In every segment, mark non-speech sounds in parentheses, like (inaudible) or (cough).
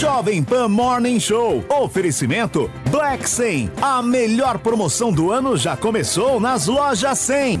Jovem Pan Morning Show. Oferecimento Black 100. A melhor promoção do ano já começou nas lojas 100.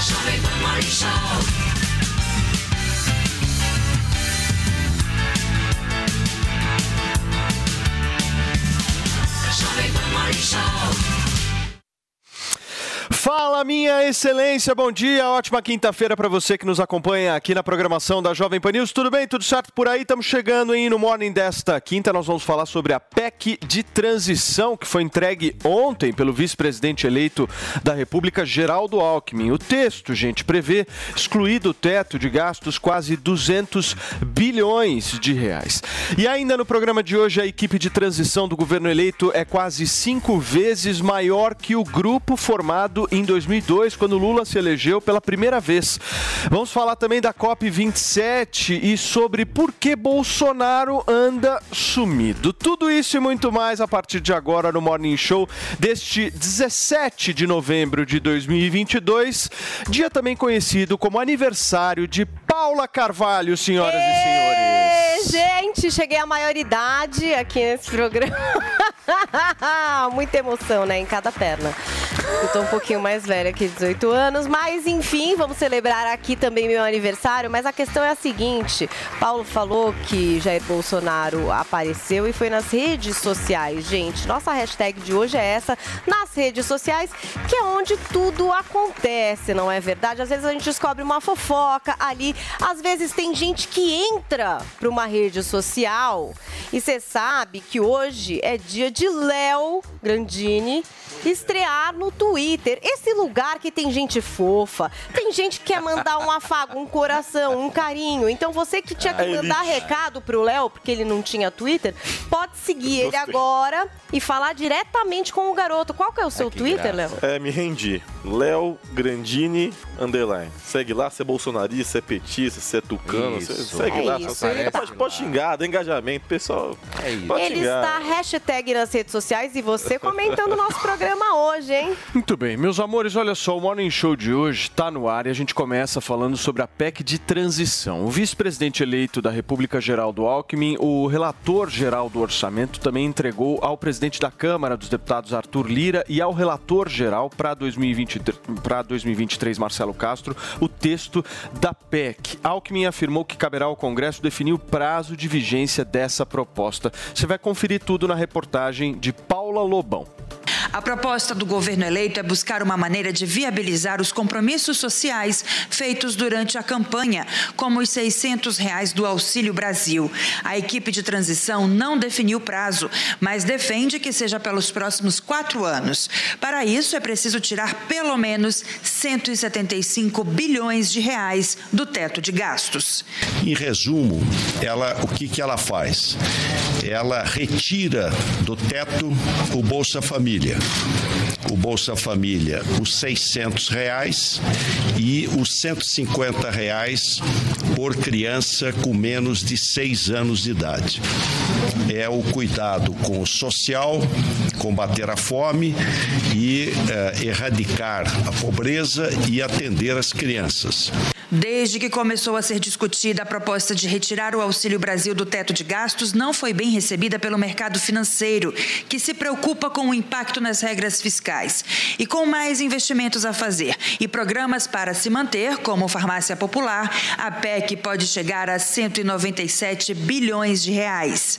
Jovem Pan Morning Show. Fala, minha excelência, bom dia, ótima quinta-feira para você que nos acompanha aqui na programação da Jovem Pan News. Tudo bem? Tudo certo por aí? Estamos chegando aí no morning desta quinta. Nós vamos falar sobre a PEC de transição que foi entregue ontem pelo vice-presidente eleito da República, Geraldo Alckmin. O texto, gente, prevê excluir do teto de gastos quase 200 bilhões de reais. E ainda no programa de hoje, a equipe de transição do governo eleito é quase cinco vezes maior que o grupo formado em 2002, quando Lula se elegeu pela primeira vez. Vamos falar também da COP27 e sobre por que Bolsonaro anda sumido. Tudo isso e muito mais a partir de agora no Morning Show deste 17 de novembro de 2022, dia também conhecido como aniversário de Paula Carvalho, senhoras e senhores. Gente, cheguei à maioridade aqui nesse programa. (laughs) Muita emoção, né? Em cada perna. Eu tô um pouquinho mais velha que 18 anos, mas enfim, vamos celebrar aqui também meu aniversário. Mas a questão é a seguinte: Paulo falou que Jair Bolsonaro apareceu e foi nas redes sociais. Gente, nossa hashtag de hoje é essa, nas redes sociais, que é onde tudo acontece, não é verdade? Às vezes a gente descobre uma fofoca ali, às vezes tem gente que entra para uma rede social e você sabe que hoje é dia de Léo Grandini estrear no Twitter. Esse lugar que tem gente fofa, tem gente que quer mandar um afago, um coração, um carinho. Então você que tinha que mandar recado pro Léo, porque ele não tinha Twitter, pode seguir ele Gostei. agora e falar diretamente com o garoto. Qual que é o seu Twitter, Léo? É, me rendi. Léo Grandini Underline. Segue lá, se é bolsonarista, se é petista, se é tucano. Isso. se- Segue É lá. isso, ele pode, tá. pode xingar, dá engajamento, pessoal. É isso. Pode Ele xingar. está hashtag nas redes sociais e você comentando o nosso programa hoje, hein? Muito bem, meus amores, olha só, o Morning Show de hoje está no ar e a gente começa falando sobre a PEC de transição. O vice-presidente eleito da República, Geraldo Alckmin, o relator geral do orçamento, também entregou ao presidente da Câmara dos Deputados, Arthur Lira, e ao relator geral para 2023, Marcelo Castro, o texto da PEC. Alckmin afirmou que caberá ao Congresso definir o prazo de vigência dessa proposta. Você vai conferir tudo na reportagem de Paula Lobão. A proposta do governo eleito é buscar uma maneira de viabilizar os compromissos sociais feitos durante a campanha, como os 600 reais do Auxílio Brasil. A equipe de transição não definiu prazo, mas defende que seja pelos próximos quatro anos. Para isso, é preciso tirar pelo menos 175 bilhões de reais do teto de gastos. Em resumo, ela, o que, que ela faz? Ela retira do teto o Bolsa Família. Yeah. O Bolsa Família, os 600 reais e os 150 reais por criança com menos de seis anos de idade. É o cuidado com o social, combater a fome e eh, erradicar a pobreza e atender as crianças. Desde que começou a ser discutida a proposta de retirar o Auxílio Brasil do teto de gastos, não foi bem recebida pelo mercado financeiro, que se preocupa com o impacto nas regras fiscais. E com mais investimentos a fazer e programas para se manter, como Farmácia Popular, a PEC pode chegar a 197 bilhões de reais.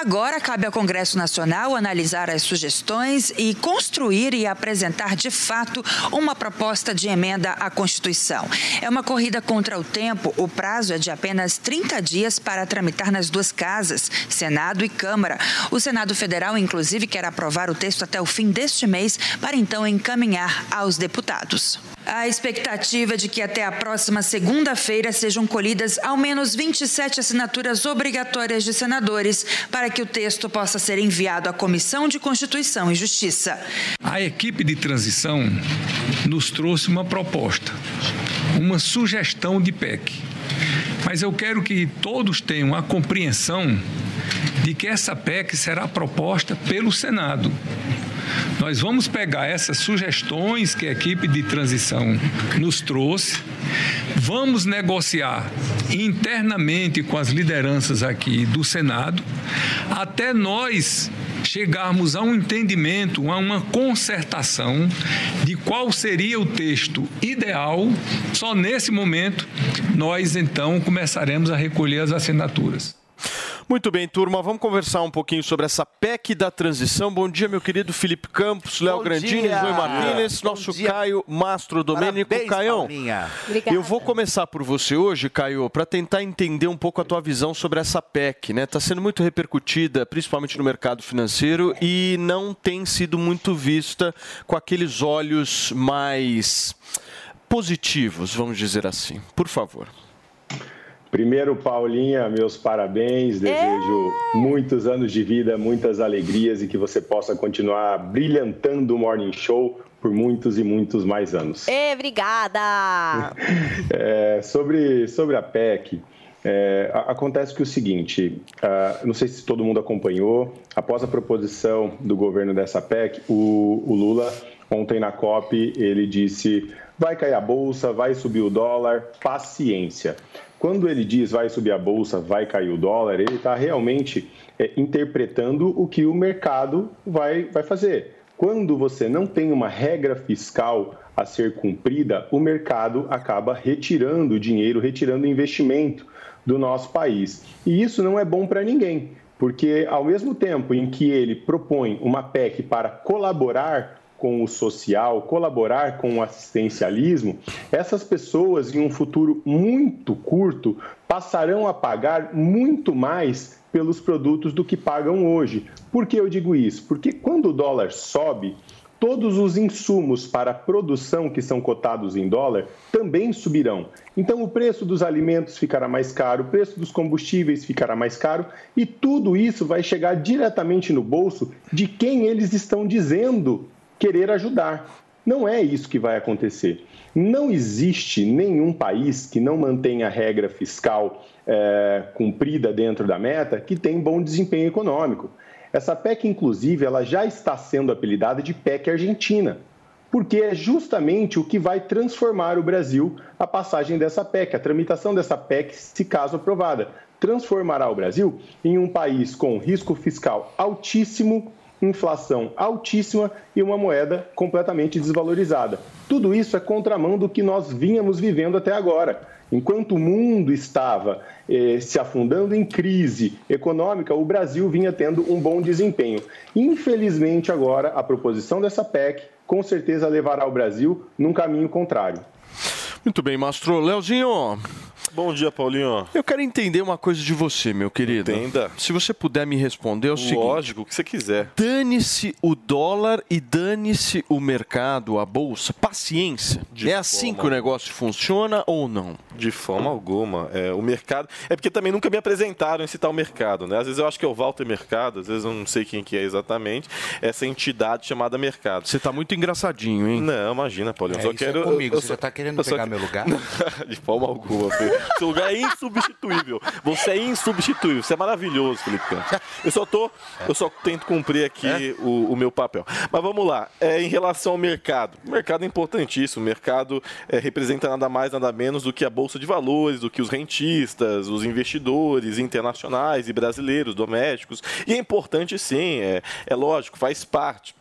Agora cabe ao Congresso Nacional analisar as sugestões e construir e apresentar de fato uma proposta de emenda à Constituição. É uma corrida contra o tempo. O prazo é de apenas 30 dias para tramitar nas duas casas, Senado e Câmara. O Senado Federal, inclusive, quer aprovar o texto até o fim deste mês para então encaminhar aos deputados. A expectativa de que até a próxima segunda-feira sejam colhidas ao menos 27 assinaturas obrigatórias de senadores para que o texto possa ser enviado à Comissão de Constituição e Justiça. A equipe de transição nos trouxe uma proposta, uma sugestão de PEC. Mas eu quero que todos tenham a compreensão de que essa PEC será proposta pelo Senado. Nós vamos pegar essas sugestões que a equipe de transição nos trouxe, vamos negociar internamente com as lideranças aqui do Senado, até nós chegarmos a um entendimento, a uma concertação de qual seria o texto ideal, só nesse momento nós então começaremos a recolher as assinaturas. Muito bem, turma, vamos conversar um pouquinho sobre essa PEC da transição. Bom dia, meu querido Felipe Campos, Léo Grandini. Zoe Martínez, Bom nosso dia. Caio Mastro Domênico. Parabéns, Caião, Paulinha. Eu vou começar por você hoje, Caio, para tentar entender um pouco a tua visão sobre essa PEC, né? Está sendo muito repercutida, principalmente no mercado financeiro, e não tem sido muito vista com aqueles olhos mais positivos, vamos dizer assim. Por favor. Primeiro, Paulinha, meus parabéns. Desejo muitos anos de vida, muitas alegrias e que você possa continuar brilhantando o Morning Show por muitos e muitos mais anos. Ê, obrigada! (laughs) É, sobre, sobre a PEC, é, acontece que o seguinte, ah, não sei se todo mundo acompanhou, após a proposição do governo dessa PEC, o, o Lula, ontem na COP, ele disse, vai cair a bolsa, vai subir o dólar, paciência. Quando ele diz vai subir a bolsa, vai cair o dólar, ele está realmente é, interpretando o que o mercado vai, vai fazer. Quando você não tem uma regra fiscal a ser cumprida, o mercado acaba retirando dinheiro, retirando investimento do nosso país. E isso não é bom para ninguém, porque ao mesmo tempo em que ele propõe uma PEC para colaborar com o social, colaborar com o assistencialismo, essas pessoas em um futuro muito curto passarão a pagar muito mais pelos produtos do que pagam hoje. Por que eu digo isso? Porque quando o dólar sobe, todos os insumos para produção que são cotados em dólar também subirão. Então, o preço dos alimentos ficará mais caro, o preço dos combustíveis ficará mais caro e tudo isso vai chegar diretamente no bolso de quem eles estão dizendo querer ajudar. Não é isso que vai acontecer. Não existe nenhum país que não mantenha a regra fiscal eh, cumprida dentro da meta que tem bom desempenho econômico. Essa PEC, inclusive, ela já está sendo apelidada de PEC Argentina, porque é justamente o que vai transformar o Brasil a passagem dessa PEC, a tramitação dessa PEC, se caso aprovada, transformará o Brasil em um país com risco fiscal altíssimo, inflação altíssima e uma moeda completamente desvalorizada. Tudo isso é contramão do que nós vínhamos vivendo até agora. Enquanto o mundo estava eh, se afundando em crise econômica, o Brasil vinha tendo um bom desempenho. Infelizmente, agora, a proposição dessa PEC com certeza levará o Brasil num caminho contrário. Muito bem, Mastro. Leozinho, Bom dia, Paulinho. eu quero entender uma coisa de você, meu querido. Entenda. Se você puder me responder, é o seguinte. Lógico, o que você quiser. Dane-se o dólar e dane-se o mercado, a bolsa. Paciência. De é assim forma que o negócio funciona ou não? De forma alguma. É, o mercado. É porque também nunca me apresentaram esse tal mercado, né? Às vezes eu acho que é o Walter Mercado, às vezes eu não sei quem que é exatamente. Essa entidade chamada mercado. Você tá muito engraçadinho, hein? Não, imagina, Paulinho. É, eu só isso é quero. comigo, eu você só- tá querendo eu pegar que- meu lugar? (laughs) De forma alguma, filho. Seu lugar é insubstituível. Você é insubstituível. Você é maravilhoso, Felipe Campos. Eu só tô. Eu só tento cumprir aqui o, o meu papel. Mas vamos lá. É, em relação ao mercado. O mercado é importantíssimo. O mercado é, representa nada mais, nada menos do que a Bolsa de Valores, do que os rentistas, os investidores internacionais e brasileiros, domésticos. E é importante sim, é, é lógico, faz parte.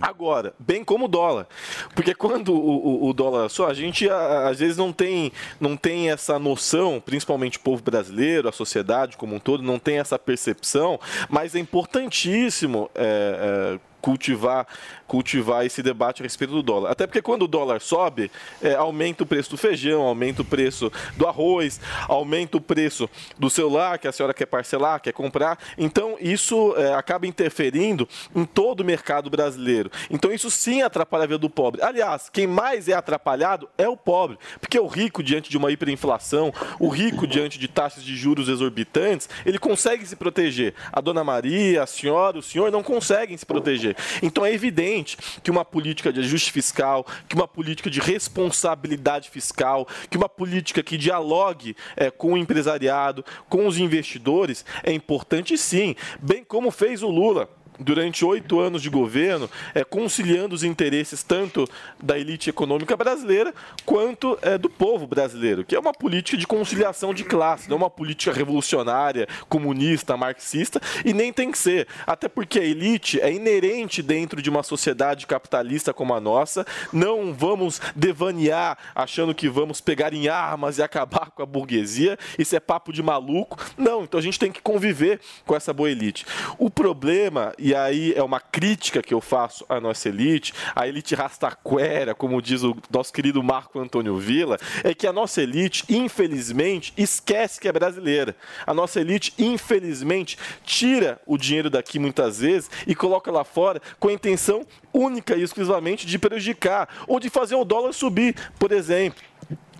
Agora, bem como o dólar. Porque quando o, o- o dólar só, a gente a- às vezes não tem, não tem essa noção, principalmente o povo brasileiro, a sociedade como um todo, não tem essa percepção, mas é importantíssimo é, é, cultivar, cultivar esse debate a respeito do dólar. Até porque quando o dólar sobe, é, aumenta o preço do feijão, aumenta o preço do arroz, aumenta o preço do celular que a senhora quer parcelar, quer comprar. Então, isso é, acaba interferindo em todo o mercado brasileiro. Então, isso sim atrapalha a vida do pobre. Aliás, quem mais é atrapalhado é o pobre, porque o rico, diante de uma hiperinflação, o rico, diante de taxas de juros exorbitantes, ele consegue se proteger. A dona Maria, a senhora, o senhor não conseguem se proteger. Então, é evidente que uma política de ajuste fiscal, que uma política de responsabilidade fiscal, que uma política que dialogue é, com o empresariado, com os investidores, é importante sim, bem como fez o Lula durante oito anos de governo, é, conciliando os interesses tanto da elite econômica brasileira quanto é, do povo brasileiro, que é uma política de conciliação de classe, não é uma política revolucionária, comunista, marxista, e nem tem que ser. Até porque a elite é inerente dentro de uma sociedade capitalista como a nossa. Não vamos devanear achando que vamos pegar em armas e acabar com a burguesia. Isso é papo de maluco. Não, então a gente tem que conviver com essa boa elite. O problema, e aí é uma crítica que eu faço à nossa elite, a elite rastaquera, como diz o nosso querido Marco Antônio Villa, é que a nossa elite, infelizmente, esquece que é brasileira. A nossa elite, infelizmente, tira o dinheiro daqui muitas vezes e coloca lá fora com a intenção única e exclusivamente de prejudicar ou de fazer o dólar subir, por exemplo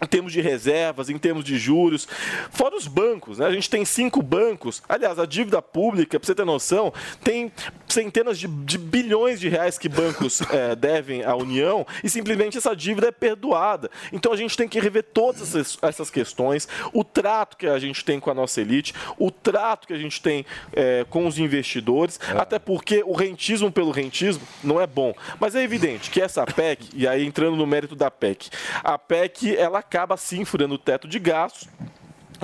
em termos de reservas, em termos de juros, fora os bancos, né? A gente tem cinco bancos. Aliás, a dívida pública, para você ter noção, tem centenas de, de bilhões de reais que bancos é, (laughs) devem à União e simplesmente essa dívida é perdoada. Então a gente tem que rever todas essas, essas questões, o trato que a gente tem com a nossa elite, o trato que a gente tem é, com os investidores, até porque o rentismo pelo rentismo não é bom. Mas é evidente que essa PEC, e aí entrando no mérito da PEC, a PEC ela acaba sim furando o teto de gastos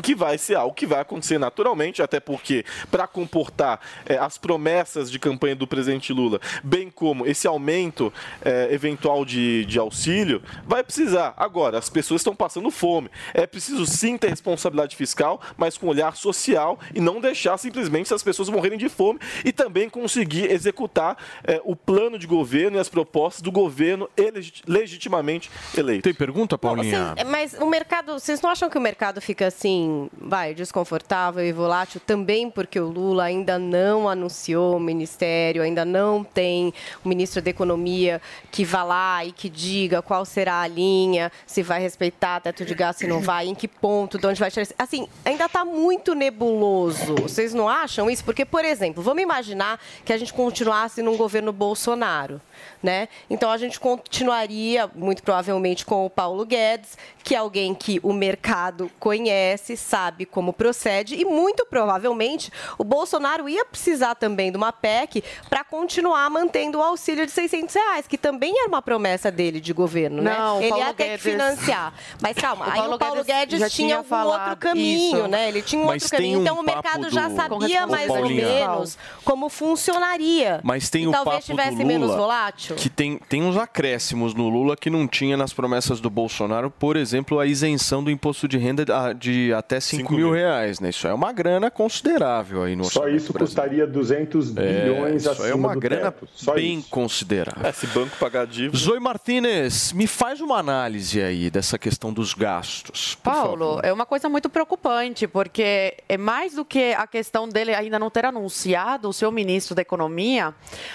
que vai ser algo que vai acontecer naturalmente, até porque para comportar eh, as promessas de campanha do presidente Lula, bem como esse aumento eh, eventual de, de auxílio, vai precisar. Agora, as pessoas estão passando fome. É preciso sim ter responsabilidade fiscal, mas com olhar social e não deixar simplesmente as pessoas morrerem de fome e também conseguir executar eh, o plano de governo e as propostas do governo elegit- legitimamente eleito. Tem pergunta, Paulinha? Assim, mas o mercado, vocês não acham que o mercado fica assim, vai, desconfortável e volátil também porque o Lula ainda não anunciou o ministério, ainda não tem o ministro da Economia que vá lá e que diga qual será a linha, se vai respeitar teto de gasto, se não vai, em que ponto, de onde vai tirar. Assim, ainda está muito nebuloso. Vocês não acham isso? Porque, por exemplo, vamos imaginar que a gente continuasse num governo Bolsonaro. Né? Então a gente continuaria, muito provavelmente, com o Paulo Guedes, que é alguém que o mercado conhece, sabe como procede, e muito provavelmente o Bolsonaro ia precisar também de uma PEC para continuar mantendo o auxílio de 600 reais, que também era uma promessa dele de governo, Não, o né? Ele Paulo ia ter Guedes- que financiar. Mas calma, O aí Paulo o Paulo Guedes Guedes, tinha tinha algum falado outro caminho, isso. né? Ele tinha um Mas outro caminho, um então o mercado já do- sabia mais ou menos como funcionaria. Mas tem e o talvez papo tivesse do menos Lula, volátil. que tem, tem uns acréscimos no Lula que não tinha nas promessas do Bolsonaro, por exemplo, a isenção do imposto de renda a- de até 5 mil reais, né? Isso é uma grana considerável aí no Só isso custaria 200 É, bilhões isso acima é uma do grana teto. Bem isso. considerável. É, se banco pagar dívida. Zoe Martinez, me faz uma análise aí dessa questão dos gastos. Paulo, favor. é uma coisa muito preocupante, porque é mais do que a questão dele ainda não ter anunciado o seu ministro da Economia,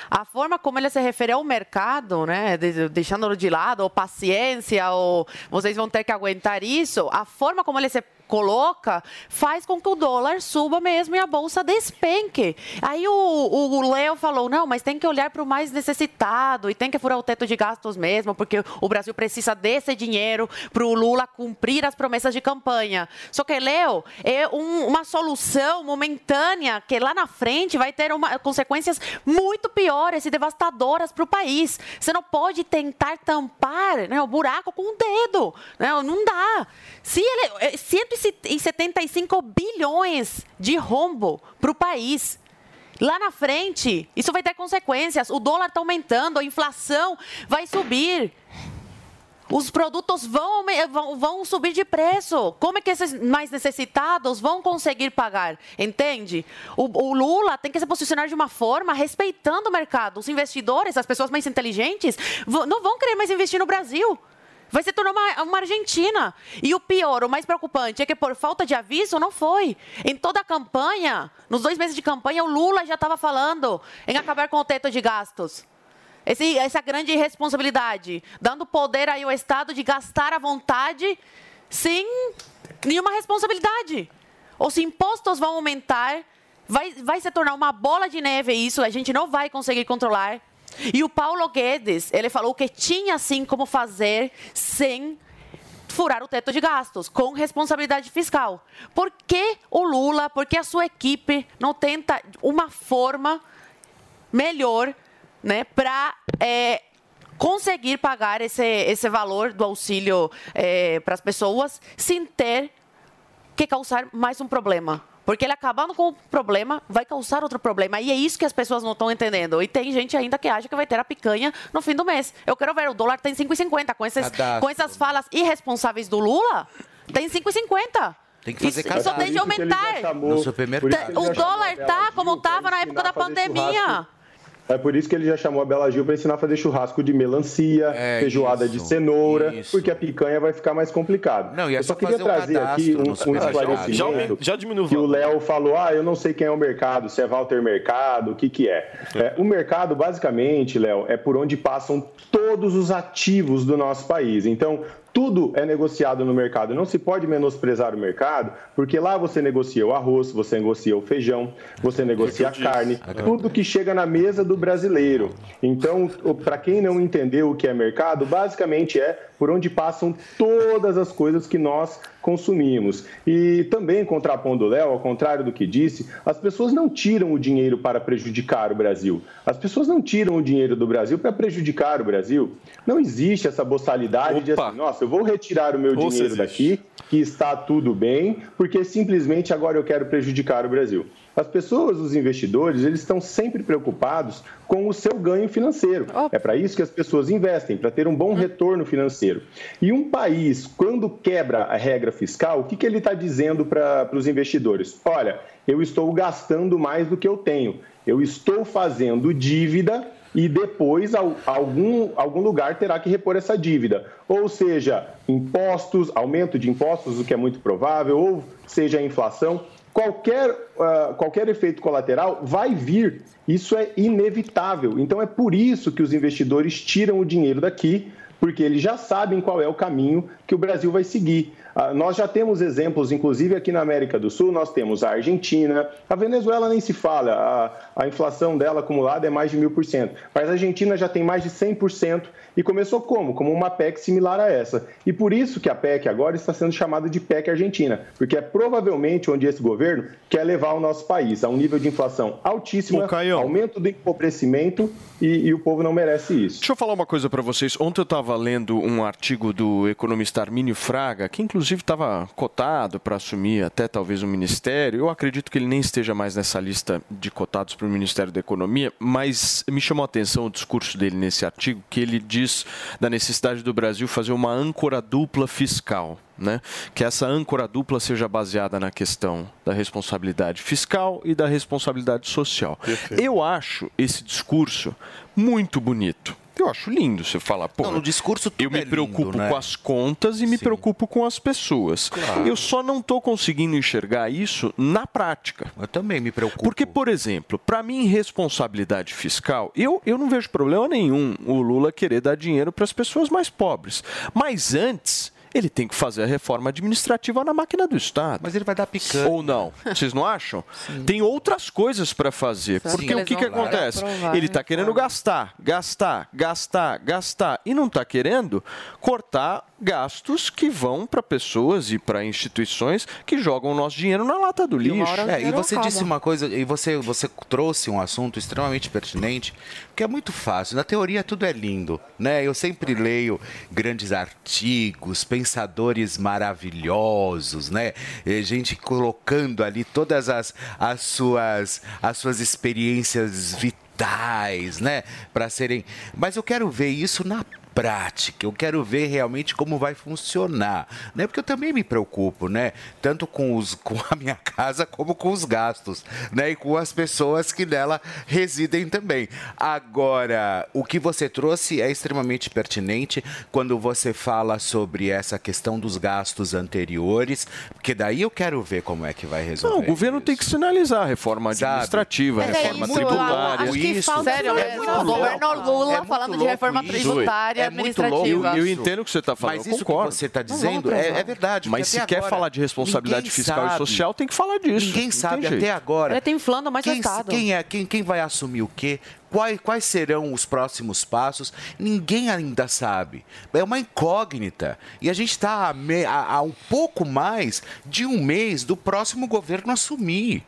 a forma como ele se refere ao mercado, né, de- deixando-lo de lado, ou paciência, ou vocês vão ter que aguentar isso, a forma como ele se coloca faz com que o dólar suba mesmo e a bolsa despenque. Aí o, Léo falou, não, mas tem que olhar para o mais necessitado e tem que furar o teto de gastos mesmo, porque o Brasil precisa desse dinheiro para o Lula cumprir as promessas de campanha. Só que, Léo, é um- uma solução momentânea que lá na frente vai ter uma, consequências muito piores e devastadoras para o país. Você não pode tentar tampar né, o buraco com o dedo. Né? Não dá. Se ele, é 175 bilhões de rombo para o país. Lá na frente, isso vai ter consequências. O dólar está aumentando, a inflação vai subir. os produtos vão, vão, vão subir de preço. Como é que esses mais necessitados vão conseguir pagar? Entende? O, o Lula tem que se posicionar de uma forma respeitando o mercado. Os investidores, as pessoas mais inteligentes, não vão querer mais investir no Brasil. Vai se tornar uma, uma Argentina. E o pior, o mais preocupante, é que por falta de aviso não foi. Em toda a campanha, nos dois meses de campanha, o Lula já estava falando em acabar com o teto de gastos. Esse- essa grande responsabilidade, dando poder aí ao Estado de gastar à vontade sem nenhuma responsabilidade. Os impostos vão aumentar, vai, vai se tornar uma bola de neve isso, a gente não vai conseguir controlar. E o Paulo Guedes, ele falou que tinha sim como fazer sem furar o teto de gastos, com responsabilidade fiscal. Por que o Lula, por que a sua equipe não tenta uma forma melhor né, para conseguir pagar esse, esse valor do auxílio para as pessoas sem ter que causar mais um problema. Porque ele acabando com o problema, vai causar outro problema. E é isso que as pessoas não estão entendendo. E tem gente ainda que acha que vai ter a picanha no fim do mês. Eu quero ver, o dólar tem 5,50. Com, esses, com essas falas irresponsáveis do Lula, tem 5,50. Tem que fazer isso, isso cadastro. tem de aumentar. No supermercado. Tá- O dólar tá como estava na época da pandemia. É por isso que ele já chamou a Bela Gil para ensinar a fazer churrasco de melancia, feijoada de cenoura, porque a picanha vai ficar mais complicado. Não, e é eu só só queria trazer cadastro aqui um, um esclarecimento Já já diminuiu o que o. Léo falou, ah, eu não sei quem é o mercado, se é Walter Mercado, o que que é. É, o mercado, basicamente, Léo, é por onde passam todos os ativos do nosso país. Então, tudo é negociado no mercado. Não se pode menosprezar o mercado, porque lá você negocia o arroz, você negocia o feijão, você negocia a carne, tudo que chega na mesa do brasileiro. Então, para quem não entendeu o que é mercado, basicamente é por onde passam todas as coisas que nós consumimos. E também, contrapondo o Léo, ao contrário do que disse, as pessoas não tiram o dinheiro para prejudicar o Brasil. As pessoas não tiram o dinheiro do Brasil para prejudicar o Brasil. Não existe essa boçalidade de assim, nossa, eu vou retirar o meu Ou dinheiro daqui, que está tudo bem, porque simplesmente agora eu quero prejudicar o Brasil. As pessoas, os investidores, eles estão sempre preocupados com o seu ganho financeiro. É para isso que as pessoas investem, para ter um bom retorno financeiro. E um país, quando quebra a regra fiscal, o que, que ele está dizendo para os investidores? Olha, eu estou gastando mais do que eu tenho. Eu estou fazendo dívida e depois al- algum, algum lugar terá que repor essa dívida. Ou seja, impostos, aumento de impostos, o que é muito provável, ou seja, a inflação. Qualquer, ah, qualquer efeito colateral vai vir, isso é inevitável. Então é por isso que os investidores tiram o dinheiro daqui, porque eles já sabem qual é o caminho que o Brasil vai seguir. Ah, nós já temos exemplos, inclusive aqui na América do Sul, nós temos a Argentina, a Venezuela nem se fala, a, a inflação dela acumulada é mais de mil por cento, mas a Argentina já tem mais de 100% e começou como? Como uma PEC similar a essa. E por isso que a PEC agora está sendo chamada de PEC Argentina, porque é provavelmente onde esse governo quer levar o nosso país a um nível de inflação altíssimo, aumento do empobrecimento e, e o povo não merece isso. Deixa eu falar uma coisa para vocês. Ontem eu estava lendo um artigo do economista Armínio Fraga, que inclusive estava cotado para assumir até talvez um ministério. Eu acredito que ele nem esteja mais nessa lista de cotados para o Ministério da Economia, mas me chamou a atenção o discurso dele nesse artigo, que ele diz da necessidade do Brasil fazer uma âncora dupla fiscal. Né? Que essa âncora dupla seja baseada na questão da responsabilidade fiscal e da responsabilidade social. Eu acho esse discurso muito bonito. Eu acho lindo você falar, pô, no discurso eu me é lindo, preocupo né? com as contas e me preocupo com as pessoas. Claro. Eu só não estou conseguindo enxergar isso na prática. Eu também me preocupo. Porque, por exemplo, para mim, responsabilidade fiscal, eu, eu não vejo problema nenhum o Lula querer dar dinheiro para as pessoas mais pobres. Mas antes. Ele tem que fazer a reforma administrativa na máquina do Estado. Mas ele vai dar picanha. Ou não? Vocês não acham? Tem outras coisas para fazer. Sim. Porque Sim. o que, que acontece? Ele está querendo gastar, gastar, gastar, gastar. E não está querendo cortar gastos que vão para pessoas e para instituições que jogam o nosso dinheiro na lata do lixo. É, e você disse uma coisa, e você, você trouxe um assunto extremamente pertinente, que é muito fácil. Na teoria tudo é lindo, né? Eu sempre leio grandes artigos, pensadores maravilhosos, né? Eh, Gente colocando ali todas as, as, suas, as suas experiências vitais, né? Para serem. Mas eu quero ver isso na prática, eu quero ver realmente como vai funcionar, né? Porque eu também me preocupo, né? Tanto com, os, (laughs) com a minha casa como com os gastos, né? E com as pessoas que nela residem também. Agora, o que você trouxe é extremamente pertinente quando você fala sobre essa questão dos gastos anteriores, porque daí eu quero ver como é que vai resolver. Não, o governo tem que sinalizar a reforma Sabe? administrativa, a Mas é reforma isso, tributária. Acho que Isso. falta Sério, É o governo. Lula É muito falando de reforma isso. tributária, É muito louco. Eu, eu entendo o que você está falando, Mas eu isso concordo. que você está dizendo é, é verdade. Mas se quer agora, falar de responsabilidade fiscal e sabe. social, tem que falar disso. Ninguém Não sabe jeito. até agora. Ele tá inflando mais o quem, Estado. quem é quem, quem vai assumir o quê? Quais, quais serão os próximos passos? Ninguém ainda sabe. É uma incógnita. E a gente está a, a- a um pouco mais de um mês do próximo governo assumir.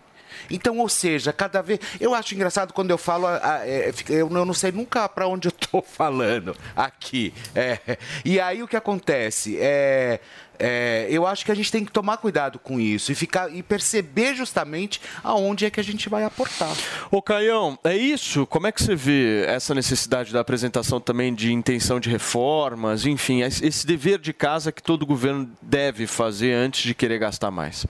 Então, ou seja, cada vez. Eu acho engraçado quando eu falo. é, eu não sei nunca para onde eu estou (laughs) falando aqui. É, e aí o que acontece? É, é, eu acho que a gente tem que tomar cuidado com isso e ficar e perceber justamente aonde é que a gente vai aportar. Ô Caião, é isso? Como é que você vê essa necessidade da apresentação também de intenção de reformas, enfim, esse dever de casa que todo governo deve fazer antes de querer gastar mais?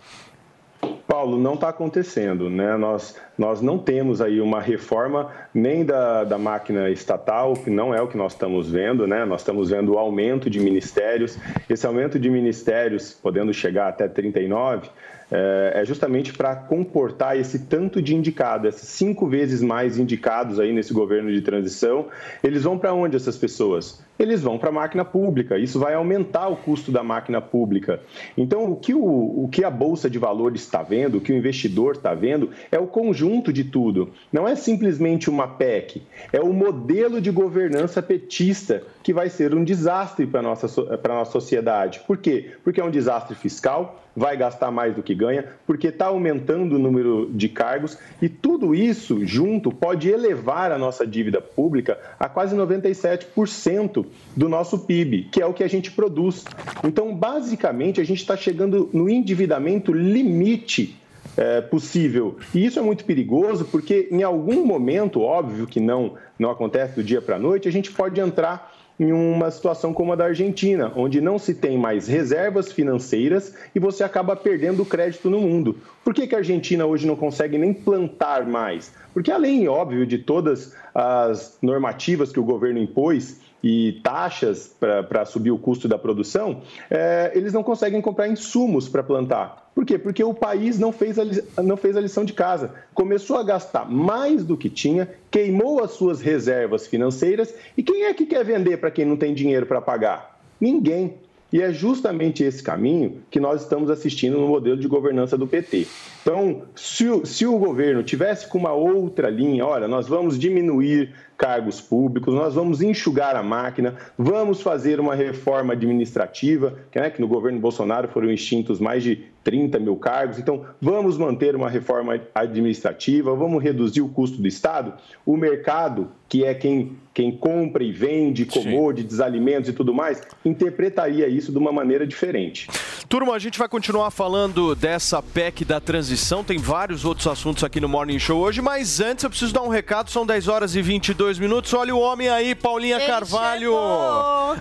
Paulo, não está acontecendo, né? Nós, nós não temos aí uma reforma nem da, da máquina estatal, que não é o que nós estamos vendo, né? Nós estamos vendo o aumento de ministérios. Esse aumento de ministérios, podendo chegar até 39, é, é justamente para comportar esse tanto de indicado, esses cinco vezes mais indicados aí nesse governo de transição. Eles vão para onde essas pessoas? Eles vão para a máquina pública. Isso vai aumentar o custo da máquina pública. Então, o que, o, o que a Bolsa de Valores está vendo, o que o investidor está vendo, é o conjunto de tudo. Não é simplesmente uma PEC, é o modelo de governança petista que vai ser um desastre para a nossa, nossa sociedade. Por quê? Porque é um desastre fiscal, vai gastar mais do que ganha, porque está aumentando o número de cargos e tudo isso junto pode elevar a nossa dívida pública a quase 97% do nosso PIB, que é o que a gente produz. Então, basicamente, a gente está chegando no endividamento limite é, possível. E isso é muito perigoso porque, em algum momento, óbvio que não, não acontece do dia para a noite, a gente pode entrar em uma situação como a da Argentina, onde não se tem mais reservas financeiras e você acaba perdendo crédito no mundo. Por que, que a Argentina hoje não consegue nem plantar mais? Porque, além, óbvio, de todas as normativas que o governo impôs, e taxas para subir o custo da produção, é, eles não conseguem comprar insumos para plantar. Por quê? Porque o país não fez, a, não fez a lição de casa. Começou a gastar mais do que tinha, queimou as suas reservas financeiras. E quem é que quer vender para quem não tem dinheiro para pagar? Ninguém. E é justamente esse caminho que nós estamos assistindo no modelo de governança do PT. Então, se o, se o governo tivesse com uma outra linha, olha, nós vamos diminuir cargos públicos, nós vamos enxugar a máquina, vamos fazer uma reforma administrativa, que, né, que no governo Bolsonaro foram extintos mais de 30 mil cargos, então vamos manter uma reforma administrativa, vamos reduzir o custo do Estado. O mercado, que é quem, quem compra e vende commodities, alimentos e tudo mais, interpretaria isso de uma maneira diferente. Turma, a gente vai continuar falando dessa PEC da transição. Tem vários outros assuntos aqui no Morning Show hoje, mas antes eu preciso dar um recado. São 10 horas e 22 minutos. Olha o homem aí, Paulinha Ele Carvalho.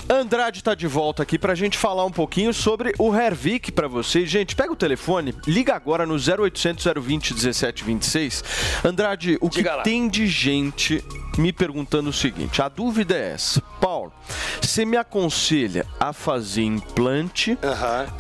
Andrade tá de volta aqui pra gente falar um pouquinho sobre o Hervik pra vocês. Gente, pega o telefone, liga agora no 0800 020 1726. Andrade, o que tem de gente me perguntando o seguinte: a dúvida é essa. Paulo, você me aconselha a fazer implante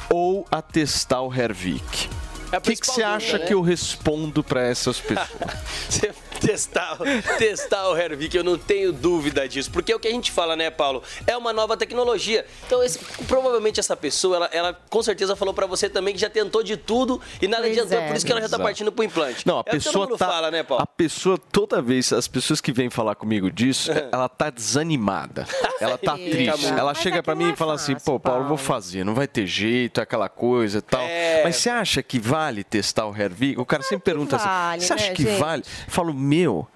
ou a testar o Hervik? É O que que você acha né? que eu respondo pra essas pessoas? (laughs) (laughs) Testar, testar o Hervik, eu não tenho dúvida disso. Porque é o que a gente fala, né, Paulo? É uma nova tecnologia. Então, esse- provavelmente essa pessoa, ela, ela com certeza falou pra você também que já tentou de tudo e nada Pois adiantou. é. Por isso que ela já tá Exato. partindo pro implante. Não, a é o que todo pessoa mundo tá, fala, né, Paulo? A pessoa toda vez, as pessoas que vêm falar comigo disso, ela tá desanimada. Ela tá triste. Ela Mas chega é pra que mim não e é fala assim: "Pô, Paulo, vou fazer, não vai ter jeito, aquela coisa e tal". É. Mas você acha que vale testar o Hervik? O cara sempre pergunta vale, assim: "Você acha né, que gente? vale?" Eu falo: "Meu,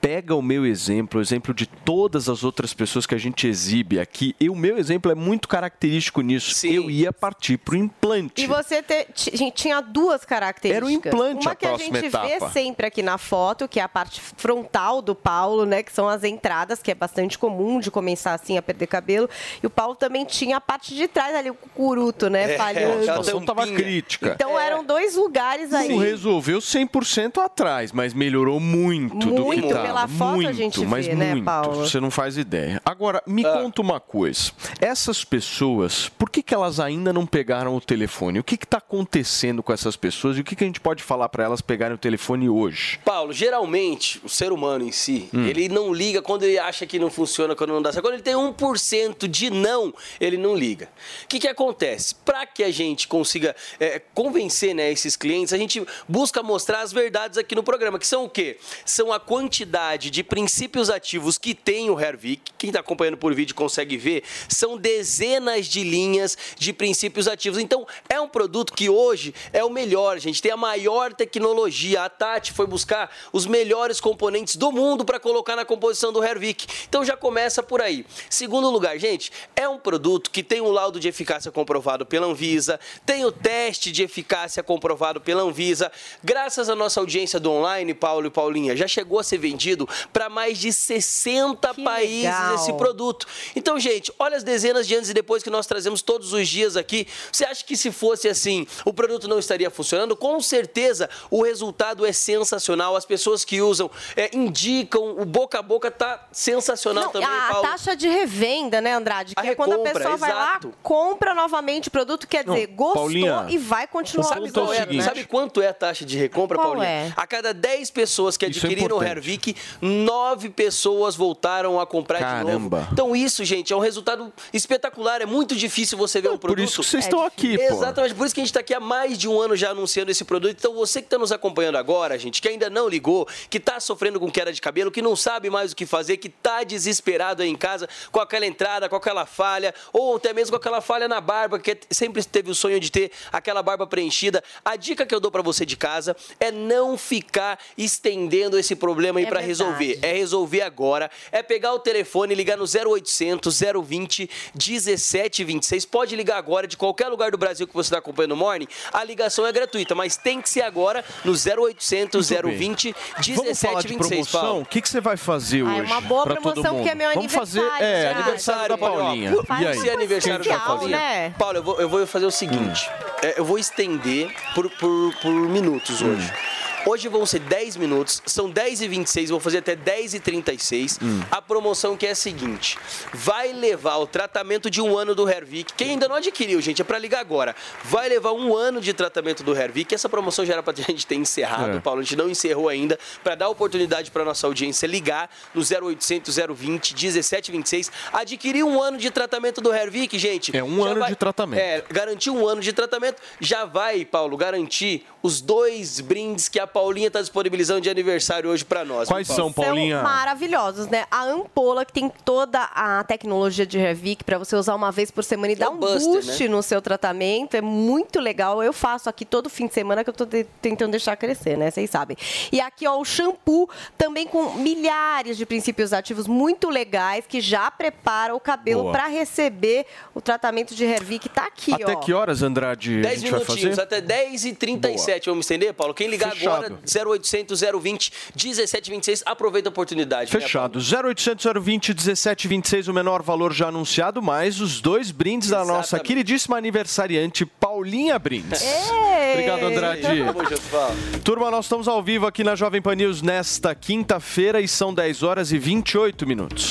pega o meu exemplo, o exemplo de todas as outras pessoas que a gente exibe aqui, e o meu exemplo é muito característico nisso. Eu ia partir para o implante. E você te- tinha duas características. Era o implante Uma a que a gente etapa. vê sempre aqui na foto, que é a parte frontal do Paulo, né? Que são as entradas, que é bastante comum de começar assim a perder cabelo. E o Paulo também tinha a parte de trás ali, o cucuruto, né? É, falhando. a situação estava crítica. Então eram dois lugares aí. Não resolveu 100% atrás, mas melhorou muito, do que Muito, estava. Pela foto a muito, gente mas vê, né, muito. Paulo? Você não faz ideia. Agora, me conta uma coisa. Essas pessoas, por que, que elas ainda não pegaram o telefone? O que está acontecendo com essas pessoas e o que, que a gente pode falar para elas pegarem o telefone hoje? Paulo, geralmente, o ser humano em si, Hum. ele não liga quando ele acha que não funciona, quando não dá certo. Quando ele tem 1% de não, ele não liga. O que, que acontece? Para que a gente consiga é, convencer né, esses clientes, a gente busca mostrar as verdades aqui no programa, que são o quê? São a quantidade de princípios ativos que tem o Hervik. Quem está acompanhando por vídeo consegue ver. São dezenas de linhas de princípios ativos. Então, é um produto que hoje é o melhor, gente. Tem a maior tecnologia. A Tati foi buscar os melhores componentes do mundo para colocar na composição do Hervik. Então, já começa por aí. Segundo lugar, gente, é um produto que tem um laudo de eficácia comprovado pela Anvisa, tem o teste de eficácia comprovado pela Anvisa. Graças à nossa audiência do online, Paulo e Paulinha, já chegou a ser vendido para mais de 60 países legal. esse produto. Então, gente, olha as dezenas de antes e depois que nós trazemos todos os dias aqui. Você acha que se fosse assim, o produto não estaria funcionando? Com certeza, o resultado é sensacional. As pessoas que usam é, indicam, o boca a boca tá sensacional Não, também, a Paulo. taxa de revenda, né, Andrade? Que A é quando a recompra, pessoa vai lá, exato. compra novamente o produto, quer dizer, gostou Paulinha, e vai continuar Sabe, qual é, sabe quanto é a taxa de recompra, Qual Paulinha? é? A cada 10 pessoas que Isso é adquiriram o. Hervik, 9 pessoas voltaram a comprar de Caramba. novo. Então isso, gente, é um resultado espetacular. É muito difícil você ver um produto. isso que vocês estão aqui, pô. Exatamente, por isso que a gente está aqui há mais de um ano já anunciando esse produto. Então você que está nos acompanhando agora, gente, que ainda não ligou, que está sofrendo com queda de cabelo, que não sabe mais o que fazer, que está desesperado aí em casa com aquela entrada, com aquela falha, ou até mesmo com aquela falha na barba, que sempre teve o sonho de ter aquela barba preenchida. A dica que eu dou para você de casa é não ficar estendendo esse problema aí É para. Resolver. É resolver agora, é pegar o telefone e ligar no 0800 020 1726. Pode ligar agora de qualquer lugar do Brasil que você está acompanhando o Morning. A ligação é gratuita, mas tem que ser agora no 0800 Muito bem. 020 Vamos falar de 1726, promoção? Paulo. O que, que você vai fazer Ah, é hoje? uma boa pra todo promoção, mundo? porque é meu Vamos fazer, aniversário é, já. aniversário da ó, Paulinha. Por E aí? ser aniversário da Paulinha. né? Paulo, eu vou, eu vou fazer o seguinte: Hum. é, eu vou estender por, por, por minutos hoje. Hoje vão ser 10 minutos, são 10 e 26, eu vou fazer até 10 e 36. Hum. A promoção que é a seguinte: vai levar o tratamento de um ano do Hervik. Quem ainda não adquiriu, gente, é pra ligar agora. Vai levar um ano de tratamento do Hervik. Essa promoção já era pra (laughs) gente ter encerrado, É. Paulo. A gente não encerrou ainda. Pra dar oportunidade pra nossa audiência ligar no 0800 020 1726. Adquirir um ano de tratamento do Hervik, gente. É um ano de tratamento. É, garantir um ano de tratamento. Já vai, Paulo, garantir os dois brindes que a Paulinha está disponibilizando de aniversário hoje para nós. Quais são, Paulinha? São maravilhosos, né? A ampola, que tem toda a tecnologia de Revic para você usar uma vez por semana e é dar um buster, né? boost né? no seu tratamento. É muito legal. Eu faço aqui todo fim de semana que eu estou de tentando deixar crescer, né? Vocês sabem. E aqui, ó, o shampoo também com milhares de princípios ativos muito legais que já prepara o cabelo para receber o tratamento de Revic. está aqui, até ó. Até que horas, Andrade, 10 a gente vai fazer? Até 10h36. 17, vamos estender, Paulo? Quem ligar Fechado. agora, 0800 020 1726, aproveita a oportunidade. Né, Fechado. Né, 0800 020 1726, o menor valor já anunciado, mais os dois brindes Exatamente. da nossa queridíssima aniversariante, Paulinha Brindes. Ei. Obrigado, Andrade. Turma, nós estamos ao vivo aqui na Jovem Pan News nesta quinta-feira e são 10 horas e 28 minutos.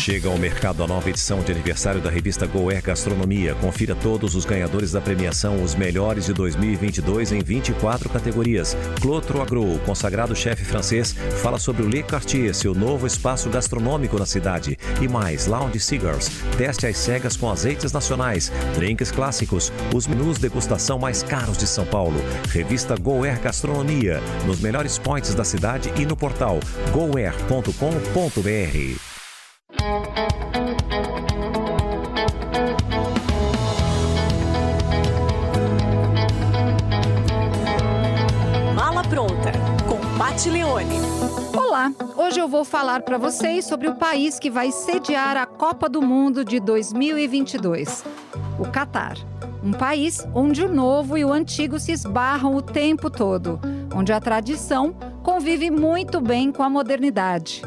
Chega ao mercado a nova edição de aniversário da revista Goer Gastronomia. Confira todos os ganhadores da premiação, os melhores de 2022 em 24 categorias. Clotro Agro, consagrado chefe francês, fala sobre o Le Cartier, seu novo espaço gastronômico na cidade. E mais, Lounge Cigars, teste às cegas com azeites nacionais, drinks clássicos, os menus degustação mais caros de São Paulo. Revista Goer Gastronomia, nos melhores points da cidade e no portal goer.com.br. hoje eu vou falar para vocês sobre o país que vai sediar a Copa do Mundo de 2022, o Catar. Um país onde o novo e o antigo se esbarram o tempo todo, onde a tradição convive muito bem com a modernidade.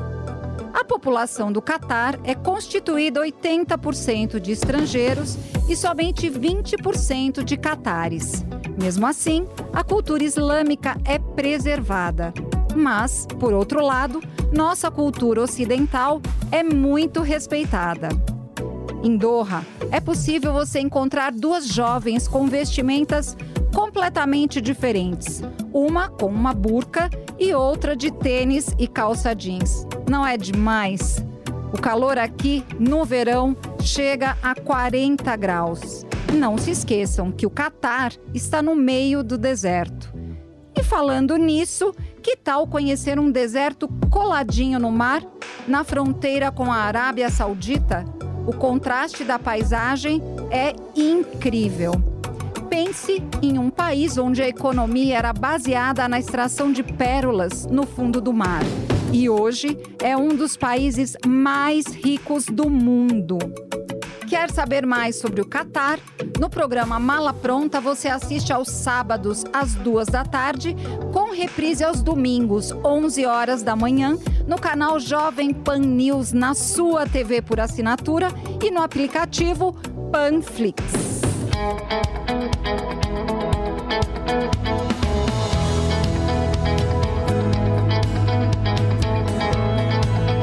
A população do Catar é constituída 80% de estrangeiros e somente 20% de catares. Mesmo assim, a cultura islâmica é preservada. Mas, por outro lado, nossa cultura ocidental é muito respeitada. Em Doha, é possível você encontrar duas jovens com vestimentas completamente diferentes. Uma com uma burca e outra de tênis e calça jeans. Não é demais? O calor aqui, no verão, chega a 40 graus. Não se esqueçam que o Catar está no meio do deserto. E falando nisso, que tal conhecer um deserto coladinho no mar, na fronteira com a Arábia Saudita? O contraste da paisagem é incrível. Pense em um país onde a economia era baseada na extração de pérolas no fundo do mar. E hoje é um dos países mais ricos do mundo. Quer saber mais sobre o Catar? No programa Mala Pronta você assiste aos sábados às duas da tarde, com reprise aos domingos, 11 horas da manhã, no canal Jovem Pan News na sua TV por assinatura e no aplicativo Panflix.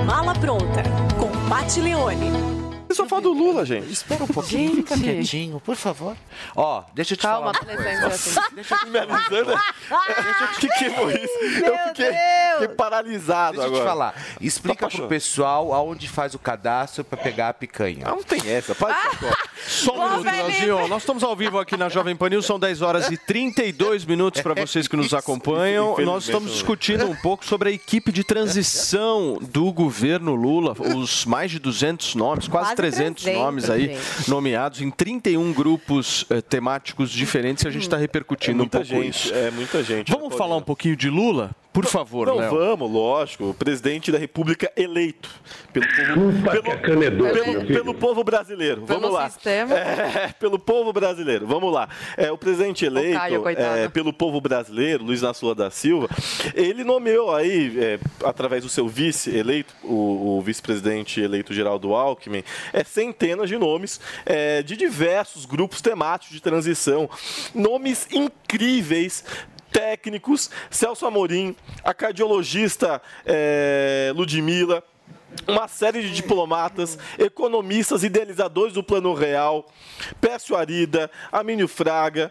Mala pronta com Pat Leone. É só falar do Lula, gente. Espera um pouquinho, fica quietinho, por favor. Ó, deixa eu te Calma, falar assim. Deixa eu te Me avisando. O que, que foi isso? eu fiquei, fiquei paralisado Deixa eu te agora. falar. Explica pro pessoal aonde faz o cadastro pra pegar a picanha. Não tem essa, pode Só um minuto, Leozinho. Nós estamos ao vivo aqui na Jovem Pan News, são 10 horas e 32 minutos para vocês que nos acompanham. Nós estamos discutindo um pouco sobre a equipe de transição do governo Lula, os mais de 200 nomes, quase, Quase 300, 300, nomes aí gente. nomeados em 31 grupos eh, temáticos diferentes e a gente está repercutindo um muita pouco gente, isso. é muita gente. Vamos falar um pouquinho de Lula? Por favor, Não, Léo. vamos, lógico. O presidente da República eleito pelo povo, pelo, pelo- pelo povo brasileiro. Pelo vamos lá. sistema. É, (laughs) pelo povo brasileiro. Vamos lá. É, o presidente eleito Caio, coitado. é, pelo povo brasileiro, Luiz Inácio Lula da Silva, ele nomeou aí, é, através do seu vice eleito, o, o vice-presidente eleito Geraldo Alckmin, é, centenas de nomes é, de diversos grupos temáticos de transição. Nomes incríveis técnicos, Celso Amorim, a cardiologista eh, Ludmilla, uma série de diplomatas, economistas, idealizadores do Plano Real, Pécio Arida, Amínio Fraga,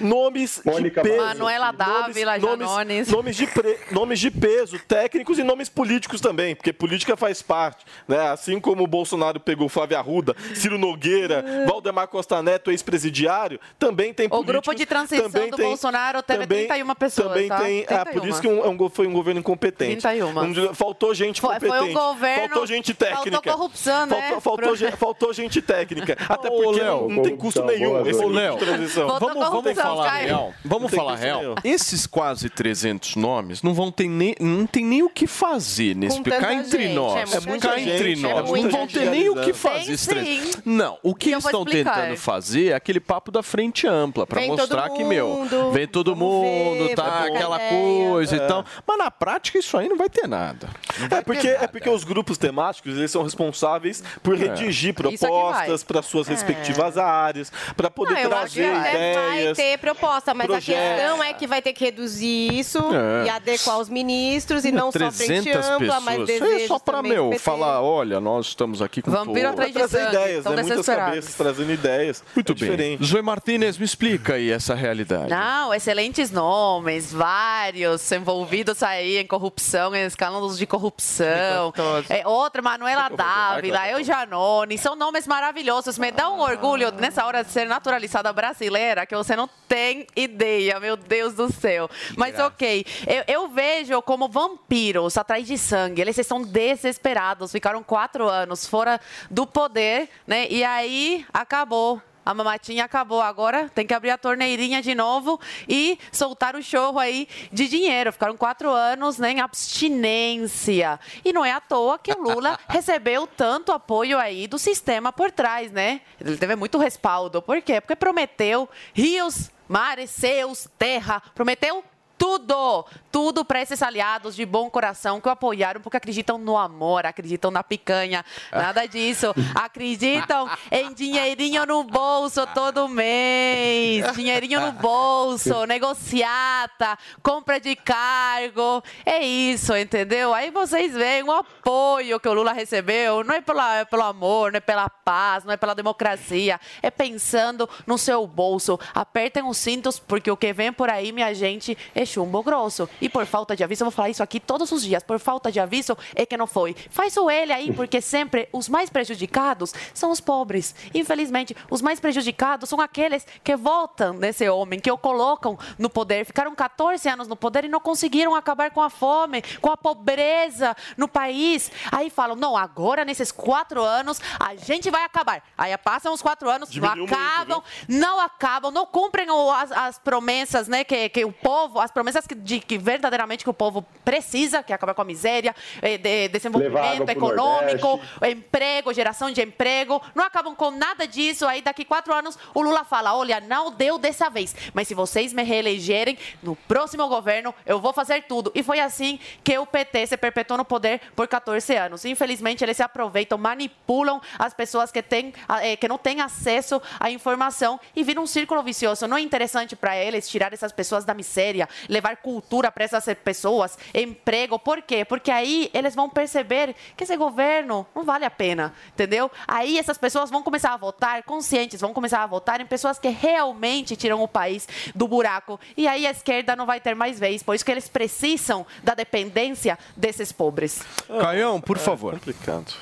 nomes Mônica de peso, Manuela Dávila, nomes, Janones. nomes de pre- nomes de peso, técnicos e nomes políticos também, porque política faz parte, né? Assim como o Bolsonaro pegou Flávia Arruda, Ciro Nogueira, Valdemar Costa Neto, ex-presidiário, também tem O políticos. grupo de transição também do tem- Bolsonaro teve também- 31 pessoas, Também tá? tem, é, por 31. isso que um- é um foi um governo incompetente. 31. Um- faltou gente Foi- foi um competente. Governo- faltou gente técnica. faltou corrupção, né? Faltou, faltou, Pro- ge- faltou gente técnica. (laughs) Até Ô, porque Léo, não, não tem custo corrupção, nenhum boa, esse Ô, tipo Léo, de transição. Vamos, vamos falar Caio. real. Vamos falar real. nenhum. Esses quase 300 nomes não vão ter nem, não tem nem o que fazer nesse cá entre gente, nós. é muita cá gente, entre é nós. muita não vão gente ter nem o que fazer. Tem esses 300. sim. Não, o que eles estão tentando fazer é aquele papo da frente ampla para mostrar que meu, vem todo mundo, ver, tá aquela ideia. coisa e tal. Mas na prática isso aí não vai ter nada. É porque, é porque os grupos temáticos eles são responsáveis por redigir Isso aqui propostas para suas respectivas áreas, para poder Não, eu acho que trazer até vai ideias. ter proposta, mas projetos. a questão é que vai ter que reduzir isso É. e adequar os ministros e não só frente 300 ampla, mas pessoas. Isso desejos é só para, meu, falar, olha, nós estamos aqui com Vampiro todo- atrás de trazer sangue. ideias, né? Muitas cabeças trazendo ideias. Muito é bem. diferente. Zoe Martinez, me explica aí essa realidade. Não, excelentes nomes, vários envolvidos aí em corrupção, em escândalos de corrupção. É, outra, Manuela (laughs) Dávila, Eu Janone, são nomes maravilhosos. Me dá um orgulho nessa hora de ser naturalizada brasileira, que você não tem ideia, meu Deus do céu. Mas ok, eu, eu vejo como vampiros atrás de sangue. Eles estão desesperados, ficaram quatro anos fora do poder, né? E aí acabou. A mamatinha acabou agora, tem que abrir a torneirinha de novo e soltar o chorro aí de dinheiro. Ficaram quatro anos né, em abstinência. E não é à toa que o Lula (laughs) recebeu tanto apoio aí do sistema por trás, né? Ele teve muito respaldo. Por quê? Porque prometeu rios, mares, céus, terra. Prometeu tudo, tudo para esses aliados de bom coração que o apoiaram porque acreditam no amor, acreditam na picanha, nada disso. Acreditam em dinheirinho no bolso todo mês, dinheirinho no bolso, negociata, compra de cargo. É isso, entendeu? Aí vocês veem o apoio que o Lula recebeu, não é, pela, é pelo amor, não é pela paz, não é pela democracia, é pensando no seu bolso. Apertem os cintos porque o que vem por aí, minha gente, é chumbo grosso. E por falta de aviso, eu vou falar isso aqui todos os dias. Por falta de aviso, é que não foi. Faz o ele aí, porque sempre os mais prejudicados são os pobres. Infelizmente, os mais prejudicados são aqueles que votam nesse homem, que o colocam no poder. Ficaram 14 anos no poder e não conseguiram acabar com a fome, com a pobreza no país. Aí falam, não, agora nesses quatro anos a gente vai acabar. Aí passam os quatro anos, Diminuiu não muito, acabam, não acabam, não cumprem as, as promessas, né, que, que o povo, as promessas que, de que verdadeiramente que o povo precisa, que é acabar com a miséria, eh, de, desenvolvimento econômico, emprego, geração de emprego, não acabam com nada disso. Aí daqui quatro anos o Lula fala, olha, não deu dessa vez, mas se vocês me reelegerem no próximo governo, eu vou fazer tudo. E foi assim que o PT se perpetuou no poder por 14 anos. Infelizmente eles se aproveitam, manipulam as pessoas que têm, eh, que não têm acesso à informação e vira um círculo vicioso. Não é interessante para eles tirar essas pessoas da miséria, levar cultura para essas pessoas, emprego. Por quê? Porque aí eles vão perceber que esse governo não vale a pena, entendeu? Aí essas pessoas vão começar a votar conscientes, vão começar a votar em pessoas que realmente tiram o país do buraco. E aí a esquerda não vai ter mais vez, por isso que eles precisam da dependência desses pobres. Caião, por favor. Complicado.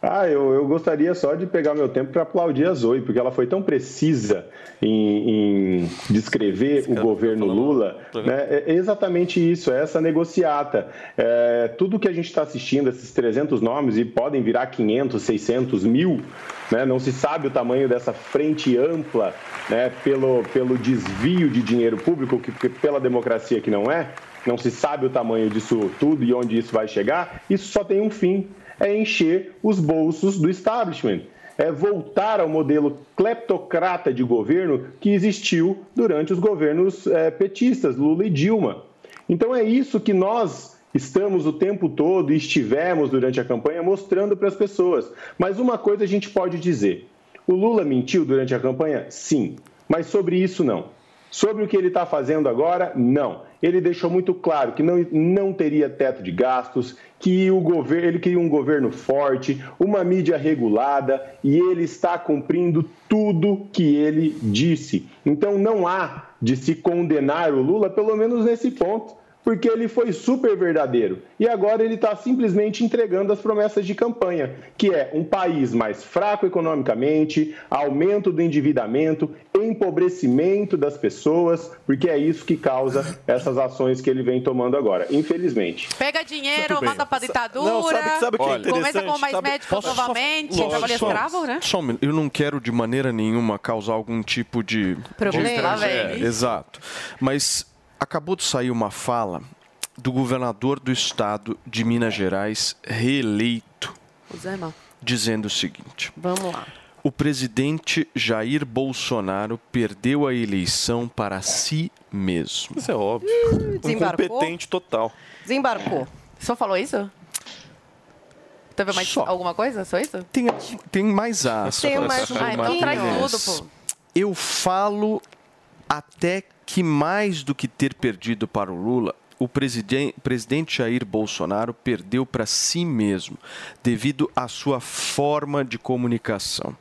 Ah, eu, eu gostaria só de pegar meu tempo para aplaudir a Zoe, porque ela foi tão precisa em, em descrever o governo Lula. Né? É exatamente isso, é essa negociata. É, tudo que a gente está assistindo, esses 300 nomes, e podem virar 500, 600, mil, né? não se sabe o tamanho dessa frente ampla né? pelo, pelo desvio de dinheiro público, que, que pela democracia que não é, não se sabe o tamanho disso tudo e onde isso vai chegar, isso só tem um fim é encher os bolsos do establishment. É voltar ao modelo kleptocrata de governo que existiu durante os governos eh, petistas, Lula e Dilma. Então é isso que nós estamos o tempo todo e estivemos durante a campanha mostrando para as pessoas. Mas uma coisa a gente pode dizer: o Lula mentiu durante a campanha? Sim, mas sobre isso não. Sobre o que ele está fazendo agora, não. Ele deixou muito claro que não, não teria teto de gastos, que o governo, ele queria um governo forte, uma mídia regulada, e ele está cumprindo tudo que ele disse. Então não há de se condenar o Lula, pelo menos nesse ponto porque ele foi super verdadeiro. E agora ele está simplesmente entregando as promessas de campanha, que é um país mais fraco economicamente, aumento do endividamento, empobrecimento das pessoas, porque é isso que causa essas ações que ele vem tomando agora, infelizmente. Pega dinheiro, manda pra ditadura. Não, sabe- sabe que é Começa com mais Sabe- médicos Posso novamente, só- escravo, né? Só. Eu não quero de maneira nenhuma causar algum tipo de. Problema. de-. É, exato. Mas acabou de sair uma fala do governador do estado de Minas Gerais, reeleito, Zema, dizendo o seguinte. vamos lá. O presidente Jair Bolsonaro perdeu a eleição para si mesmo. Isso é óbvio. desembarcou? Incompetente total. Desembarcou. Só falou isso? Teve mais alguma coisa? Só isso? Tem, tem mais aspas. Tem mais. Então traz tudo, pô. Eu falo até que mais do que ter perdido para o Lula, o presiden- presidente Jair Bolsonaro perdeu para si mesmo, devido à sua forma de comunicação.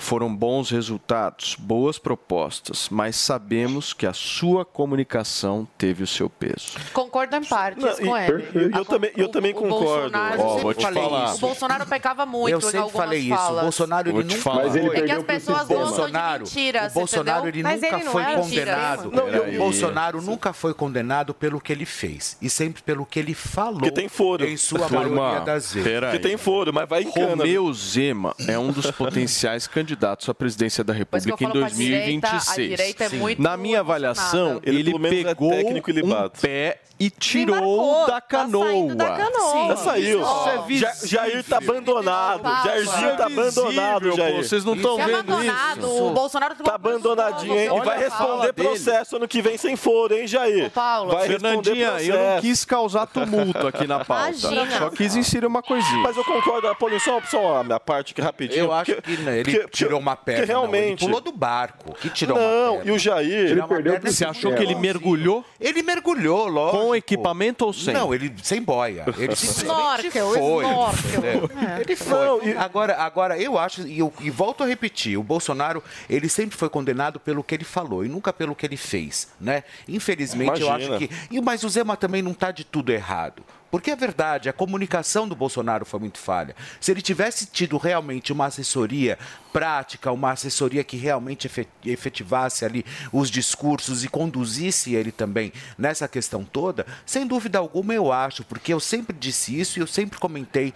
Foram bons resultados, boas propostas, mas sabemos que a sua comunicação teve o seu peso. Concordo em partes Não, com e- ele. eu também- eu também o concordo. Bolsonaro- Ó, eu vou te sempre falei falar. isso. O Bolsonaro pecava muito eu em sempre algumas falei isso. falas. O Bolsonaro ele nunca falar. Mas ele É que foi. as pessoas gostam de Bolsonaro, mentiras, o Bolsonaro ele Mas nunca ele foi é condenado. Não, eu- o Bolsonaro nunca foi condenado pelo que ele fez e sempre pelo que ele falou. Porque tem foro. Em sua Turma, maioria das vezes. Porque tem foro, mas vai em cana. Romeu Zema é um dos potenciais (laughs) candidatos à presidência da República em falo pra direita, a 2026. direita é muito Na minha avaliação, Ele, ele, é pegou técnico e um pé e tirou da tá canoa. da canoa. Já saiu. Isso é Ja-. Jair tá abandonado. Paulo. Jairzinho tá é abandonado, pô. Jair. Vocês não estão é vendo abandonado, isso. o Bolsonaro Tá abandonadinho, hein? E vai responder dele. processo ano que vem sem foro, hein, Jair? Paulo. Vai responder Fernandinha, eu não quis causar tumulto aqui na pauta. Imagina. Só quis inserir uma coisinha. Mas eu concordo, Paulinho, só, só a minha parte aqui rapidinho. Eu acho porque- que né, ele porque- tirou uma perna. não, ele realmente. pulou do barco. Que tirou uma Não, perna. e o Jair. Uma perdeu perna Você é achou que ele mergulhou Ele mergulhou, lógico. com equipamento ou sem? Não, ele sem boia. Ele (laughs) simplesmente foi. Ele foi. Não, e- agora, agora, eu acho, e, eu, e volto a repetir, o Bolsonaro, ele sempre foi condenado pelo que ele falou e nunca pelo que ele fez, né? Infelizmente, eu Imagina. acho que... E, mas o Zema também não está de tudo errado. Porque é verdade, a comunicação do Bolsonaro foi muito falha. Se ele tivesse tido realmente uma assessoria prática, uma assessoria que realmente efe- efetivasse ali os discursos e conduzisse ele também nessa questão toda, sem dúvida alguma eu acho, porque eu sempre disse isso e eu sempre comentei,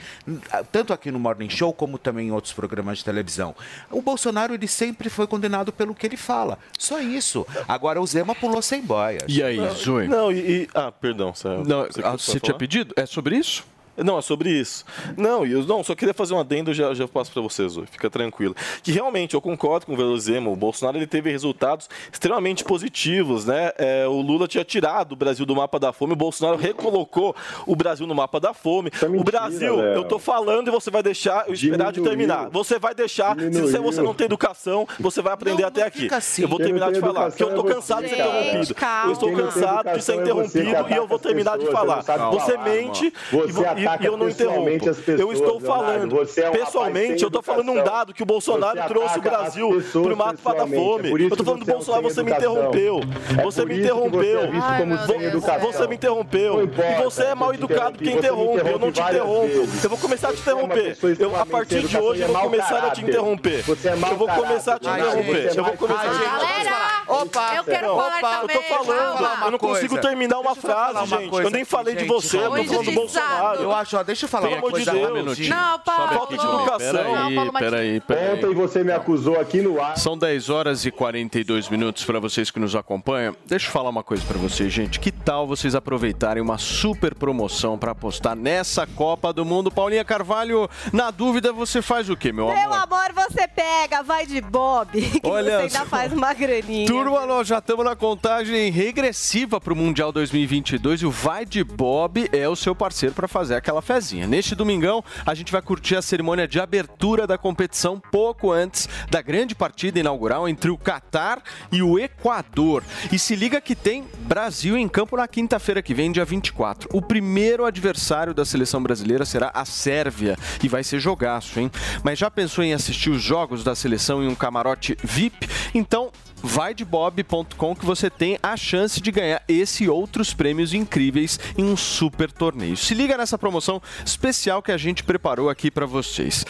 tanto aqui no Morning Show como também em outros programas de televisão. O Bolsonaro ele sempre foi condenado pelo que ele fala. Só isso. Agora o Zema pulou sem boias. E aí, Zoe? Não, e. e- ah, perdão. Você, Não, você, ah, você tinha falar? É sobre isso? Não, é sobre isso. Não, eu não, só queria fazer um adendo, já, já passo para vocês, Zoe, fica tranquilo. Que realmente, eu concordo com o Velozema, o Bolsonaro ele teve resultados extremamente positivos, né? É, o Lula tinha tirado o Brasil do mapa da fome, o Bolsonaro recolocou o Brasil no mapa da fome. É mentira, o Brasil, Léo. eu tô falando e você vai deixar eu esperar de Diminuiu. terminar. Você vai deixar, se você, Diminuiu. você não tem educação, você vai aprender Não, até não aqui. assim. Eu vou terminar de falar, porque eu tô educação é cansado de ser você, interrompido. Calma. Eu estou cansado de ser educação é você interrompido e eu vou terminar de pessoas, falar. você Você falar, mente Você e vo- e, ataca e eu não pessoalmente interrompo. as pessoas, eu estou falando. Você é um pessoalmente, eu estou falando um dado que o Bolsonaro Você trouxe o Brasil para o da pessoalmente. fome. É eu estou falando do você é Bolsonaro, sem você me interrompeu. É Você me interrompeu. Você é visto Ai, como meu sem Deus. educação. Você me interrompeu. Importa, e você é mal educado porque interrompe. Eu não te várias interrompo. vezes. Eu vou começar a te é interromper. Eu, a partir de hoje é eu vou começar a te interromper. É Eu vou começar a te interromper. Eu vou começar a te interromper. Galera, Opa, eu quero não, falar Opa, eu também. tô falando, eu não consigo terminar uma frase, gente. Eu nem falei de você, eu tô falando do Bolsonaro. Eu acho, ó, deixa eu falar Pelo uma amor de coisa Deus. rapidinho. Não, Paulo. Falta de educação. Peraí, peraí, peraí. Ontem você me acusou aqui no ar. São 10 horas e 42 minutos para vocês que nos acompanham. Deixa eu falar uma coisa para vocês, gente. Que tal vocês aproveitarem uma super promoção para apostar nessa Copa do Mundo? Paulinha Carvalho, na dúvida você faz o quê, meu Meu amor? amor, você pega, vai de Bob, (laughs) que Olha você ainda só. faz uma graninha. Turma, nós já estamos na contagem regressiva para o Mundial 2022 e o Vai de Bob é o seu parceiro para fazer aquela fezinha. Neste domingão, a gente vai curtir a cerimônia de abertura da competição pouco antes da grande partida inaugural entre o Catar e o Equador. E se liga que tem Brasil em campo na quinta-feira que vem, dia 24. O primeiro adversário da seleção brasileira será a Sérvia e vai ser jogaço, hein? Mas já pensou em assistir os jogos da seleção em um camarote VIP? Então, vai de bob.com que você tem a chance de ganhar esse e outros prêmios incríveis em um super torneio. Se liga nessa promoção especial que a gente preparou aqui para vocês.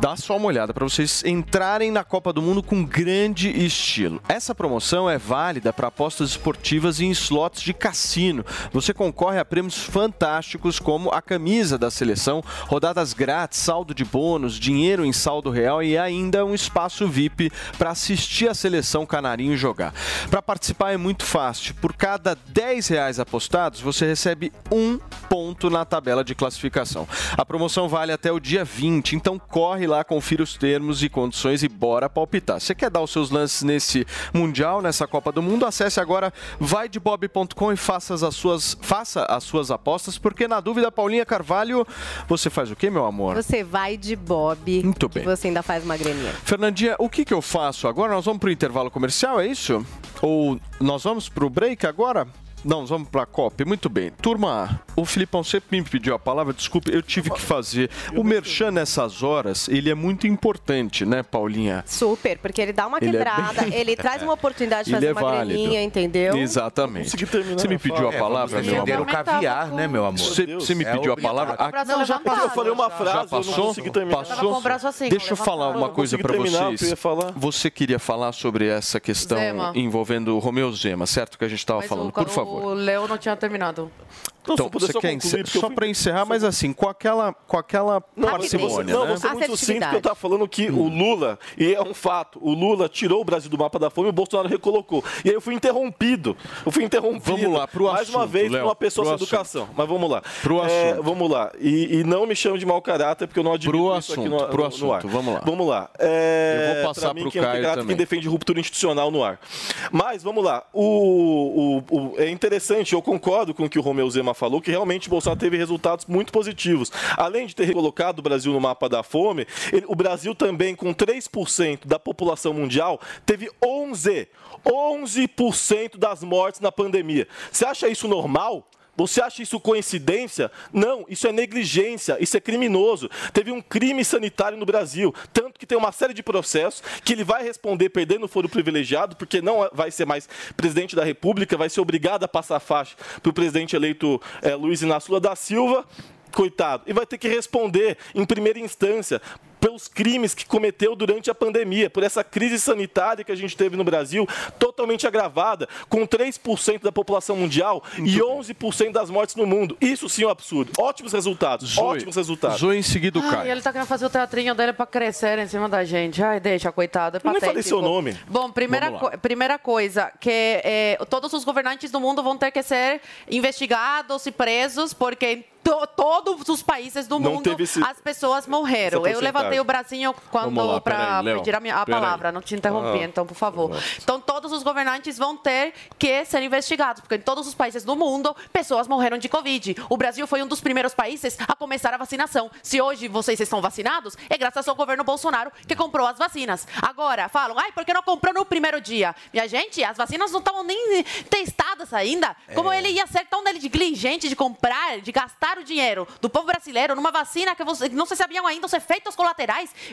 Dá só uma olhada para vocês entrarem na Copa do Mundo com grande estilo. Essa promoção é válida para apostas esportivas e em slots de cassino. Você concorre a prêmios fantásticos como a camisa da seleção, rodadas grátis, saldo de bônus, dinheiro em saldo real e ainda um espaço VIP para assistir a seleção canarinho jogar. Para participar é muito fácil. Por cada 10 reais apostados, você recebe um ponto na tabela de classificação. A promoção vale até o dia 20, então corre lá, confira os termos e condições e bora palpitar. Você quer dar os seus lances nesse Mundial, nessa Copa do Mundo? Acesse agora vaidebob.com e faça as suas, faça as suas apostas, porque na dúvida, Paulinha Carvalho, você faz o quê, meu amor? Você vai de Bob. Muito bem. Você ainda faz uma graninha. Fernandinha, o que, que eu faço agora? Nós vamos para o intervalo comercial, é isso? Ou nós vamos para o break agora? Não, vamos para a COP. Muito bem. Turma, o Filipão sempre me pediu a palavra. Desculpe, eu tive que fazer. O Merchan nessas horas, ele é muito importante, né, Paulinha? Super, porque ele dá uma Ele é quebrada, bem- (laughs) ele traz uma oportunidade de Ele fazer é uma válido. graninha, entendeu? Exatamente. Você me pediu a É, palavra, meu amor? o caviar, né, meu amor? Você, você me É pediu a palavra? Não, já levantado. Eu falei uma Já frase, eu não passou? consegui terminar. Tava com o braço assim, Deixa eu levantado. falar uma coisa consegui para terminar o que eu vocês. ia falar. Você queria falar sobre essa questão Zema. envolvendo o Romeu Zema, certo? Que a gente estava Mas falando. o, Por favor. O Léo não tinha terminado. Então, você quer encer- só para encerrar, mas assim, com aquela, com aquela Não, você, parcimônia, não, né? você é muito simples porque eu tava falando que o Lula, e é um fato, o Lula tirou o Brasil do mapa da fome e o Bolsonaro recolocou. E aí eu fui interrompido. Eu fui interrompido. Vamos lá, pro Mais uma assunto, vez, por Léo, uma pessoa sem educação. Mas vamos lá. Pro É, assunto. vamos lá. E, e não me chame de mau caráter, porque eu não admito Pro isso aqui assunto, no, pro no- no ar. assunto, vamos lá. Vamos lá. É, Eu vou passar quem não tem Caio caráter, também. quem defende ruptura institucional no ar. Mas, vamos lá. O, o- o- é interessante, eu concordo com o que o Romeu Zema falou, que realmente Bolsonaro teve resultados muito positivos. Além de ter colocado o Brasil no mapa da fome, ele- o Brasil também, com 3% da população mundial, teve 11, 11% das mortes na pandemia. Você acha isso normal? Você acha isso coincidência? Não, isso é negligência, isso é criminoso. Teve um crime sanitário no Brasil, tanto que tem uma série de processos que ele vai responder perdendo o foro privilegiado, porque não vai ser mais presidente da República, vai ser obrigado a passar a faixa para o presidente eleito eh, Luiz Inácio Lula da Silva. Coitado, e vai ter que responder em primeira instância pelos crimes que cometeu durante a pandemia, por essa crise sanitária que a gente teve no Brasil, totalmente agravada, com 3% da população mundial e 11% das mortes no mundo. Isso sim é um absurdo. Ótimos resultados, Zoe, ótimos resultados. Zoe em seguida o Caio. ele tá querendo fazer o teatrinho dele pra crescer em cima da gente. Ai, deixa, coitado. É Eu nem falei seu nome. Bom, primeira, co- primeira coisa, que é, todos os governantes do mundo vão ter que ser investigados e presos, porque todos os países do Não mundo esse- as pessoas morreram. Eu levantei o bracinho quando para pedir a, minha, a peraí. palavra, não te interrompi, Ah, então, por favor. Então, todos os governantes vão ter que ser investigados, porque em todos os países do mundo, pessoas morreram de Covid. O Brasil foi um dos primeiros países a começar a vacinação. Se hoje vocês estão vacinados, é graças ao governo Bolsonaro que comprou as vacinas. Agora, falam, ai, por que não comprou no primeiro dia? Minha gente, as vacinas não estavam nem testadas ainda. Como ele ia ser tão negligente de comprar, de gastar o dinheiro do povo brasileiro numa vacina que você, que não se sabiam ainda os efeitos colaterais?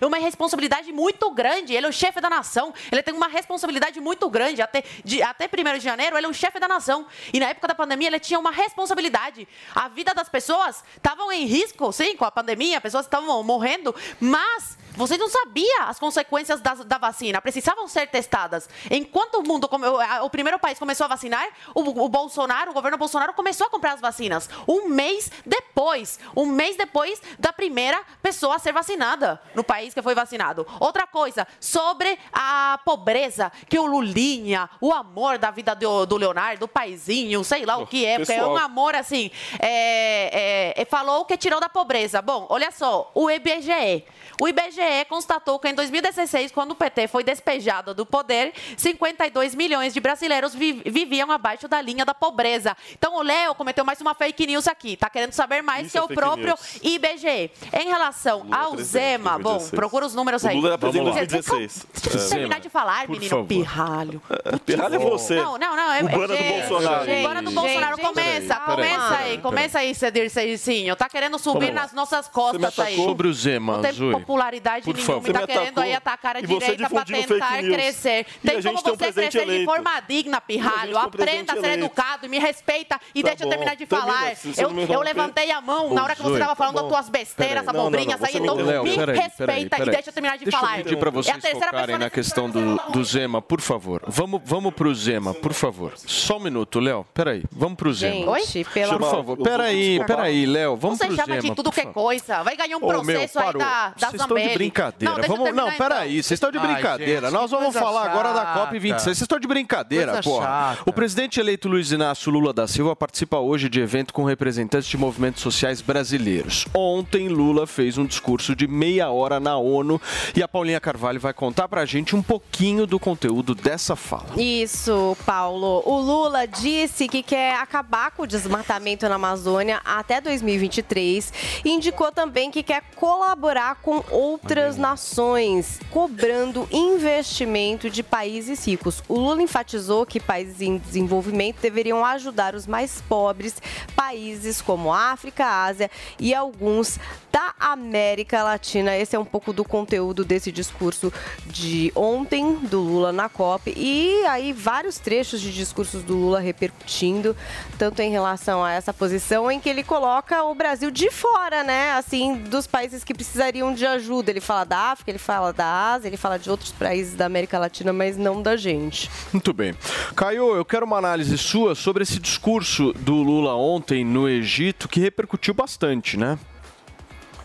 É uma responsabilidade muito grande. Ele é o chefe da nação. Ele tem uma responsabilidade muito grande. Até, de, até 1 de janeiro, ele é o chefe da nação. E na época da pandemia, ele tinha uma responsabilidade. A vida das pessoas estavam em risco, sim, com a pandemia, pessoas estavam morrendo, mas você não sabia as consequências da, da vacina, precisavam ser testadas. Enquanto o mundo, o, o primeiro país começou a vacinar, o, o Bolsonaro, o governo Bolsonaro começou a comprar as vacinas. Um mês depois, um mês depois da primeira pessoa a ser vacinada no país que foi vacinado. Outra coisa, sobre a pobreza, que o Lulinha, o amor da vida do, do Leonardo, do paizinho, sei lá o que é, porque é um amor assim, é, é, é, falou que tirou da pobreza. Bom, olha só, o IBGE. O IBGE constatou que em 2016, quando o PT foi despejado do poder, 52 milhões de brasileiros vi- viviam abaixo da linha da pobreza. Então o Léo cometeu mais uma fake news aqui. Tá querendo saber mais Isso que é o próprio news. IBGE. Em relação ao presidente, Zema, bom, 2016. procura os números O aí. Lula era presidente em Você- 2016. Deixa eu É. terminar de falar, Por menino favor. pirralho. (laughs) Pirralho é você. Não, não, não. É, Cubana do gente, Bolsonaro. gente, do Bolsonaro. gente, começa, peraí, começa peraí, aí, começa aí, Cedir Cericinho. Tá querendo subir nas nossas costas aí. Sobre o Zema, Zoe. Popularidade Por nenhuma favor. e tá Você me querendo aí atacar a e você direita pra difundindo tentar crescer. E Tem a como tem um você presidente crescer de eleito. forma digna, a pirralho. gente tem um Aprenda a ser eleito. educado e me respeita e Tá deixa eu bom. terminar de Termina, falar. você Eu, eu levantei a mão na hora que você Zoe, tava falando das tuas besteiras, não, abobrinhas não, aí, você me então me Peraí, respeita peraí, e deixa eu terminar de Deixa falar. eu pedir pra É a vocês terceira focarem na questão do, do Zema, por favor. Vamos, vamos pro Zema, por favor. Só um minuto, Léo. Peraí, vamos pro Zema. Gente, pelo Por favor, peraí, peraí, Léo, vamos Você pro chama Zema. de tudo que é coisa. Vai ganhar um processo aí da, da Vocês estão de brincadeira. Não, vamos, não, terminar, então. peraí, vocês estão de Ai, brincadeira. gente, Nós vamos falar agora da chata. COP26. Vocês estão de brincadeira, Coisa porra. chata. O presidente eleito Luiz Inácio Lula da Silva participa hoje de evento com representantes de movimentos sociais brasileiros. Ontem, Lula fez um discurso de meia hora na ONU e a Paulinha Carvalho vai contar pra gente um pouquinho do conteúdo dessa fala. Isso, Paulo. O Lula disse que quer acabar com o desmatamento na Amazônia até 2023 e indicou também que quer colaborar com outras nações, cobrando investimento de países ricos. O Lula enfatizou que países em desenvolvimento deveriam ajudar os mais pobres, países como África, Ásia e alguns da América Latina. Esse é um pouco do conteúdo desse discurso de ontem do Lula na COP e aí vários trechos de discursos do Lula repercutindo tanto em relação a essa posição em que ele coloca o Brasil de fora, né? Assim, dos países que precisariam de ajuda. Ele fala da África, ele fala da Ásia, ele fala de outros países da América Latina, mas não da gente. Muito bem. Caio, eu quero uma análise sua sobre esse discurso do Lula ontem no Egito, que repercutiu bastante, né?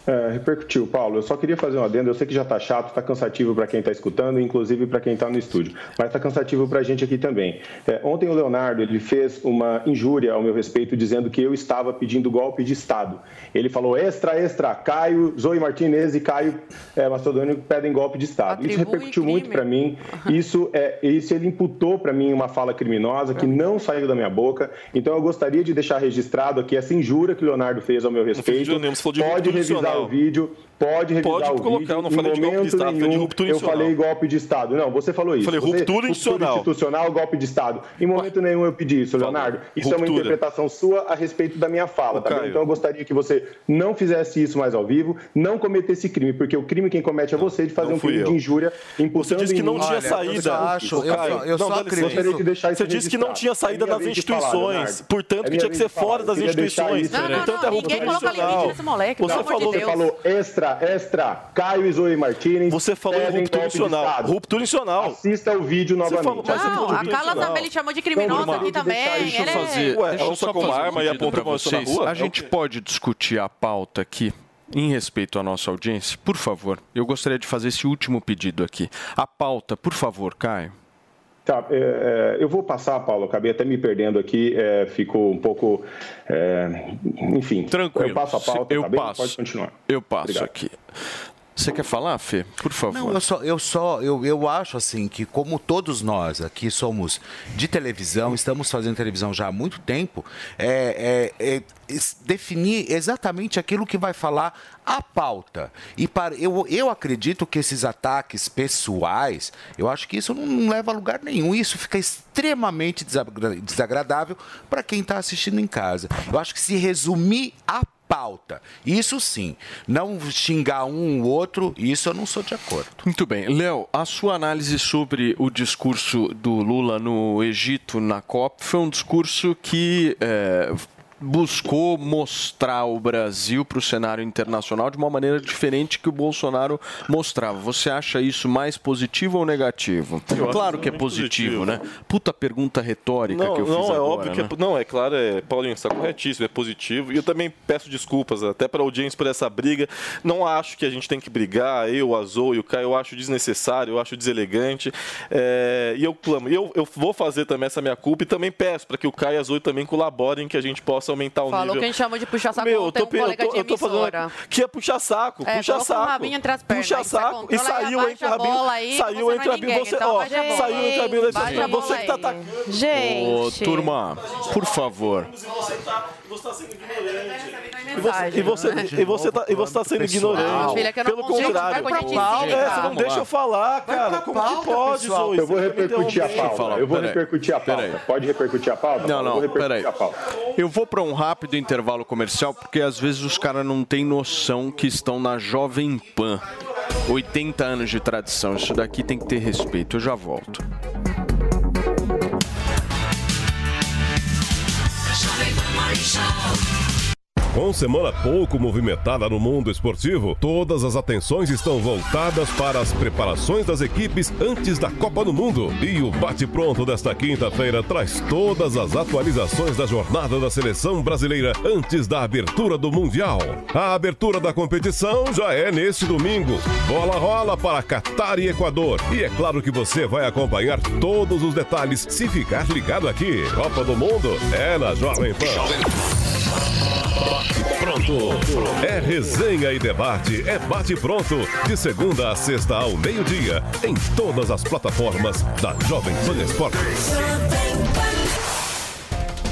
É, repercutiu, Paulo. Eu só queria fazer um adendo. Eu sei que já tá chato, tá cansativo para quem tá escutando, inclusive para quem tá no estúdio, mas tá cansativo pra gente aqui também. É, ontem o Leonardo ele fez uma injúria ao meu respeito, dizendo que eu estava pedindo golpe de Estado. Ele falou extra, extra, Caio, Zoe Martinez e Caio é, Mastodônio pedem golpe de Estado. Isso repercutiu muito para mim. Isso, é, isso ele imputou para mim uma fala criminosa que não saiu da minha boca. Então eu gostaria de deixar registrado aqui essa injúria que o Leonardo fez ao meu respeito. injúria nenhuma, você falou de Pode revisar o vídeo, pode revisar Pode o colocar, vídeo. eu não Em falei de golpe de momento Estado, falei de nenhum, ruptura Eu falei golpe de Estado. Não, você falou isso. Falei Você- ruptura institucional. institucional, golpe de Estado. Em momento nenhum eu pedi isso, Leonardo. Isso é uma Ruptura. interpretação sua a respeito da minha fala, tá. Então eu gostaria que você não fizesse isso mais ao vivo, não cometesse crime, porque o crime quem comete é você de fazer um crime eu. de injúria, imputando Você disse que não tinha Olha, saída. eu acho- eu só- eu não, só dá acredito- de deixar isso Você disse que não tinha saída É das falar, instituições, portanto, É que tinha que ser fora das instituições. isso Não, não, Portanto, não, é ninguém ruptura coloca limite institucional. nesse moleque, Você pelo amor de falou, Você falou extra, extra, Caio e Zoe Martinez. Você falou. Estado. Ruptura institucional. Assista o vídeo novamente. falou- Não, a Carla institucional. Zambelli chamou de criminosa lá. aqui também. Deixa eu Ele é- fazer. Ué, deixa eu só só com um arma e aponta pra pessoa na vocês. rua? A gente pode discutir a pauta aqui. Em respeito à nossa audiência, por favor, eu gostaria de fazer esse último pedido aqui. A pauta, por favor, Caio. Tá, é, é, eu vou passar, Paulo, acabei até me perdendo aqui, é, ficou um pouco. é, enfim, Tranquilo. eu passo a pauta, eu tá bem? passo. Pode continuar. Eu passo Obrigado. aqui. Você quer falar, Fê? Por favor. Não, eu só, eu só, eu, eu acho assim que como todos nós aqui somos de televisão, estamos fazendo televisão já há muito tempo, é, é- é definir exatamente aquilo que vai falar a pauta. E para, eu, eu acredito que esses ataques pessoais, eu acho que isso não leva a lugar nenhum. Isso fica extremamente desagra- desagradável para quem está assistindo em casa. Eu acho que se resumir a pauta. Isso sim. Não xingar um ou outro, isso eu não sou de acordo. Muito bem. Léo, a sua análise sobre o discurso do Lula no Egito, na COP, foi um discurso que é, buscou mostrar o Brasil para o cenário internacional de uma maneira diferente que o Bolsonaro mostrava. Você acha isso mais positivo ou negativo? Eu claro que é positivo, positivo. né? Puta pergunta retórica Não, que eu fiz não, é agora, óbvio que né? é, não, é claro, é, Paulinho, está corretíssimo, é positivo. E eu também peço desculpas até para a audiência por essa briga. Não acho que a gente tem que brigar, eu, Azul e o Caio, eu acho desnecessário, eu acho deselegante. É, e eu clamo, eu, eu vou fazer também essa minha culpa e também peço para que o Caio e a Azul também colaborem, que a gente possa aumentar o Falou nível. que a gente chamou de puxar saco Meu, eu ontem tô, um eu tô, de eu tô fazendo que ia puxar saco, É, puxa saco. rabinho entre as pernas, puxa você saco. E saiu entre o a rabinho. bola aí, saiu você entre é rabinho. ninguém, Você, então ó, a bola. saiu entre a Você, você bola que tá atacando. Gente. Ô, turma, por favor. Você tá, você sendo ignorante. E você, e você, você tá, e você tá sendo ignorante. Filha, Pelo contrário. vai com a gente É, você não deixa eu falar, cara. Como que pode, pessoal? Zoe? Eu vou repercutir a pauta. Eu vou repercutir a pauta. Peraí. Pode repercutir a pauta? Não, Paulo? Eu vou não, repercutir peraí. a pauta. Eu vou para um rápido intervalo comercial, porque às vezes os caras não têm noção que estão na Jovem Pan. 80 anos de tradição. Isso daqui tem que ter respeito. Eu já volto. Com semana pouco movimentada no mundo esportivo, todas as atenções estão voltadas para as preparações das equipes antes da Copa do Mundo. E o bate-pronto desta quinta-feira traz todas as atualizações da jornada da seleção brasileira antes da abertura do Mundial. A abertura da competição já é neste domingo. Bola rola para Catar e Equador. E é claro que você vai acompanhar todos os detalhes se ficar ligado aqui. Copa do Mundo é na Jovem Pan. Pronto. É resenha e debate, é bate pronto. De segunda a sexta ao meio-dia, em todas as plataformas da Jovem Pan Esportes.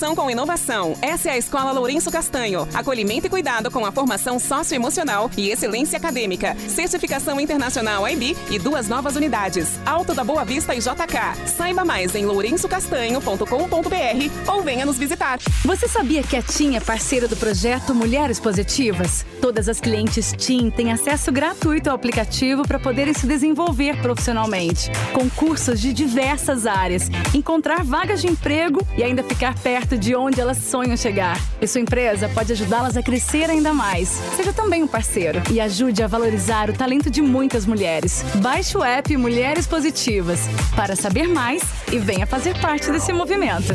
com inovação. Essa é a Escola Lourenço Castanho. Acolhimento e cuidado com a formação socioemocional e excelência acadêmica. Certificação internacional IB e duas novas unidades. Alto da Boa Vista e JK. Saiba mais em lourençocastanho.com.br ou venha nos visitar. Você sabia que a TIM é parceira do projeto Mulheres Positivas? Todas as clientes TIM têm acesso gratuito ao aplicativo para poderem se desenvolver profissionalmente, com cursos de diversas áreas, encontrar vagas de emprego e ainda ficar perto de onde elas sonham chegar. E sua empresa pode ajudá-las a crescer ainda mais. Seja também um parceiro e ajude a valorizar o talento de muitas mulheres. Baixe o app Mulheres Positivas para saber mais e venha fazer parte desse movimento.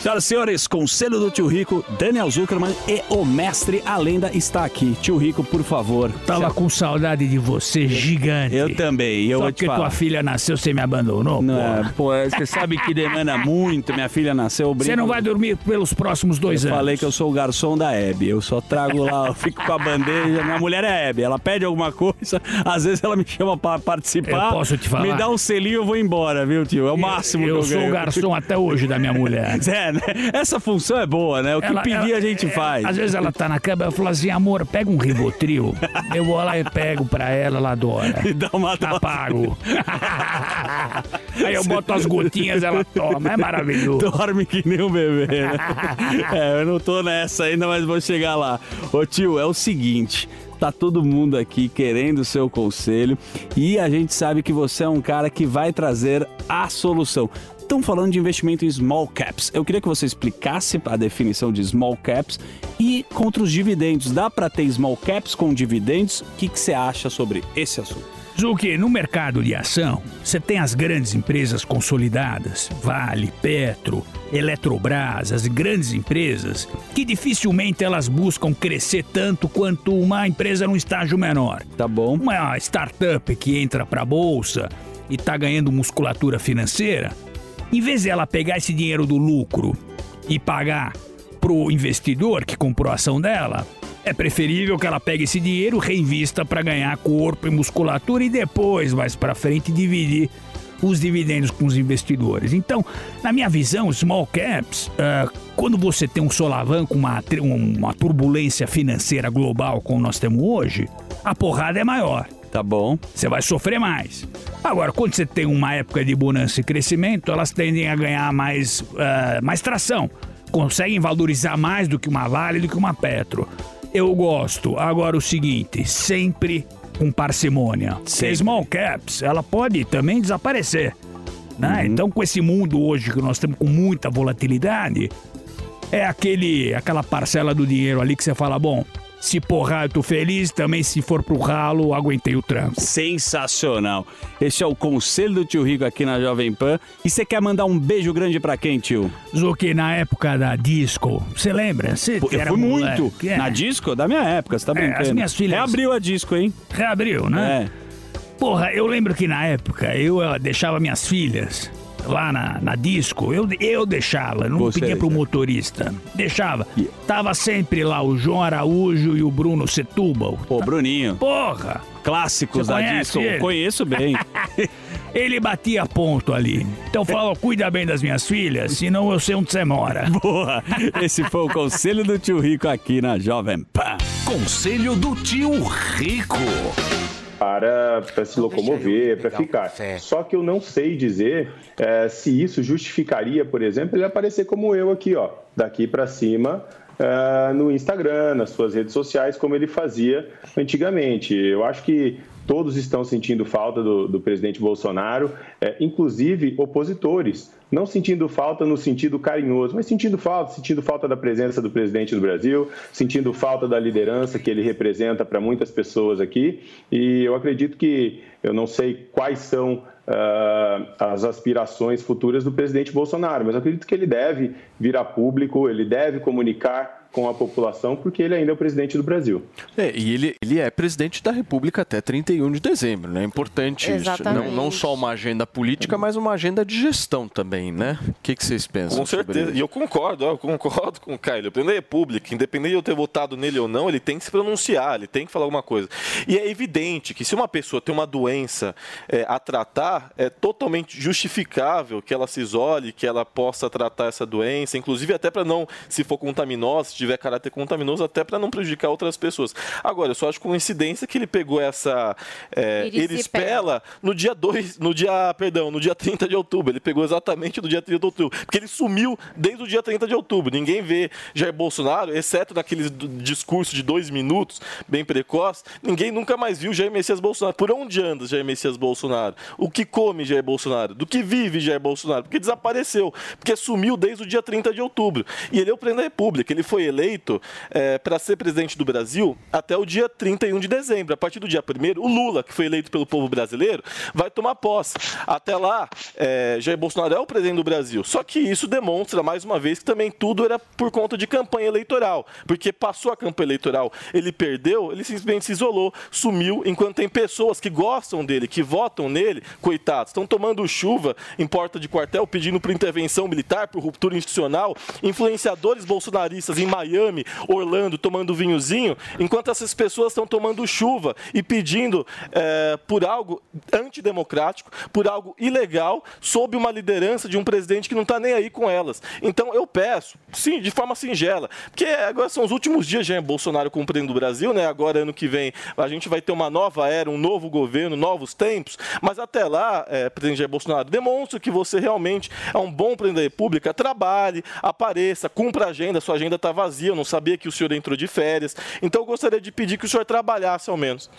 Senhoras e senhores, Conselho do Tio Rico, Daniel Zuckerman e o mestre A Lenda está aqui. Tio Rico, por favor. Tava com saudade de você, gigante. Eu também, eu Só vou te porque falar. tua filha nasceu, você me abandonou, Não, é, pô, você sabe que demanda muito, minha filha nasceu. eu Você não vai dormir pelos próximos dois eu anos. falei que eu sou o garçom da Hebe. Eu só trago lá, eu fico com a bandeja. Minha mulher é Hebe. Ela pede alguma coisa, às vezes ela me chama pra participar. Eu posso te falar? Me dá um selinho, eu vou embora, viu, tio? É o máximo eu que eu sou ganho. o garçom até hoje da minha mulher. (laughs) É, né? Essa função é boa, né? O que Ela- ela- pedir a gente é, faz. Às vezes ela tá na cama, eu falo assim, amor, pega um Rivotril. (laughs) eu vou lá e pego pra ela, ela adora. E dá uma Tá pago. (laughs) Aí eu boto as gotinhas, ela toma, é maravilhoso. Dorme que nem um bebê, né? (laughs) é, eu não tô nessa ainda, mas vou chegar lá. Ô tio, é o seguinte. Tá todo mundo aqui querendo o seu conselho e a gente sabe que você é um cara que vai trazer a solução. Estão falando de investimento em small caps. Eu queria que você explicasse a definição de small caps e contra os dividendos. Dá para ter small caps com dividendos? O que, que você acha sobre esse assunto? Zuki, no mercado de ação, você tem as grandes empresas consolidadas, Vale, Petro, Eletrobras, as grandes empresas, que dificilmente elas buscam crescer tanto quanto uma empresa num estágio menor. Tá bom. Uma startup que entra para a bolsa e está ganhando musculatura financeira, em vez de ela pegar esse dinheiro do lucro e pagar pro investidor que comprou a ação dela, É preferível que ela pegue esse dinheiro, reinvista para ganhar corpo e musculatura e depois, mais para frente, dividir os dividendos com os investidores. Então, na minha visão, small caps, ah, quando você tem um solavanco, uma, uma turbulência financeira global como nós temos hoje, a porrada é maior. Tá bom. Você vai sofrer mais. Agora, quando você tem uma época de bonança e crescimento, elas tendem a ganhar mais, ah, mais tração. Conseguem valorizar mais do que uma Vale, do que uma Petro. Eu gosto. Agora, o seguinte, sempre com parcimônia. A small caps, ela pode também desaparecer. Né? Então, com esse mundo hoje que nós temos com muita volatilidade, é aquele, aquela parcela do dinheiro ali que você fala, bom, se porrar eu tô feliz, também se for pro ralo, aguentei o tranco. Sensacional. Este é o conselho do tio Rico aqui na Jovem Pan. E você quer mandar um beijo grande pra quem, tio? Zuki, na época da disco, você lembra? Você Pô, eu fui muito. é. Na disco? Da minha época, você tá É, brincando. as minhas filhas- Reabriu a disco, hein? Reabriu, né? Porra, eu lembro que na época eu eh, deixava minhas filhas lá na, na disco, eu, eu deixava, não Você pedia pro motorista. Deixava. Tava sempre lá o João Araújo e o Bruno Setúbal. Pô, Bruninho. Porra! Clássicos Você da disco. ele? Conheço bem. (laughs) Ele batia ponto ali. Então falava, cuida bem das minhas filhas, senão eu sei onde você mora. (laughs) Boa! Esse foi o conselho do tio Rico aqui na Jovem Pan. Conselho do tio Rico. Para, para se locomover, para ficar. Só que eu não sei dizer eh, se isso justificaria, por exemplo, ele aparecer como eu aqui, ó, daqui para cima. eh, no Instagram, nas suas redes sociais, como ele fazia antigamente. Eu acho que todos estão sentindo falta do, do presidente Bolsonaro, eh, inclusive opositores. Não sentindo falta no sentido carinhoso, mas sentindo falta, sentindo falta da presença do presidente do Brasil, sentindo falta da liderança que ele representa para muitas pessoas aqui. E eu acredito que, eu não sei quais são ah, as aspirações futuras do presidente Bolsonaro, mas acredito que ele deve vir a público, ele deve comunicar com a população, porque ele ainda é o presidente do Brasil. É, e ele, ele é presidente da República até 31 de dezembro, né? É importante isso. Não, Exatamente. não só uma agenda política, mas uma agenda de gestão também, né? O que, que vocês pensam? Com certeza. E eu concordo, eu concordo com o Caio. O presidente da República, independente de eu ter votado nele ou não, ele tem que se pronunciar, ele tem que falar alguma coisa. E é evidente que se uma pessoa tem uma doença é, a tratar, é totalmente justificável que ela se isole, que ela possa tratar essa doença, inclusive até para não, se for contaminosa, tiver caráter contamiноso, até para não prejudicar outras pessoas. Agora, eu só acho coincidência que ele pegou essa é, erispela no dia 2, no dia, perdão, no dia 30 de outubro. Ele pegou exatamente no dia 30 de outubro, porque ele sumiu desde o dia 30 de outubro. Ninguém vê Jair Bolsonaro, exceto naquele discurso de dois minutos, bem precoce, ninguém nunca mais viu Jair Messias Bolsonaro. Por onde anda Jair Messias Bolsonaro? O que come Jair Bolsonaro? Do que vive Jair Bolsonaro? Porque desapareceu, porque sumiu desde o dia 30 de outubro. E ele é o presidente da República. Ele foi eleito para ser presidente do Brasil até o dia 31 de dezembro. A partir do dia 1 o Lula, que foi eleito pelo povo brasileiro, vai tomar posse. Até lá, é, Jair Bolsonaro é o presidente do Brasil. Só que isso demonstra, mais uma vez, que também tudo era por conta de campanha eleitoral. Porque passou a campanha eleitoral, ele perdeu, ele simplesmente se isolou, sumiu, enquanto tem pessoas que gostam dele, que votam nele, coitados, estão tomando chuva em porta de quartel, pedindo por intervenção militar, por ruptura institucional, influenciadores bolsonaristas em Miami, Orlando, tomando vinhozinho, enquanto essas pessoas estão tomando chuva e pedindo eh, por algo antidemocrático, por algo ilegal, sob uma liderança de um presidente que não está nem aí com elas. Então eu peço, sim, de forma singela, porque agora são os últimos dias de Bolsonaro como presidente do Brasil, né? Agora, ano que vem, a gente vai ter uma nova era, um novo governo, novos tempos, mas até lá, eh, presidente Jair Bolsonaro, demonstre que você realmente é um bom presidente da República, trabalhe, apareça, cumpra a agenda, sua agenda está vazia, eu não sabia que o senhor entrou de férias, então eu gostaria de pedir que o senhor trabalhasse ao menos.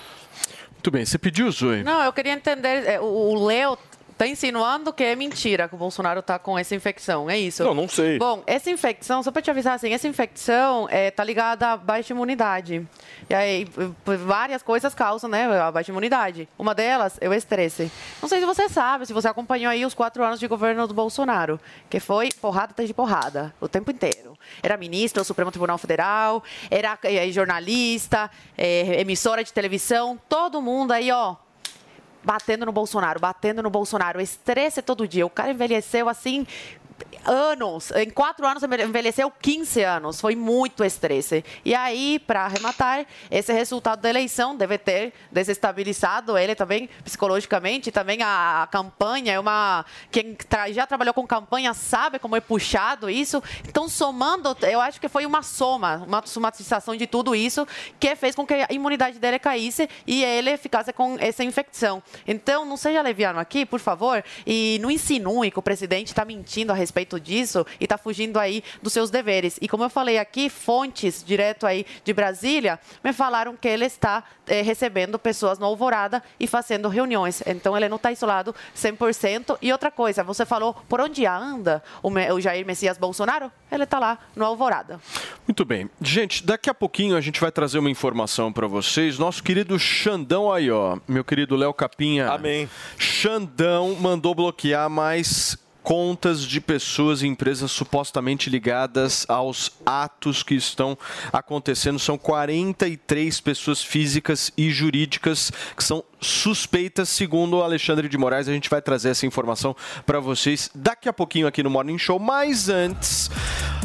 Muito bem, você pediu, Zoe? Não, eu queria entender. é, O o Léo tá insinuando que é mentira que o Bolsonaro tá com essa infecção. É isso? Não, não sei. Bom, essa infecção, só para te avisar assim, essa infecção é, tá ligada à baixa imunidade. E aí, várias coisas causam, né, a baixa imunidade. Uma delas é o estresse. Não sei se você sabe, se você acompanhou aí os quatro anos de governo do Bolsonaro, que foi porrada atrás de porrada, o tempo inteiro. Era ministro do Supremo Tribunal Federal, era eh, jornalista, eh, emissora de televisão, todo mundo aí, ó, batendo no Bolsonaro, batendo no Bolsonaro. Estresse todo dia. O cara envelheceu assim anos, em quatro anos envelheceu 15 anos, foi muito estresse. E aí, para arrematar, esse resultado da eleição deve ter desestabilizado ele também psicologicamente, também a, a campanha é uma quem tra- já trabalhou com campanha sabe como é puxado isso. Então, somando, eu acho que foi uma soma, uma somatização de tudo isso que fez com que a imunidade dele caísse e ele ficasse com essa infecção. Então, não seja leviano aqui, por favor, e não insinue que o presidente está mentindo a respeito disso e está fugindo aí dos seus deveres. E como eu falei aqui, fontes direto aí de Brasília me falaram que ele está eh, recebendo pessoas no Alvorada e fazendo reuniões. Então, ele não está isolado 100%. E outra coisa, você falou por onde anda o, o Jair Messias Bolsonaro? Ele está lá no Alvorada. Muito bem. Gente, daqui a pouquinho a gente vai trazer uma informação para vocês. Nosso querido Xandão aí, ó. Meu querido Léo Capinha. Amém. Xandão mandou bloquear mais contas de pessoas e empresas supostamente ligadas aos atos que estão acontecendo. São 43 pessoas físicas e jurídicas que são suspeitas, segundo o Alexandre de Moraes. A gente vai trazer essa informação para vocês daqui a pouquinho aqui no Morning Show. Mas antes,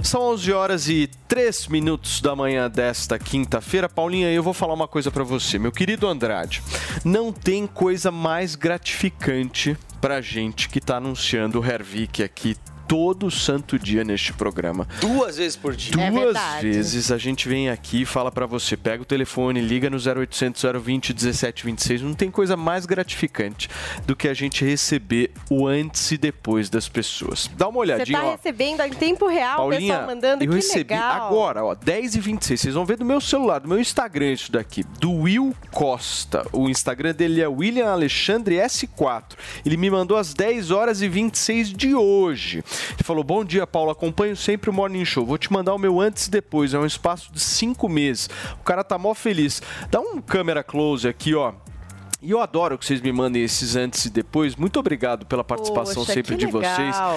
são 11 horas e 3 minutos da manhã desta quinta-feira. Paulinha, eu vou falar uma coisa para você. Meu querido Andrade, não tem coisa mais gratificante pra gente que tá anunciando o Hervik aqui todo santo dia neste programa. Duas vezes por dia. Duas vezes a gente vem aqui e fala pra você, pega o telefone, liga no 0800 020 1726. Não tem coisa mais gratificante do que a gente receber o antes e depois das pessoas. Dá uma Você olhadinha, tá ó. recebendo em tempo real, o Paulinha, pessoal mandando, eu que recebi legal. agora, ó, 10 e 26. Vocês vão ver do meu celular, do meu Instagram isso daqui, do Will Costa. O Instagram dele é William Alexandre S4. Ele me mandou às 10 horas e 26 de hoje. Ele falou: Bom dia, Paulo. Acompanho sempre o Morning Show. Vou te mandar o meu antes e depois. É um espaço de cinco meses. O cara tá mó feliz. Dá um câmera close aqui, ó. E eu adoro que vocês me mandem esses antes e depois. Muito obrigado pela participação Poxa, sempre que de vocês. legal.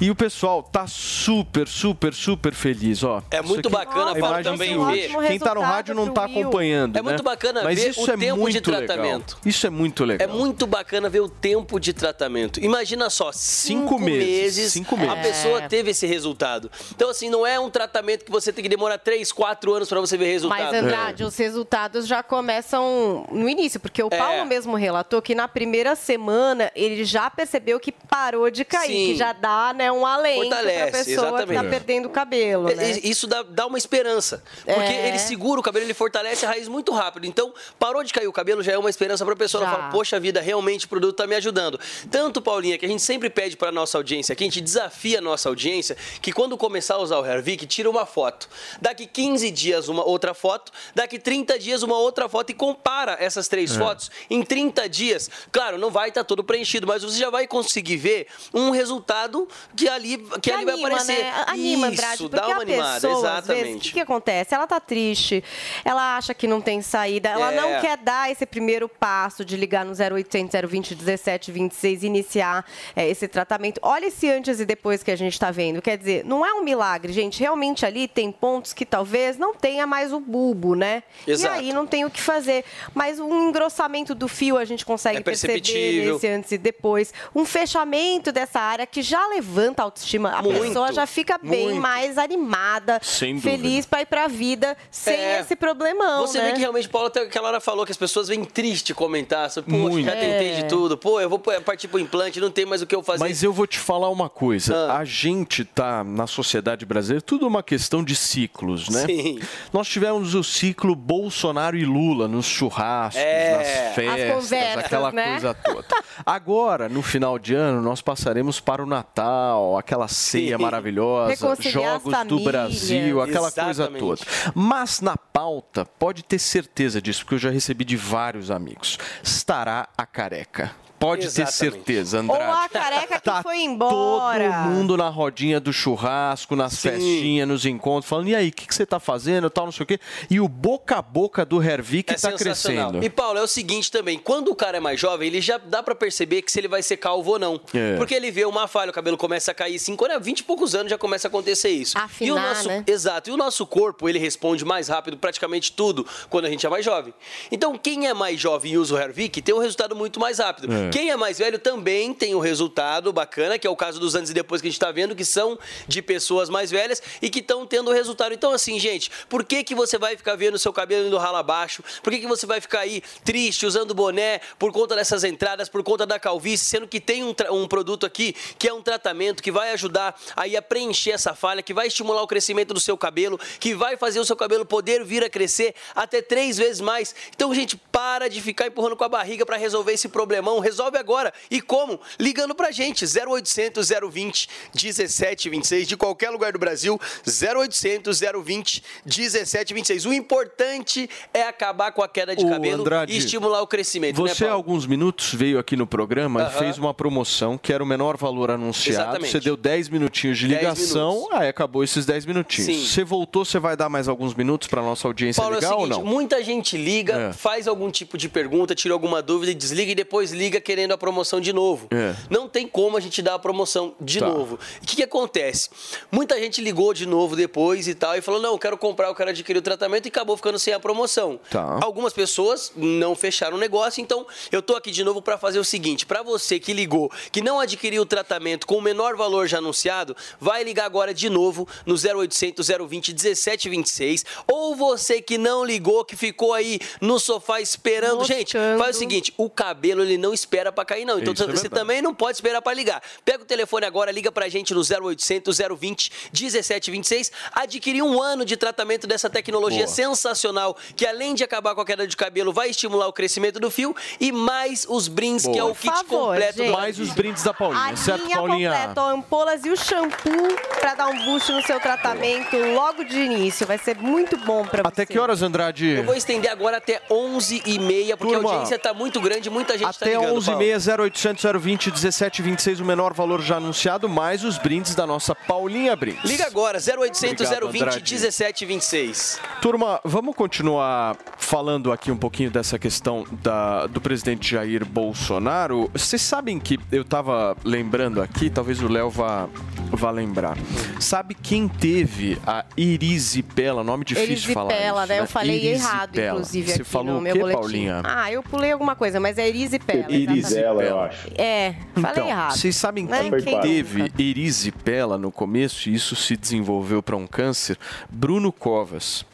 E o pessoal tá super, super, super feliz, ó. É muito bacana, a Paulo, imagem também ver. Will. Quem tá no rádio não tá acompanhando, É muito né? bacana Mas ver isso o é tempo muito de legal. tratamento. Isso é muito É legal. muito bacana ver o tempo de tratamento. Imagina só, cinco, meses, cinco a meses. pessoa É. teve esse resultado. Então, assim, não é um tratamento que você tem que demorar três, quatro anos para você ver resultado. Mas, Andrade, os resultados já começam no início, porque o É. Paulo mesmo relatou que na primeira semana ele já percebeu que parou de cair, Sim. que já dá né, um alento para a pessoa que exatamente. tá perdendo o cabelo, né? E- Isso dá, dá uma esperança. Porque É. ele segura o cabelo, ele fortalece a raiz muito rápido. Então, parou de cair o cabelo, já é uma esperança para a pessoa. Ela fala, poxa vida, realmente o produto está me ajudando. Tanto, Paulinha, que a gente sempre pede para nossa audiência aqui, a gente desafia a nossa audiência, que quando começar a usar o Hervik, tira uma foto. Daqui 15 dias, uma outra foto. Daqui 30 dias, uma outra foto. E compara essas três É. fotos. Em 30 dias, claro, não vai estar todo preenchido, mas você já vai conseguir ver um resultado que ali, que ali vai anima, aparecer. Né? Anima, Isso, porque dá uma a animada, pessoa, vezes, o exatamente. que, que acontece? Ela tá triste, ela acha que não tem saída, ela É. não quer dar esse primeiro passo de ligar no 0800 020 1726 e iniciar é, esse tratamento. Olha esse antes e depois que a gente está vendo. Quer dizer, não é um milagre, gente. Realmente ali tem pontos que talvez não tenha mais o bulbo, né? Exato. E aí não tem o que fazer. Mas um engrossamento do fio a gente consegue É perceber nesse antes e depois. Um fechamento dessa área que já levanta a autoestima. A Muito, pessoa já fica bem muito. mais animada, feliz para ir pra vida sem É. esse problemão, Você né? vê que realmente, Paulo, até aquela hora falou que as pessoas vêm triste comentar. Sobre, Poxa, Muito. já tentei É. de tudo. Pô, eu vou partir pro implante, não tem mais o que eu fazer. Mas eu vou te falar uma coisa. Ah. A gente tá na sociedade brasileira, tudo uma questão de ciclos, né? Sim. Nós tivemos o ciclo Bolsonaro e Lula nos churrascos, É. nas As festas, conversas, aquela né? coisa toda. Agora, no final de ano, nós passaremos para o Natal, aquela ceia Sim. maravilhosa, Jogos do. Brasil, aquela coisa Exatamente. toda. Mas na pauta, pode ter certeza disso, porque eu já recebi de vários amigos. Estará a careca. Pode ter Exatamente. certeza, Ou Andrade. a careca que Tá foi embora. Todo mundo na rodinha do churrasco, nas Sim. festinhas, nos encontros, falando, e aí, o que, que você tá fazendo, tal, não sei o quê. E o boca a boca do Hervik É tá crescendo. E, Paulo, é o seguinte também. Quando o cara é mais jovem, ele já dá pra perceber que se ele vai ser calvo ou não. É. Porque ele vê uma falha, o cabelo começa a cair. Assim, quando é 20 e poucos anos já começa a acontecer isso. Afinar, e o nosso, né? Exato. E o nosso corpo, ele responde mais rápido praticamente tudo quando a gente é mais jovem. Então, quem é mais jovem e usa o Hervik tem um resultado muito mais rápido. É. Quem é mais velho também tem um resultado bacana, que é o caso dos antes e depois que a gente está vendo, que são de pessoas mais velhas e que estão tendo resultado. Então, assim, gente, por que, que você vai ficar vendo seu cabelo indo rala abaixo? Por que, que você vai ficar aí triste, usando boné, por conta dessas entradas, por conta da calvície, sendo que tem um, um produto aqui que é um tratamento que vai ajudar aí a preencher essa falha, que vai estimular o crescimento do seu cabelo, que vai fazer o seu cabelo poder vir a crescer até três vezes mais. Então, gente, para de ficar empurrando com a barriga para resolver esse problemão. Resolve agora. E como? Ligando pra gente, 0800 020 1726, de qualquer lugar do Brasil, 0800 020 1726. O importante é acabar com a queda de Ô, cabelo Andrade, e estimular o crescimento, né, Você, há Paulo? alguns minutos, veio aqui no programa e Aham. fez uma promoção que era o menor valor anunciado. Exatamente. Você deu 10 minutinhos de 10 ligação, minutos. aí acabou esses 10 minutinhos. Sim. Você voltou, você vai dar mais alguns minutos para nossa audiência Paulo, ligar é o ou seguinte, não? muita gente liga, É. faz algum tipo de pergunta, tira alguma dúvida e desliga e depois liga querendo a promoção de novo. É. Não tem como a gente dar a promoção de Tá. novo. O que, que acontece? Muita gente ligou de novo depois e tal e falou: não, eu quero comprar, eu quero adquirir o tratamento e acabou ficando sem a promoção. Tá. Algumas pessoas não fecharam o negócio, então eu tô aqui de novo para fazer o seguinte: para você que ligou, que não adquiriu o tratamento com o menor valor já anunciado, vai ligar agora de novo no 0800 020 1726. Ou você que não ligou, que ficou aí no sofá esperando. Gente, faz o seguinte: o cabelo ele não espera espera para cair, não. Então Isso é você é também não pode esperar para ligar. Pega o telefone agora, liga para a gente no 0800 020 1726. Adquirir um ano de tratamento dessa tecnologia Boa. sensacional, que além de acabar com a queda de cabelo, vai estimular o crescimento do fio e mais os brindes, Boa. que é o kit favor, completo. Gente. Mais os brindes da Paulinha, a certo, linha Paulinha? Completa, ampolas e o shampoo para dar um boost no seu tratamento Boa. logo de início. Vai ser muito bom para você. Até que horas, Andrade? Eu vou estender agora até 11h30, porque Turma, a audiência está muito grande, muita gente está ligando. Até 11 11,6 0800 020 1726, o menor valor já anunciado, mais os brindes da nossa Paulinha Brindes. Liga agora, 0800 Obrigado, 020 1726. Turma, vamos continuar falando aqui um pouquinho dessa questão da, do presidente Jair Bolsonaro. Vocês sabem que eu estava lembrando aqui, talvez o Léo vá, vá lembrar. Sabe quem teve a Erisipela, nome difícil Erisipela, de falar. Erisipela, né? né? Eu né? falei errado, inclusive. Você falou o quê, boletim. Paulinha? Ah, eu pulei alguma coisa, mas é Erisipela. Erisela, eu acho. É, falei Então, errado. vocês sabem Né? quem Quem teve nunca? erisipela no começo e isso se desenvolveu para um câncer? Bruno Covas.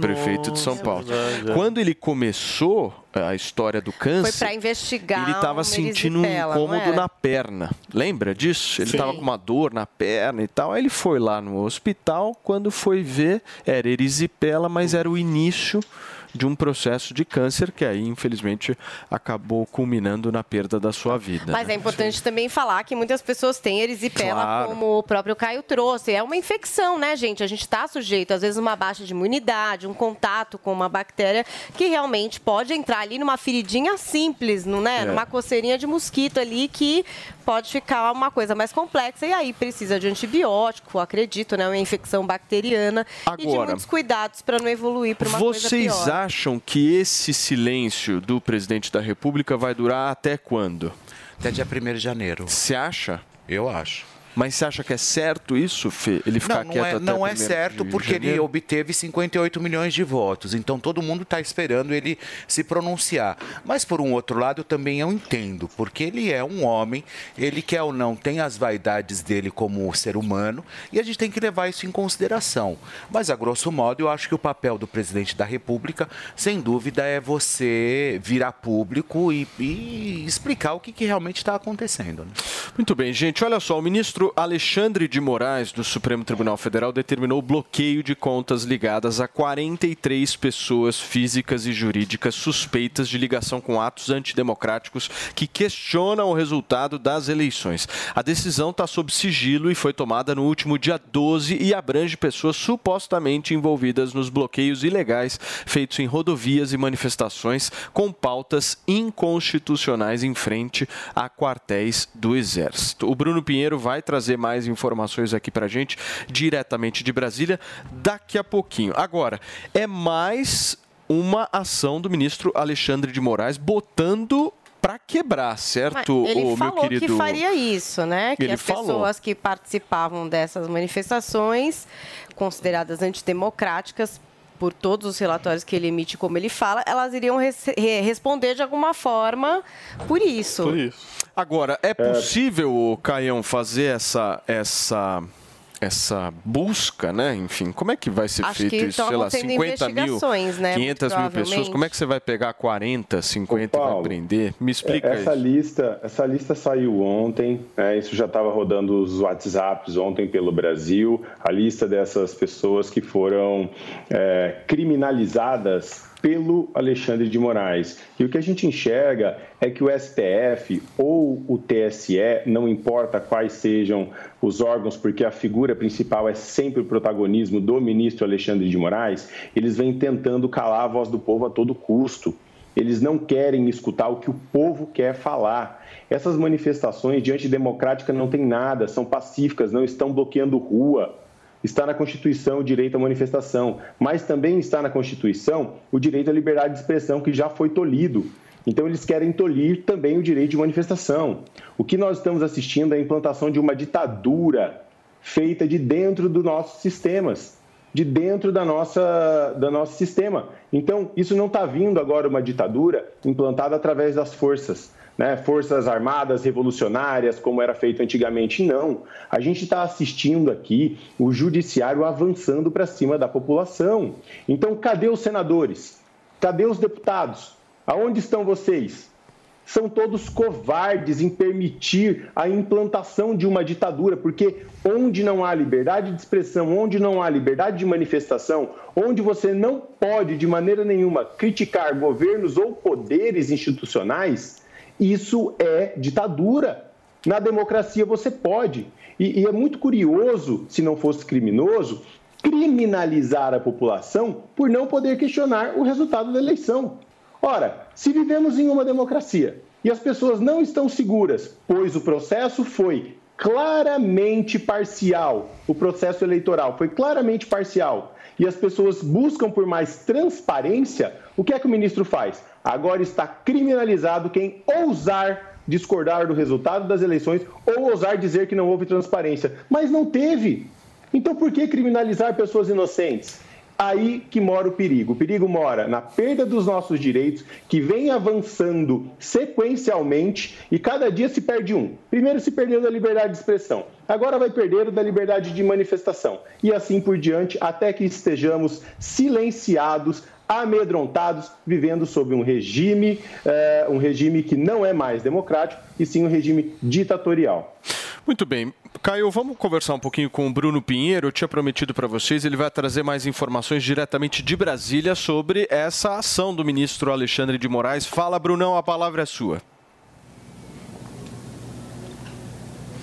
Prefeito de São Paulo. verdade, é. Quando ele começou a história do Foi câncer, pra investigar. ele estava sentindo um erisipela, incômodo na perna. Lembra disso? Ele estava com uma dor na perna e tal. Aí ele foi lá no hospital. Quando foi ver, era erisipela, mas era o início de um processo de câncer que aí, infelizmente, acabou culminando na perda da sua vida. Mas né? é importante também falar que muitas pessoas têm erisipela, Claro. como o próprio Caio trouxe. É uma infecção, né, gente? A gente está sujeito, às vezes, a uma baixa de imunidade, um contato com uma bactéria que realmente pode entrar ali numa feridinha simples, não né? É. Numa coceirinha de mosquito ali que pode ficar uma coisa mais complexa e aí precisa de antibiótico, acredito, né? Uma infecção bacteriana e de Agora, muitos cuidados para não evoluir para uma coisa Vocês pior. Acham que esse silêncio do presidente da República vai durar até quando? Até dia 1 de janeiro. Você acha? Eu acho. Mas você acha que é certo isso, Fê? Ele ficar Não, não quieto é, até não é 1º certo porque ele obteve 58 milhões de votos. Então todo mundo está esperando ele se pronunciar. Mas por um outro lado, eu também eu entendo, porque ele é um homem, ele quer ou não tem as vaidades dele como ser humano e a gente tem que levar isso em consideração. Mas a grosso modo, eu acho que o papel do presidente da República, sem dúvida, é você virar público e, e explicar o que, que realmente está acontecendo. né? Muito bem, gente. Olha só, o ministro Alexandre de Moraes, do Supremo Tribunal Federal, determinou o bloqueio de contas ligadas a 43 pessoas físicas e jurídicas suspeitas de ligação com atos antidemocráticos que questionam o resultado das eleições. A decisão está sob sigilo e foi tomada no último dia 12 e abrange pessoas supostamente envolvidas nos bloqueios ilegais feitos em rodovias e manifestações com pautas inconstitucionais em frente a quartéis do Exército. O Bruno Pinheiro vai trazer mais informações aqui pra gente, diretamente de Brasília, daqui a pouquinho. Agora, é mais uma ação do ministro Alexandre de Moraes botando pra quebrar, certo, Mas ele meu falou querido? que faria isso, né? Que Ele as falou. pessoas que participavam dessas manifestações, consideradas antidemocráticas, por todos os relatórios que ele emite, como ele fala, elas iriam re- responder de alguma forma por isso. Agora, é possível, Caião, fazer essa, essa, essa busca, né? Enfim, como é que vai ser Acho feito isso? Sei lá, acontecendo 50 mil, investigações, né? 500 mil pessoas, como é que você vai pegar 40, 50 e vai prender? Me explica essa isso. lista, essa lista saiu ontem, né, isso já estava rodando os WhatsApps ontem pelo Brasil, a lista dessas pessoas que foram é, criminalizadas pelo Alexandre de Moraes. E o que a gente enxerga é que o STF ou o TSE, não importa quais sejam os órgãos, porque a figura principal é sempre o protagonismo do ministro Alexandre de Moraes, eles vêm tentando calar a voz do povo a todo custo. Eles não querem escutar o que o povo quer falar. Essas manifestações de antidemocrática não tem nada, são pacíficas, não estão bloqueando rua. Está na Constituição o direito à manifestação, mas também está na Constituição o direito à liberdade de expressão, que já foi tolhido. Então, eles querem tolir também o direito de manifestação. O que nós estamos assistindo é a implantação de uma ditadura feita de dentro dos nossos sistemas de dentro da nossa, da nosso sistema. Então, isso não está vindo agora uma ditadura implantada através das forças, né? forças armadas revolucionárias, como era feito antigamente. Não. A gente está assistindo aqui o judiciário avançando para cima da população. Então, cadê os senadores? Cadê os deputados? Aonde estão vocês? são todos covardes em permitir a implantação de uma ditadura, porque onde não há liberdade de expressão, onde não há liberdade de manifestação, onde você não pode de maneira nenhuma criticar governos ou poderes institucionais, isso é ditadura. Na democracia você pode. E, e é muito curioso, se não fosse criminoso, criminalizar a população por não poder questionar o resultado da eleição. Ora, se vivemos em uma democracia e as pessoas não estão seguras, pois o processo foi claramente parcial, o processo eleitoral foi claramente parcial, e as pessoas buscam por mais transparência, o que é que o ministro faz? Agora está criminalizado quem ousar discordar do resultado das eleições ou ousar dizer que não houve transparência. Mas não teve. Então por que criminalizar pessoas inocentes? Aí que mora o perigo. O perigo mora na perda dos nossos direitos, que vem avançando sequencialmente e cada dia se perde um. Primeiro se perdeu da liberdade de expressão, agora vai perder o da liberdade de manifestação. E assim por diante, até que estejamos silenciados, amedrontados, vivendo sob um regime, eh, um regime que não é mais democrático, e sim um regime ditatorial. Muito bem. Caio, vamos conversar um pouquinho com o Bruno Pinheiro. Eu tinha prometido para vocês, ele vai trazer mais informações diretamente de Brasília sobre essa ação do ministro Alexandre de Moraes. Fala, Brunão, a palavra é sua.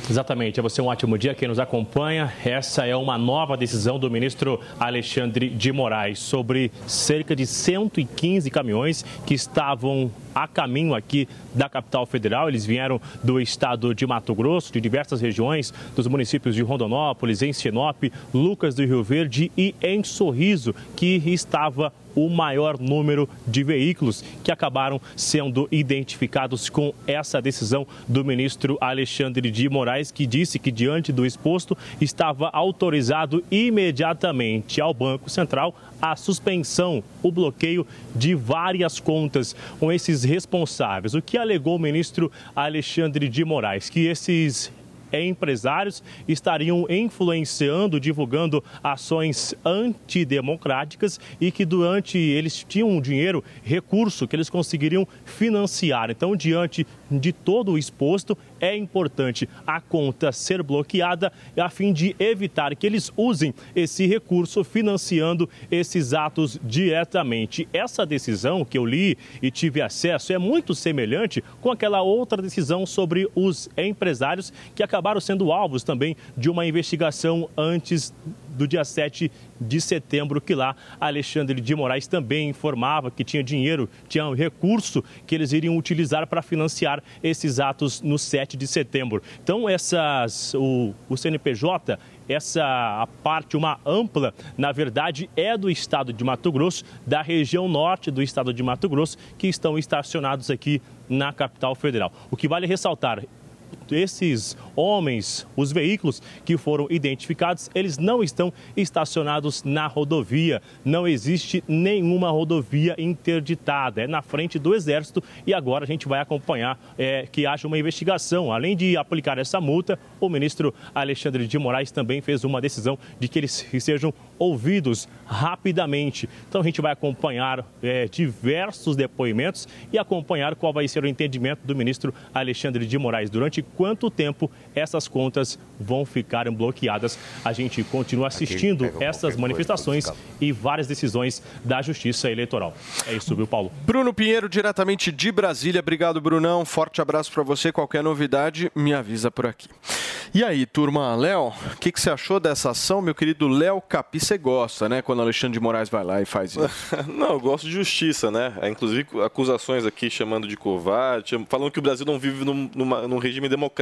Exatamente, é você um ótimo dia quem nos acompanha. Essa é uma nova decisão do ministro Alexandre de Moraes sobre cerca de 115 caminhões que estavam a caminho aqui da capital federal. Eles vieram do estado de Mato Grosso, de diversas regiões, dos municípios de Rondonópolis, em Sinop, Lucas do Rio Verde e em Sorriso, que estava o maior número de veículos que acabaram sendo identificados com essa decisão do ministro Alexandre de Moraes, que disse que, diante do exposto, estava autorizado imediatamente ao Banco Central a suspensão, o bloqueio de várias contas com esses responsáveis. O que alegou o ministro Alexandre de Moraes? Que esses empresários estariam influenciando, divulgando ações antidemocráticas e que durante eles tinham um dinheiro, recurso que eles conseguiriam financiar. Então, diante de todo o exposto, é importante a conta ser bloqueada a fim de evitar que eles usem esse recurso financiando esses atos diretamente. Essa decisão que eu li e tive acesso é muito semelhante com aquela outra decisão sobre os empresários que acabaram sendo alvos também de uma investigação antes do dia 7 de setembro, que lá Alexandre de Moraes também informava que tinha dinheiro, tinha um recurso que eles iriam utilizar para financiar esses atos no 7 de setembro. Então, essas, o, o CNPJ, essa parte, uma ampla, na verdade, é do estado de Mato Grosso, da região norte do estado de Mato Grosso, que estão estacionados aqui na capital federal. O que vale ressaltar, esses homens, os veículos que foram identificados, eles não estão estacionados na rodovia. Não existe nenhuma rodovia interditada. É na frente do Exército e agora a gente vai acompanhar é, que haja uma investigação. Além de aplicar essa multa, o ministro Alexandre de Moraes também fez uma decisão de que eles sejam ouvidos rapidamente. Então a gente vai acompanhar é, diversos depoimentos e acompanhar qual vai ser o entendimento do ministro Alexandre de Moraes. Durante quanto tempo essas contas vão ficar bloqueadas? A gente continua assistindo essas manifestações e várias decisões da Justiça Eleitoral. É isso, viu, Paulo? Bruno Pinheiro, diretamente de Brasília. Obrigado, Brunão. Forte abraço para você. Qualquer novidade, me avisa por aqui. E aí, turma, Léo, o que, que você achou dessa ação? Meu querido Léo Capi, você gosta, né? Quando Alexandre de Moraes vai lá e faz isso. (laughs) Não, eu gosto de justiça, né? É, Inclusive acusações aqui chamando de covarde, falando que o Brasil não vive num, numa- num regime democrático.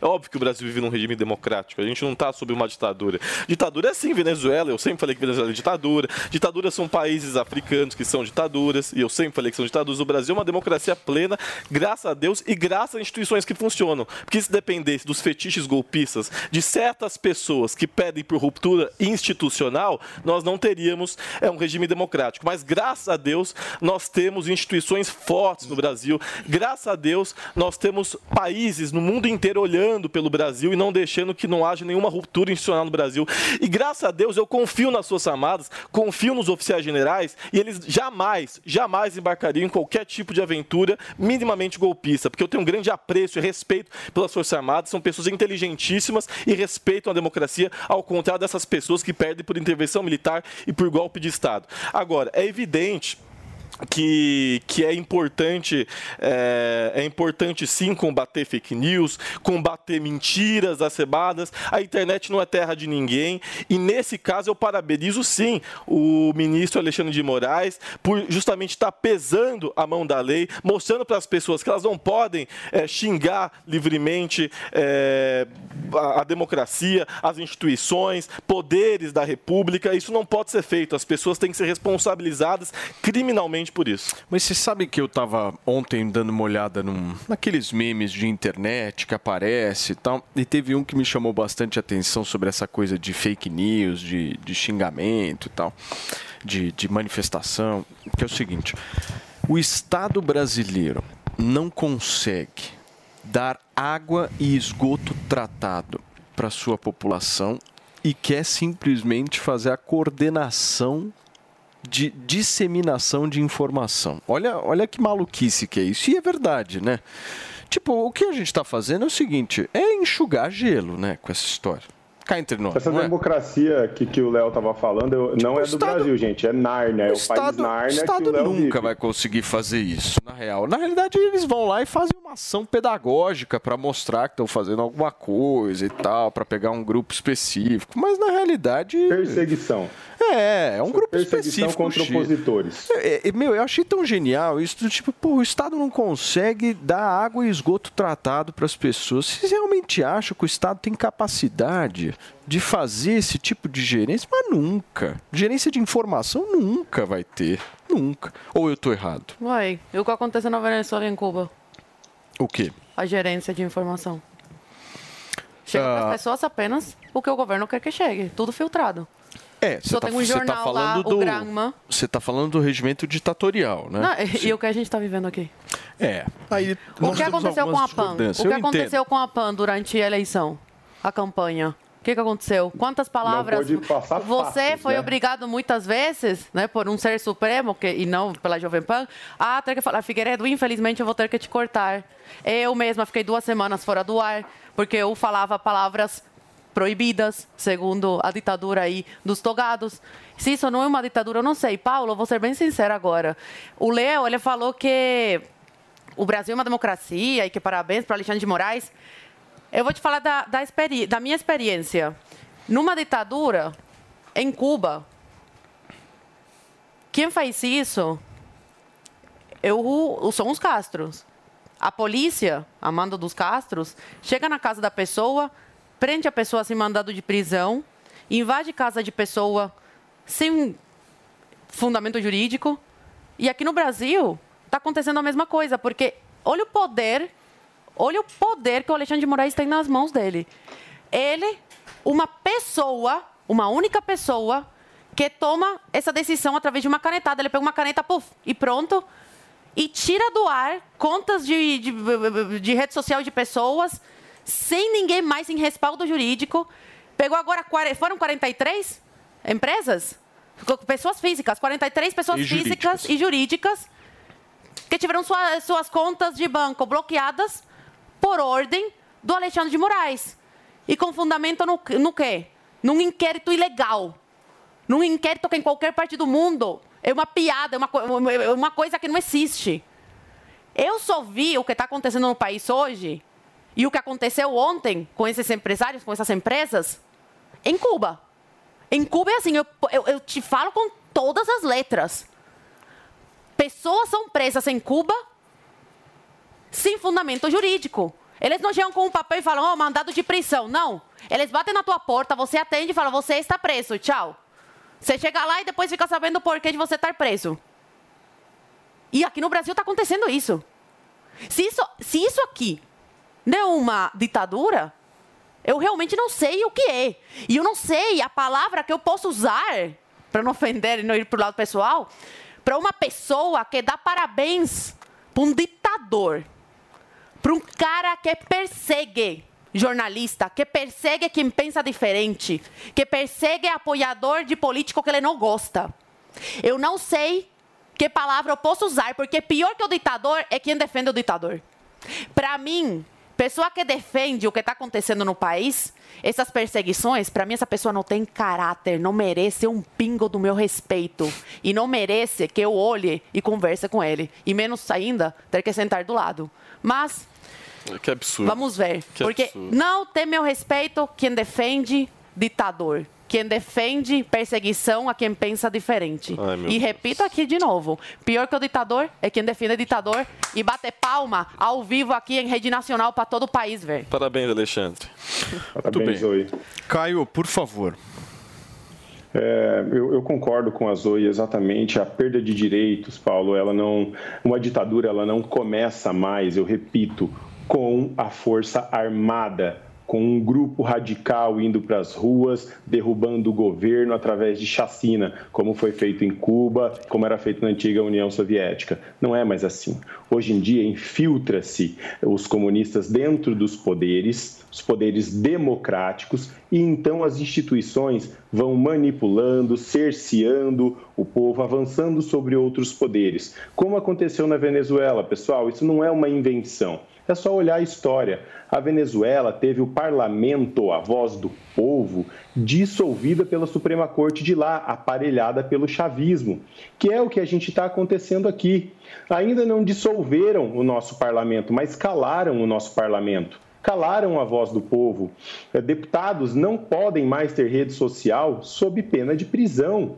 É óbvio que o Brasil vive num regime democrático. A gente não está sob uma ditadura. Ditadura é sim Venezuela. Eu sempre falei que Venezuela é ditadura. Ditaduras são países africanos que são ditaduras. E eu sempre falei que são ditaduras. O Brasil é uma democracia plena, graças a Deus e graças a instituições que funcionam. Porque se dependesse dos fetiches golpistas de certas pessoas que pedem por ruptura institucional, nós não teríamos é, um regime democrático. Mas graças a Deus nós temos instituições fortes no Brasil. Graças a Deus nós temos países no mundo inteiro olhando pelo Brasil e não deixando que não haja nenhuma ruptura institucional no Brasil. E graças a Deus eu confio nas Forças Armadas, confio nos oficiais generais e eles jamais, jamais embarcariam em qualquer tipo de aventura minimamente golpista, porque eu tenho um grande apreço e respeito pelas Forças Armadas, são pessoas inteligentíssimas e respeitam a democracia, ao contrário dessas pessoas que perdem por intervenção militar e por golpe de Estado. Agora, é evidente que, que é importante é, é importante sim combater fake news, combater mentiras acebadas. A internet não é terra de ninguém e nesse caso eu parabenizo sim o ministro Alexandre de Moraes por justamente estar pesando a mão da lei, mostrando para as pessoas que elas não podem é, xingar livremente é, a, a democracia, as instituições, poderes da República. Isso não pode ser feito. As pessoas têm que ser responsabilizadas criminalmente por isso. Mas você sabe que eu tava ontem dando uma olhada num, naqueles memes de internet que aparece e tal, e teve um que me chamou bastante atenção sobre essa coisa de fake news, de, de xingamento e tal, de, de manifestação, que é o seguinte, o Estado brasileiro não consegue dar água e esgoto tratado para sua população e quer simplesmente fazer a coordenação de disseminação de informação. Olha, olha que maluquice que é isso. E é verdade, né? Tipo, o que a gente está fazendo é o seguinte: é enxugar gelo, né? Com essa história. Cá entre nós. Essa é? democracia que, que o Léo tava falando eu- não é do Brasil, gente. É Nárnia. É o, país Estado, Nárnia o Estado que o Léo nunca vive. vai conseguir fazer isso, na real. Na realidade, eles vão lá e fazem uma ação pedagógica para mostrar que estão fazendo alguma coisa e tal, para pegar um grupo específico. Mas na realidade. Perseguição. É, é um grupo específico. contra opositores. É, é, meu, eu achei tão genial isso, do tipo, pô, o Estado não consegue dar água e esgoto tratado para as pessoas. Vocês realmente acham que o Estado tem capacidade de fazer esse tipo de gerência? Mas nunca. Gerência de informação nunca vai ter. Nunca. Ou eu tô errado? Uai, e o que aconteceu na Venezuela e em Cuba? O quê? A gerência de informação. Chega Ah. para as pessoas apenas o que o governo quer que chegue. Tudo filtrado. É, você Só tá, tem um tá jornal lá, falando o do. Você tá falando do regimento ditatorial, né? Não, e, e o que a gente está vivendo aqui? É. Aí, O que aconteceu com a PAN? O que Eu entendo. aconteceu com a PAN durante a eleição? A campanha? O que, que aconteceu? Quantas palavras? Você foi né? obrigado muitas vezes, né, por um ser supremo que, e não pela Jovem Pan, a ter que falar, Figueiredo, infelizmente eu vou ter que te cortar. Eu mesma fiquei duas semanas fora do ar porque eu falava palavras proibidas, segundo a ditadura aí dos togados. Se isso não é uma ditadura, eu não sei. Paulo, vou ser bem sincera agora. O Leo, ele falou que o Brasil é uma democracia e que parabéns para Alexandre de Moraes. Eu vou te falar da, da, da minha experiência. Numa ditadura, em Cuba, quem faz isso eu, são os Castros. A polícia, a mando dos Castros, chega na casa da pessoa, prende a pessoa sem mandado de prisão, invade casa de pessoa sem fundamento jurídico. E aqui no Brasil está acontecendo a mesma coisa, porque olha o poder, Olha o poder que o Alexandre de Moraes tem nas mãos dele. Ele, uma pessoa, uma única pessoa, que toma essa decisão através de uma canetada. Ele pega uma caneta, puf, e pronto. E tira do ar contas de, de, de rede social de pessoas, sem ninguém mais em respaldo jurídico. Pegou agora, foram 43 empresas? Pessoas físicas, 43 pessoas E físicas e jurídicas que tiveram sua- suas contas de banco bloqueadas por ordem do Alexandre de Moraes. E com fundamento no, no quê? Num inquérito ilegal. Num inquérito que em qualquer parte do mundo é uma piada, é uma, é uma coisa que não existe. Eu só vi o que está acontecendo no país hoje e o que aconteceu ontem com esses empresários, com essas empresas, em Cuba. Em Cuba é assim, eu, eu, eu te falo com todas as letras. Pessoas são presas em Cuba sem fundamento jurídico. Eles não chegam com um papel e falam, ó, mandado de prisão. Não. Eles batem na tua porta, você atende e fala, você está preso, tchau. Você chega lá e depois fica sabendo o porquê de você estar preso. E aqui no Brasil está acontecendo isso. Se isso, se isso aqui não é uma ditadura, eu realmente não sei o que é. E eu não sei a palavra que eu posso usar, para não ofender e não ir para o lado pessoal, para uma pessoa que dá parabéns para um ditador, para um cara que persegue jornalista, que persegue quem pensa diferente, que persegue apoiador de político que ele não gosta. Eu não sei que palavra eu posso usar, porque pior que o ditador é quem defende o ditador. Para mim, pessoa que defende o que está acontecendo no país, essas perseguições, para mim essa pessoa não tem caráter, não merece um pingo do meu respeito e não merece que eu olhe e converse com ele, e menos ainda ter que sentar do lado. Mas Que absurdo. Vamos ver. Que Porque absurdo. não tem meu respeito quem defende ditador. Quem defende perseguição a quem pensa diferente. Ai, e repito aqui de novo: pior que o ditador é quem defende ditador e bater palma ao vivo aqui em rede nacional para todo o país ver. Parabéns, Alexandre. Parabéns, Zoe. Caio, por favor. É, eu, eu concordo com a Zoe exatamente. A perda de direitos, Paulo, ela não, uma ditadura, ela não começa mais. Eu repito, com a força armada, com um grupo radical indo para as ruas, derrubando o governo através de chacina, como foi feito em Cuba, como era feito na antiga União Soviética. Não é mais assim. Hoje em dia, infiltra-se os comunistas dentro dos poderes, os poderes democráticos, e então as instituições vão manipulando, cerceando o povo, avançando sobre outros poderes. Como aconteceu na Venezuela, pessoal, isso não é uma invenção. É só olhar a história. A Venezuela teve o parlamento, a voz do povo, dissolvida pela Suprema Corte de lá, aparelhada pelo chavismo, que é o que a gente está acontecendo aqui. Ainda não dissolveram o nosso parlamento, mas calaram o nosso parlamento. Calaram a voz do povo. Eh, Deputados não podem mais ter rede social sob pena de prisão.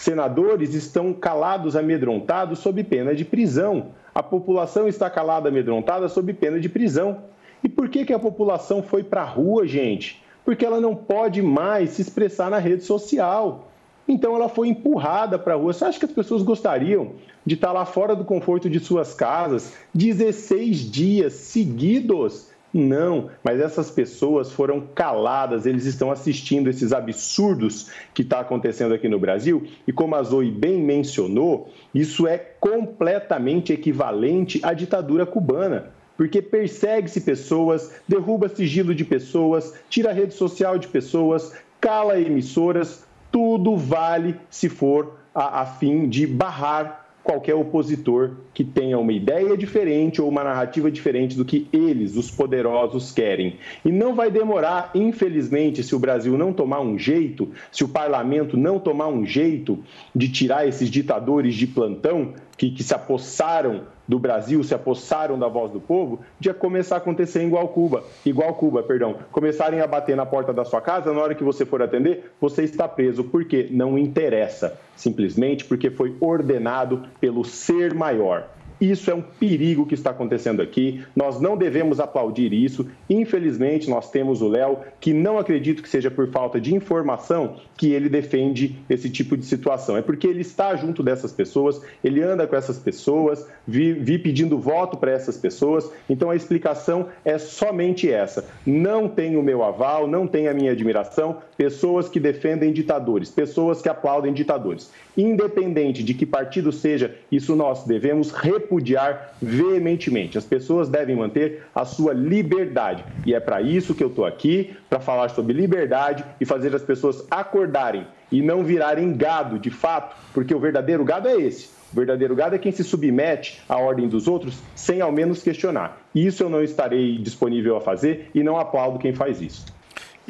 Senadores estão calados, amedrontados, sob pena de prisão. A população está calada, amedrontada, sob pena de prisão. E por que, que a população foi para a rua, gente? Porque ela não pode mais se expressar na rede social. Então ela foi empurrada para a rua. Você acha que as pessoas gostariam de estar lá fora do conforto de suas casas 16 dias seguidos? Não, mas essas pessoas foram caladas, eles estão assistindo esses absurdos que está acontecendo aqui no Brasil. E como a Zoe bem mencionou, isso é completamente equivalente à ditadura cubana. Porque persegue-se pessoas, derruba sigilo de pessoas, tira a rede social de pessoas, cala emissoras, tudo vale se for a, a fim de barrar qualquer opositor que tenha uma ideia diferente ou uma narrativa diferente do que eles, os poderosos, querem. E não vai demorar, infelizmente, se o Brasil não tomar um jeito, se o parlamento não tomar um jeito de tirar esses ditadores de plantão que, que se apossaram do Brasil, se apossaram da voz do povo, de começar a acontecer igual Cuba, igual Cuba, perdão, começarem a bater na porta da sua casa, na hora que você for atender, você está preso, porque não interessa, simplesmente porque foi ordenado pelo ser maior. Isso é um perigo que está acontecendo aqui. Nós não devemos aplaudir isso. Infelizmente, nós temos o Léo, que não acredito que seja por falta de informação que ele defende esse tipo de situação. É porque ele está junto dessas pessoas, ele anda com essas pessoas, vi, vi pedindo voto para essas pessoas. Então a explicação é somente essa. Não tem o meu aval, não tem a minha admiração. Pessoas que defendem ditadores, pessoas que aplaudem ditadores. Independente de que partido seja, isso nós devemos repudiar veementemente. As pessoas devem manter a sua liberdade. E é para isso que eu estou aqui, para falar sobre liberdade e fazer as pessoas acordarem e não virarem gado de fato, porque o verdadeiro gado é esse. O verdadeiro gado é quem se submete à ordem dos outros sem ao menos questionar. Isso eu não estarei disponível a fazer e não aplaudo quem faz isso.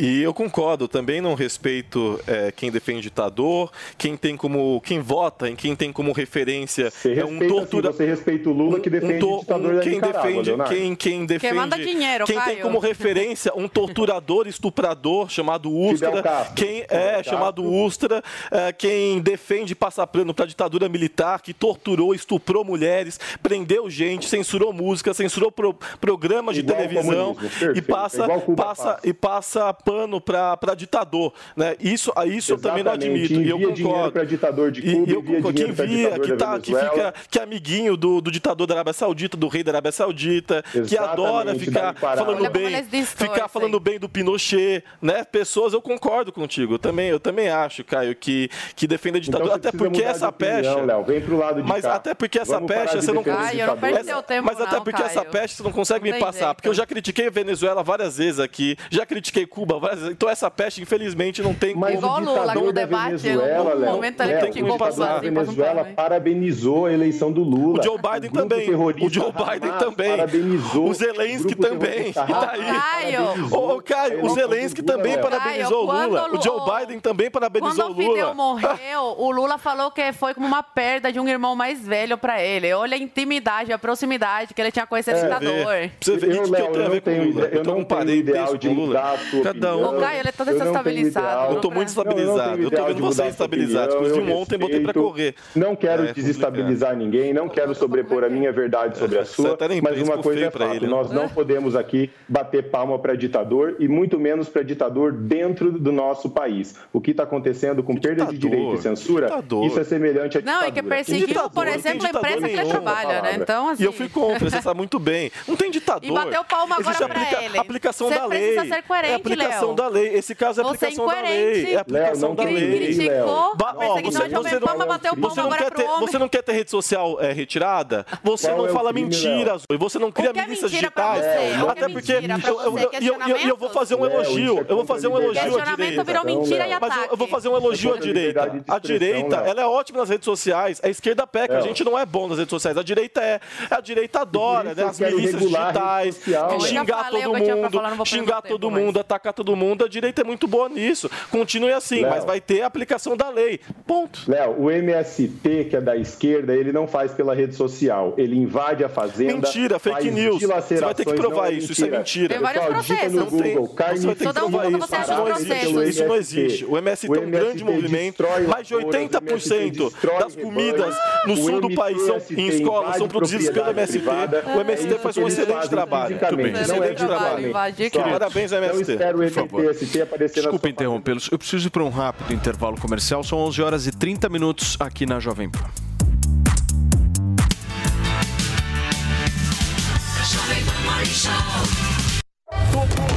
E eu concordo, também não respeito é, quem defende ditador, quem tem como. quem vota, em quem tem como referência Você é um respeita, tortura. assim, você respeita o Lula que defende to- o ditador da quem defende, quem, quem defende, manda dinheiro, quem tem Caio. como referência um torturador, estuprador chamado Ustra, quem é chamado Ustra, é, quem defende passar plano para a ditadura militar, que torturou, estuprou mulheres, prendeu gente, censurou música, censurou pro- programas de Igual televisão e passa, passa faz. e passa pano para ditador, né? Isso, a isso eu também não admito. E eu envia concordo. para ditador de Cuba, e eu envia concordo. Para via, que, tá, que fica, que é amiguinho do, do ditador da Arábia Saudita, do rei da Arábia Saudita, que Exatamente, adora ficar falando Olha bem, ficar falando bem do Pinochet, né? Pessoas, eu concordo contigo. Eu também, eu também acho, Caio, que, que defende a ditadura, Então até porque essa opinião, pecha. Léo. Vem pro lado de mas cá. até porque essa Vamos pecha de você não consegue. Não mas, mas até não, porque essa Caio. pecha você não consegue Não me passar. jeito. Porque eu já critiquei a Venezuela várias vezes aqui, já critiquei Cuba vezes. Então essa pecha, infelizmente, não tem Mas Igual o o Lula, ditador no debate, Venezuela, no momento ele Léo, criticou o ditador da um Venezuela hein? parabenizou a eleição do Lula. O Joe Biden grupo também. terrorista O Joe Biden Hamas também. Parabenizou. O Zelensky também. E Caio. parabenizou Ô, ô, Caio, o Zelensky Lula, também parabenizou o Lula. O Joe o- Biden também parabenizou Quando o o Fidel Lula. morreu, o Lula falou que foi como uma perda de um irmão mais velho pra ele. Olha a intimidade, a proximidade que ele tinha com esse ditador. Pra você ver Eu, isso que Léo, eu tenho a eu ver não com o tenho Lula. eu não um tenho ideal de o Lula. Mudar a sua Cada um. opinião. O Caio, ele é todo não desestabilizado. Eu tô muito Não, eu não estabilizado. Eu tô vendo você sua estabilizado. Inclusive, eu ontem botei pra correr. Não quero É, complicado. desestabilizar ninguém, não quero sobrepor a minha verdade sobre a sua, tá nem mas uma coisa é fato, ele, né? nós não podemos aqui bater palma para ditador e muito menos para ditador dentro do nosso país. O que está acontecendo com perda de ditador? direito e censura, Ditador? isso é semelhante a Não, ditadura. e que perseguiu, ditador? por Não exemplo, a ditador empresa que ele trabalha, né? Então, assim... E eu fui contra, você sabe muito bem. Não tem (laughs) ditador. E bateu palma agora aplica- ele. aplicação Você da lei. precisa ser coerente, é aplicação Léo. da lei. Esse caso é é aplicação da lei. É aplicação da lei. criticou Ba- ó, bateu palma você não agora quer ter. Você não quer ter rede social é, retirada? Você Qual não é fala crime, mentiras. E você não cria é milícias digitais. que Até é porque e eu- vou fazer um Léo, elogio. é Eu vou fazer um elogio à direita. virou mentira e Mas eu, vou fazer um elogio à direita. A direita, Léo. ela é ótima nas redes sociais. A esquerda peca. A Léo. gente não é bom nas redes sociais. A direita é. A direita adora, né? As milícias digitais, Léo. xingar todo mundo, xingar todo mundo, atacar todo mundo. A direita é muito boa nisso. Continue assim, Léo. mas vai ter a aplicação da lei. Ponto. Léo, o MST, que é da esquerda, ele não faz pela rede social. Ele invade a fazenda. Mentira, fake news. Você vai ter que provar não isso. Isso é mentira. Tem vários processos. no Não tem. Google, carne Você vai ter que provar isso. Isso não existe. Isso não existe. O MST tem um grande movimento. Mais de 80% das comidas no sul do país são em escolas são produzidas pelo MST. O MST faz um excelente trabalho. Muito bem, Excelente trabalho. Parabéns, Não MST. espero o Por favor. Aparecer Desculpa interrompê-los. Eu preciso ir para um rápido intervalo comercial. São 11 horas e 30 minutos aqui na Jovem Pan.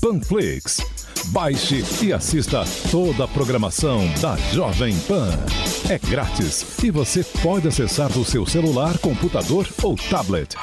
Panflix. Baixe e assista toda a programação da Jovem Pan. É grátis e você pode acessar do seu celular, computador ou tablet.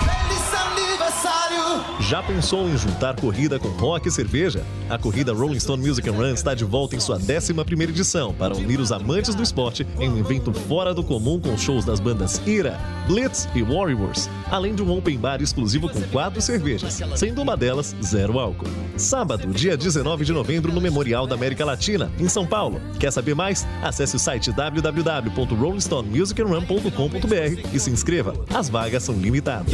Já pensou em juntar corrida com rock e cerveja? A corrida Rolling Stone Music and Run está de volta em sua 11ª edição para unir os amantes do esporte em um evento fora do comum com shows das bandas Ira, Blitz e Warriors, além de um open bar exclusivo com quatro cervejas, sendo uma delas zero álcool. Sábado, dia 19 de novembro, no Memorial da América Latina, em São Paulo. Quer saber mais? Acesse o site www.rollingstonemusicandrun.com.br e se inscreva. As vagas são limitadas.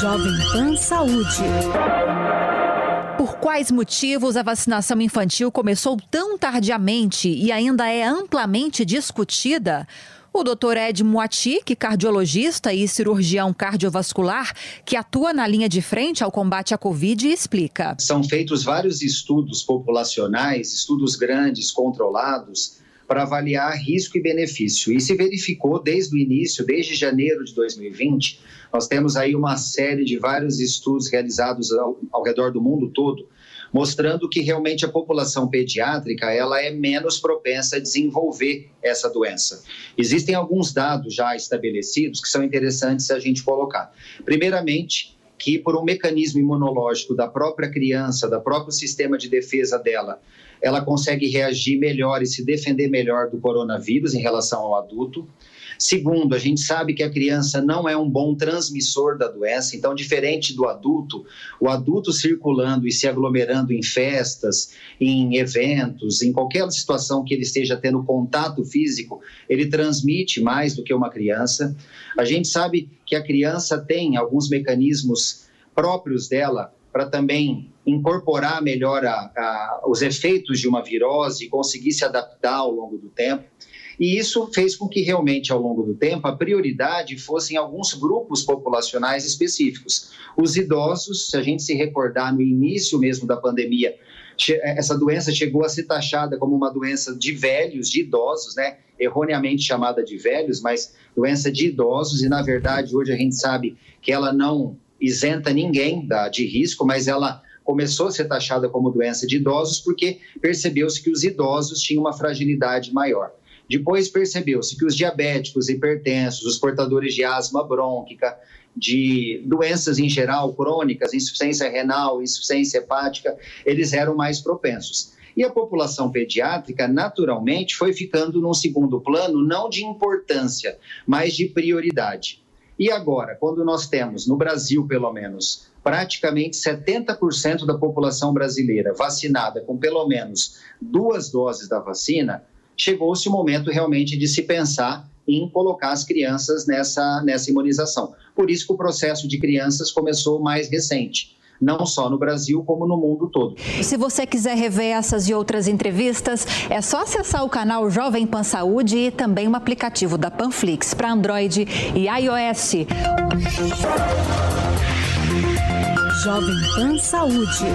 Jovem Pan Saúde. Por quais motivos a vacinação infantil começou tão tardiamente e ainda é amplamente discutida? O Dr. Ed Moati, que é cardiologista e cirurgião cardiovascular, que atua na linha de frente ao combate à Covid, explica. São feitos vários estudos populacionais, estudos grandes, controlados, para avaliar risco e benefício. E se verificou desde o início, desde janeiro de 2020, nós temos aí uma série de vários estudos realizados ao, ao redor do mundo todo, mostrando que realmente a população pediátrica ela é menos propensa a desenvolver essa doença. Existem alguns dados já estabelecidos que são interessantes a gente colocar. Primeiramente, que por um mecanismo imunológico da própria criança, da próprio sistema de defesa dela, ela consegue reagir melhor e se defender melhor do coronavírus em relação ao adulto. Segundo, a gente sabe que a criança não é um bom transmissor da doença, então, diferente do adulto, o adulto circulando e se aglomerando em festas, em eventos, em qualquer situação que ele esteja tendo contato físico, ele transmite mais do que uma criança. A gente sabe que a criança tem alguns mecanismos próprios dela para também incorporar melhor a, a, os efeitos de uma virose e conseguir se adaptar ao longo do tempo. E isso fez com que realmente, ao longo do tempo, a prioridade fossem alguns grupos populacionais específicos. Os idosos, se a gente se recordar no início mesmo da pandemia, essa doença chegou a ser taxada como uma doença de velhos, de idosos, né? erroneamente chamada de velhos, mas doença de idosos, e na verdade hoje a gente sabe que ela não isenta ninguém da, de risco, mas ela começou a ser taxada como doença de idosos porque percebeu-se que os idosos tinham uma fragilidade maior. Depois percebeu-se que os diabéticos, hipertensos, os portadores de asma brônquica, de doenças em geral crônicas, insuficiência renal, insuficiência hepática, eles eram mais propensos. E a população pediátrica, naturalmente, foi ficando num segundo plano, não de importância, mas de prioridade. E agora, quando nós temos, no Brasil pelo menos, praticamente 70% da população brasileira vacinada com pelo menos duas doses da vacina, chegou-se o momento realmente de se pensar em colocar as crianças nessa, nessa imunização. Por isso que o processo de crianças começou mais recente não só no Brasil, como no mundo todo. Se você quiser rever essas e outras entrevistas, é só acessar o canal Jovem Pan Saúde e também o aplicativo da Panflix para Android e iOS. Jovem Pan Saúde.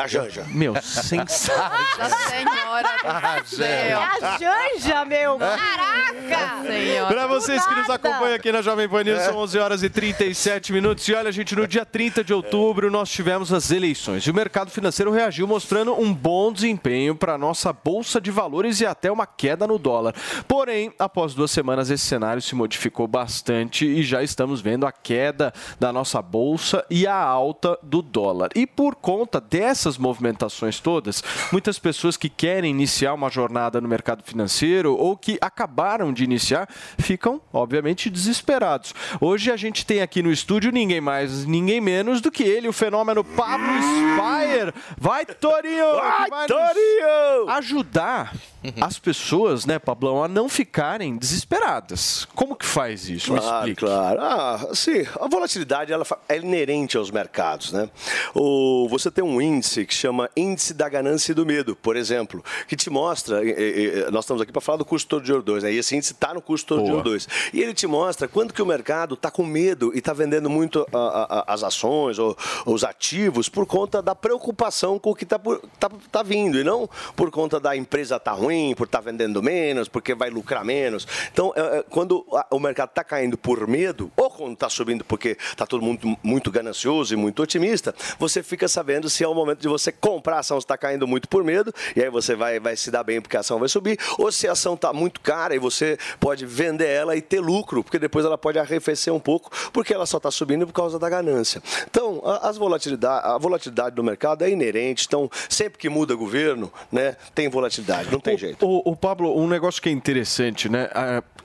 A Janja. Meu, sensacional. (laughs) Nossa Senhora do céu. É a Janja, meu. Caraca. Senhora. Para vocês que nos acompanham aqui na Jovem Pan News, são 11 horas e 37 minutos. E olha, gente, no dia 30 de outubro nós tivemos as eleições. E o mercado financeiro reagiu mostrando um bom desempenho para a nossa bolsa de valores e até uma queda no dólar. Porém, após duas semanas, esse cenário se modificou bastante e já estamos vendo a queda da nossa bolsa e a alta do dólar. E por conta dessas movimentações todas, muitas pessoas que querem iniciar uma jornada no mercado financeiro ou que acabaram de iniciar ficam, obviamente, desesperados. Hoje a gente tem aqui no estúdio ninguém mais, ninguém menos do que ele, o fenômeno Pablo Spire. Vai, Torinho! Vai, nos Torinho! Ajudar (laughs) as pessoas, né, Pablão, a não ficarem desesperadas. Como que faz isso? Me Claro, claro. Ah, sim, a volatilidade ela é inerente aos mercados, né? O, você tem um índice que chama índice da ganância e do medo, por exemplo, que te mostra, e- e- nós estamos aqui para falar do custo todo de ouro 2, né? E esse índice está no custo ouro 2. E ele te mostra quando que o mercado está com medo e está vendendo muito a- a- as ações ou os ativos por conta da preocupação com o que está tá, tá vindo e não por conta da empresa estar ruim, por estar vendendo menos, porque vai lucrar menos. Então, é, é, quando o mercado está caindo por medo, ou quando está subindo porque está todo mundo muito ganancioso e muito otimista, você fica sabendo se é o momento de você comprar a ação se está caindo muito por medo, e aí você vai, vai se dar bem porque a ação vai subir, ou se a ação está muito cara e você pode vender ela e ter lucro, porque depois ela pode arrefecer um pouco, porque ela só está subindo por causa da ganância. Então, as volatilidade, a volatilidade do mercado é inerente, então sempre que muda governo, né, tem volatilidade, não tem jeito. O, o Pablo, um negócio que é interessante, né?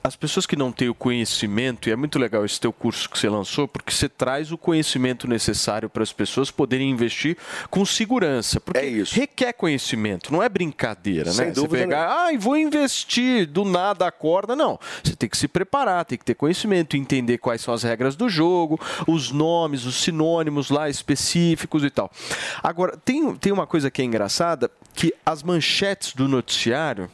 As pessoas que não têm o conhecimento, e é muito legal esse teu curso que você lançou, porque você traz o conhecimento necessário para as pessoas poderem investir com segurança. Porque requer conhecimento, não é brincadeira, Sem né? dúvida você pegar, ah, e vou investir, do nada acorda. Não. Você tem que se preparar, tem que ter conhecimento, entender quais são as regras do jogo, os nomes, os sinônimos lá específicos e tal. Agora, tem, tem uma coisa que é engraçada, que as manchetes do noticiário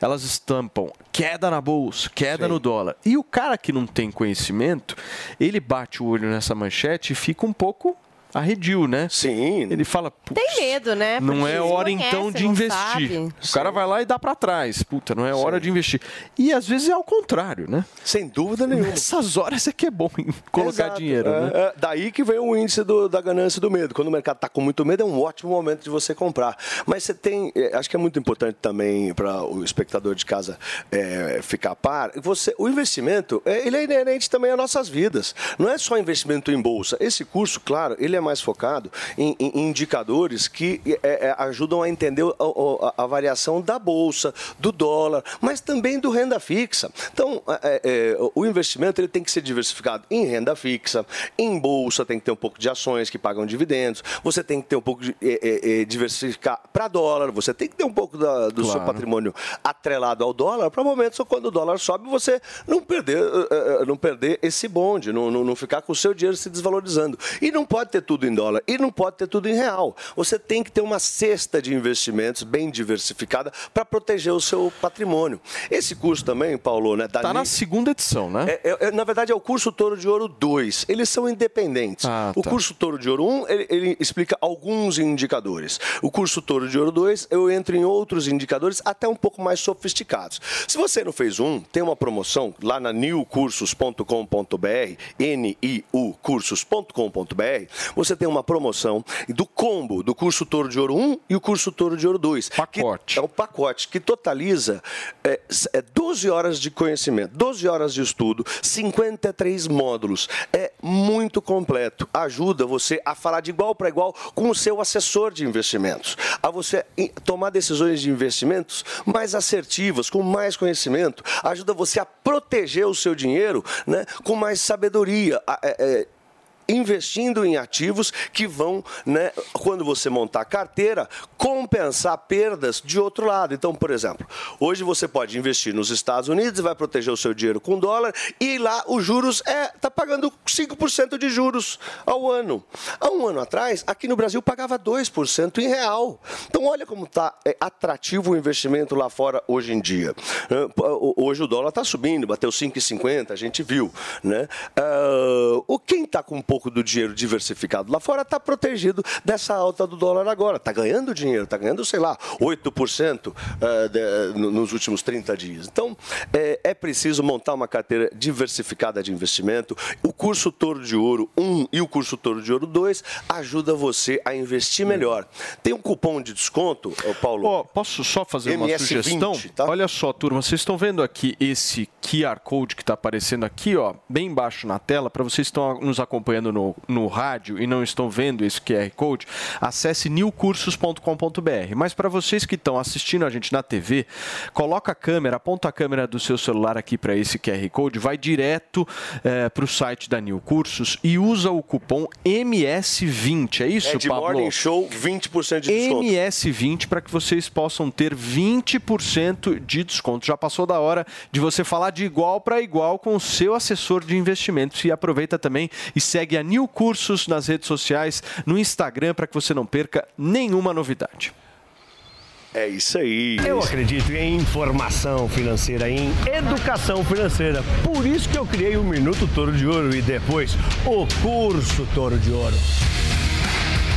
elas estampam queda na bolsa, queda no dólar. E o cara que não tem conhecimento, ele bate o olho nessa manchete e fica um pouco arredio, né? Sim. Ele fala, "Putz, Tem medo, né? não Porque é se hora conhece, então de não investir. sabe. O cara vai lá e dá pra trás. Puta, não é hora de investir. E às vezes é ao contrário, né? Sem dúvida nenhuma. Nessas horas é que é bom colocar Exato. dinheiro, É, né? é, daí que vem o índice do- da ganância e do medo. Quando o mercado está com muito medo, é um ótimo momento de você comprar. Mas você tem, é, acho que é muito importante também para o espectador de casa é, ficar a par. Você, o investimento, é, ele é inerente também às nossas vidas. Não é só investimento em bolsa. Esse curso, claro, ele é mais focado em, em- em indicadores que é, é, ajudam a entender o- a, a variação da bolsa, do dólar, mas também do renda fixa. Então, é, é, o investimento ele tem que ser diversificado em renda fixa, em bolsa tem que ter um pouco de ações que pagam dividendos, você tem que ter um pouco de é, é, é, diversificar para dólar, você tem que ter um pouco da- do seu Claro. patrimônio atrelado ao dólar para momentos quando o dólar sobe você não perder, é, é, não perder esse bonde, não, não, não ficar com o seu dinheiro se desvalorizando. E não pode ter tudo em dólar, e não pode ter tudo em real. Você tem que ter uma cesta de investimentos bem diversificada para proteger o seu patrimônio. Esse curso também, Paulo, né? da Tá na segunda edição, né? é- é- é- na verdade, é o curso Touro de Ouro 2. Eles são independentes. Ah, o tá. curso Touro de Ouro 1, ele, ele explica alguns indicadores. O curso Touro de Ouro 2, eu entro em outros indicadores até um pouco mais sofisticados. Se você não fez um, tem uma promoção lá na newcursos.com.br, N-I-U cursos.com.br. você tem uma promoção do combo do curso Toro de Ouro 1 e o curso Toro de Ouro 2. Pacote. é um pacote que totaliza é, é 12 horas de conhecimento, 12 horas de estudo, 53 módulos. É muito completo. Ajuda você a falar de igual para igual com o seu assessor de investimentos. A você tomar decisões de investimentos mais assertivas, com mais conhecimento. Ajuda você a proteger o seu dinheiro né, com mais sabedoria. A- é- é, investindo em ativos que vão, né, quando você montar carteira, compensar perdas de outro lado. Então, por exemplo, hoje você pode investir nos Estados Unidos e vai proteger o seu dinheiro com dólar e lá os juros é tá pagando 5% de juros ao ano. Há um ano atrás, aqui no Brasil pagava 2% em real. Então, olha como está atrativo o investimento lá fora hoje em dia. Pô, Hoje o dólar está subindo, bateu 5,50, a gente viu. Né? Ah, o quem está com pouco do dinheiro diversificado lá fora está protegido dessa alta do dólar agora. Está ganhando dinheiro, está ganhando, sei lá, 8% ah, de- no- nos últimos 30 dias. Então, é, é preciso montar uma carteira diversificada de investimento. O curso Toro de Ouro 1 e o curso Toro de Ouro 2 ajuda você a investir melhor. Tem um cupom de desconto, Paulo? Ó, posso só fazer uma MS20, sugestão? tá? Olha só, turma, vocês estão vendo aqui esse QR Code que está aparecendo aqui, ó, bem embaixo na tela, para vocês que estão nos acompanhando no, no rádio e não estão vendo esse QR Code, acesse newcursos.com.br. Mas para vocês que estão assistindo a gente na TV, coloca a câmera, aponta a câmera do seu celular aqui para esse QR Code, vai direto para o site da New Cursos e usa o cupom MS20. É isso, é de Pablo? Morning Show, 20% de desconto. MS20 para que vocês possam ter 20% de desconto. Já passou da hora de você falar de igual para igual com o seu assessor de investimentos. E aproveita também e segue a New Cursos nas redes sociais, no Instagram, para que você não perca nenhuma novidade. É isso aí. Eu acredito em informação financeira, em educação financeira. Por isso que eu criei o Minuto Toro de Ouro e depois o Curso Toro de Ouro.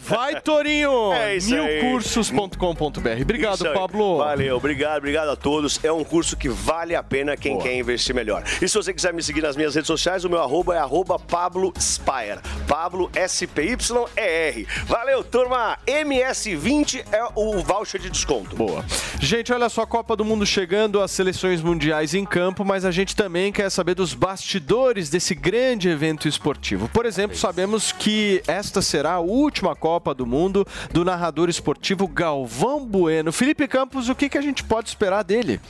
Vai, Torinho! É isso. Newcursos.com.br. Obrigado, Isso. Pablo. Valeu, obrigado, obrigado a todos. É um curso que vale a pena quem Boa. quer investir melhor. E se você quiser me seguir nas minhas redes sociais, o meu arroba é arroba Pablo Spire. Pablo S-P-Y-E-R. Valeu, turma! MS20 é o voucher de desconto. Boa. Gente, olha só, a Copa do Mundo chegando, as seleções mundiais em campo, mas a gente também quer saber dos bastidores desse grande evento esportivo. Por exemplo, sabemos que esta será a última Copa do Mundo do narrador esportivo Galvão Bueno. Felipe Campos, o que, que a gente pode esperar dele?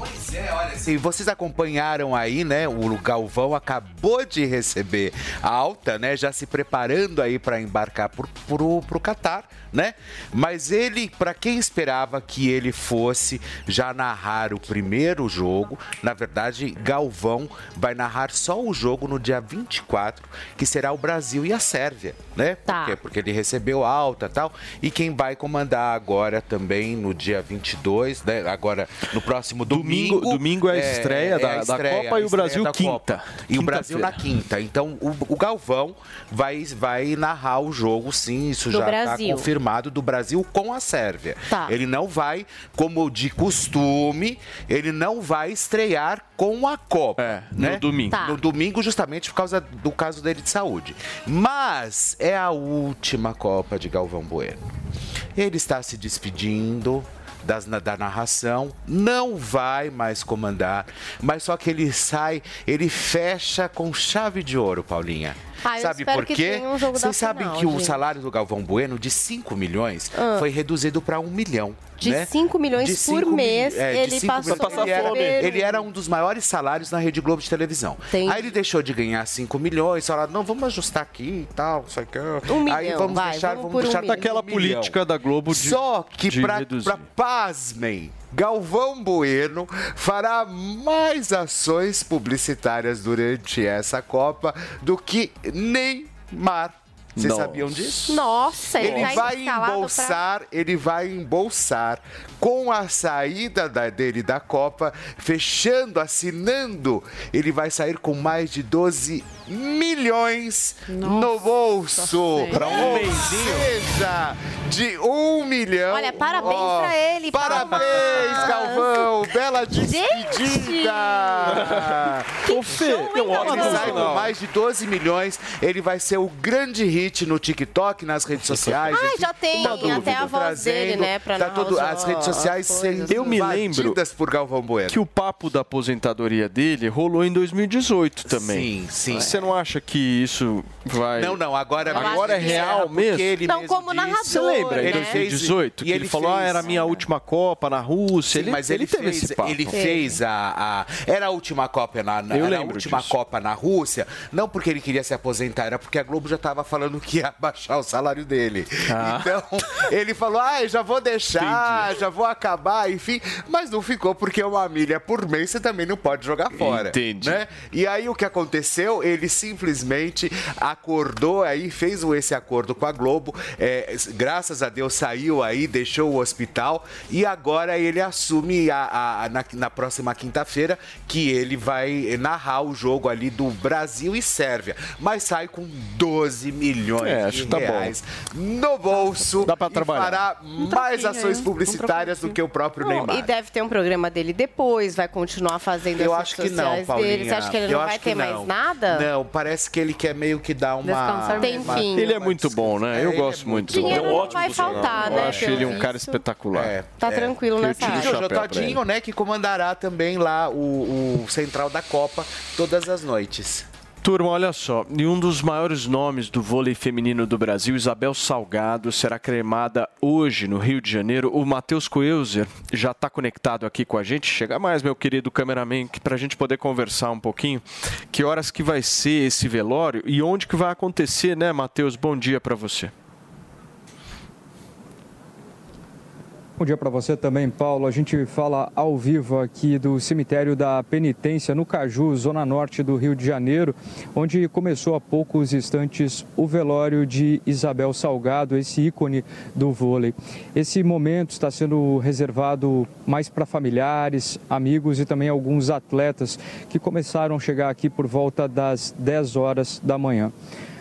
Pois é, olha, se vocês acompanharam aí, né, o Galvão acabou de receber a alta, né, já se preparando aí para embarcar pro, pro, pro Catar, né? Mas ele, para quem esperava que ele fosse já narrar o primeiro jogo, na verdade, Galvão vai narrar só o jogo no dia 24, que será o Brasil e a Sérvia, né? Por quê? Porque ele recebeu alta e tal, e quem vai comandar agora também no dia 22, né, agora no próximo domingo. Domingo- domingo é a estreia da- da Copa e o a estreia Brasil quinta. Copa. E o Brasil na quinta. Então o, o Galvão vai, vai narrar o jogo, sim, isso Do já está confirmado do Brasil com a Sérvia. Tá. Ele não vai, como de costume, ele não vai estrear com a Copa. no né? domingo. Tá. No domingo, justamente por causa do caso dele de saúde. Mas é a última Copa de Galvão Bueno. Ele está se despedindo das, na- da narração, não vai mais comandar, mas só que ele sai, ele fecha com chave de ouro, Paulinha. Ah, Sabe por que quê? um Vocês sabem final, que o gente. salário do Galvão Bueno de 5 milhões Ah. foi reduzido para 1 milhão. De né? 5 milhões De por cinco mês, é, de ele cinco passou milhões. a ele era, ele era um dos maiores salários na Rede Globo de televisão. Entendi. Aí ele deixou de ganhar 5 milhões, falaram, não, vamos ajustar aqui e tal, isso aqui. Um Aí milhão, vamos vai, deixar, vamos vamos, por um deixar milhão. Daquela um milhão. política da Globo de Só que pra pasmem, Galvão Bueno fará mais ações publicitárias durante essa Copa do que Neymar. Vocês Nossa. sabiam disso? Nossa, ele, Ele tá vai escalado pra- embolsar, ele vai embolsar com a saída da- dele da Copa, fechando, assinando, ele vai sair com mais de 12 milhões no bolso. Para um Ou mêsinho. seja, de um milhão. Olha, parabéns Ó, pra ele, Parabéns, palmas. Galvão. Bela despedida. Ô, Fê, Ele sai com mais de 12 milhões. Ele vai ser o grande hit no TikTok, nas redes sociais. Ah, já tem Uma até a voz dele, né, pra tá tudo, As redes sociais sendo coisas. Eu me lembro por Galvão Bueno. que o papo da aposentadoria dele rolou em 2018 também. Sim, sim. Você não acha que isso vai. Não, não, agora, Agora é real mesmo? Ele Não, mesmo como narrador, Você lembra, em né? 2018, E que ele, falou, ah, fez- era a minha última Copa na Rússia. Sim, ele, mas ele, teve fez, esse papo. ele fez a, a- Era a última Copa na, na- Eu era a última disso. Copa na Rússia, não porque ele queria se aposentar, era porque a Globo já estava falando que ia (laughs) baixar o salário dele. Ah. Então, ele falou: ah, já vou deixar, já vou acabar, enfim. Mas não ficou, porque uma milha por mês você também não pode jogar fora. Entendi. Né? E aí o que aconteceu? Ele simplesmente acordou aí, fez esse acordo com a Globo. é, graças a Deus saiu aí, deixou o hospital e agora ele assume a- a- a- na, na próxima quinta-feira que ele vai narrar o jogo ali do Brasil e Sérvia. Mas sai com 12 milhões É, acho de tá bom. reais no bolso. Dá pra e trabalhar. fará mais ações publicitárias do que o próprio Bom, Neymar. E deve ter um programa dele depois, vai continuar fazendo Eu as acho que não, Paulinha. dele. Você acha que ele Eu não vai acho que ter mais não. nada? Não, parece que ele quer meio que dar uma... Descansar Tem uma- fim. Ele é muito bom, né? Eu É, gosto é muito Dinheiro não vai faltar, Eu né? acho pelo ele um cara espetacular. É, Tá é. tranquilo Eu nessa área. Jojo Todinho, né, que comandará também lá o, o Central da Copa todas as noites. Turma, olha só, e um dos maiores nomes do vôlei feminino do Brasil, Isabel Salgado, será cremada hoje no Rio de Janeiro. O Matheus Coelzer já está conectado aqui com a gente. Chega mais, meu querido cameraman, para a gente poder conversar um pouquinho. Que horas que vai ser esse velório e onde que vai acontecer, né, Matheus? Bom dia para você. Bom dia para você também, Paulo. A gente fala ao vivo aqui do cemitério da Penitência, no Caju, zona norte do Rio de Janeiro, onde começou há poucos instantes o velório de Isabel Salgado, esse ícone do vôlei. Esse momento está sendo reservado mais para familiares, amigos e também alguns atletas que começaram a chegar aqui por volta das 10 horas da manhã.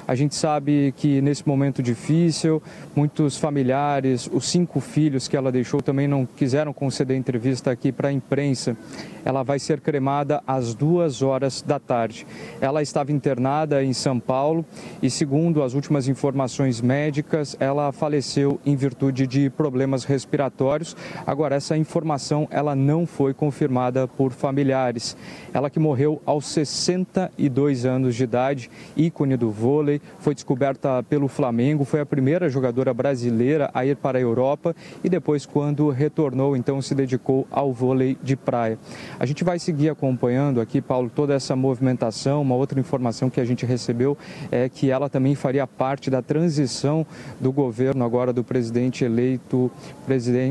A gente sabe que nesse momento difícil, muitos familiares, os cinco filhos que ela deixou também não quiseram conceder entrevista aqui para a imprensa. Ela vai ser cremada às duas horas da tarde. Ela estava internada em São Paulo e, segundo as últimas informações médicas, ela faleceu em virtude de problemas respiratórios. Agora, essa informação ela não foi confirmada por familiares. Ela que morreu aos 62 anos de idade, ícone do vôlei, foi descoberta pelo Flamengo, foi a primeira jogadora brasileira a ir para a Europa e depois, quando retornou, então se dedicou ao vôlei de praia. A gente vai seguir acompanhando aqui, Paulo, toda essa movimentação. Uma outra informação que a gente recebeu é que ela também faria parte da transição do governo agora do presidente eleito,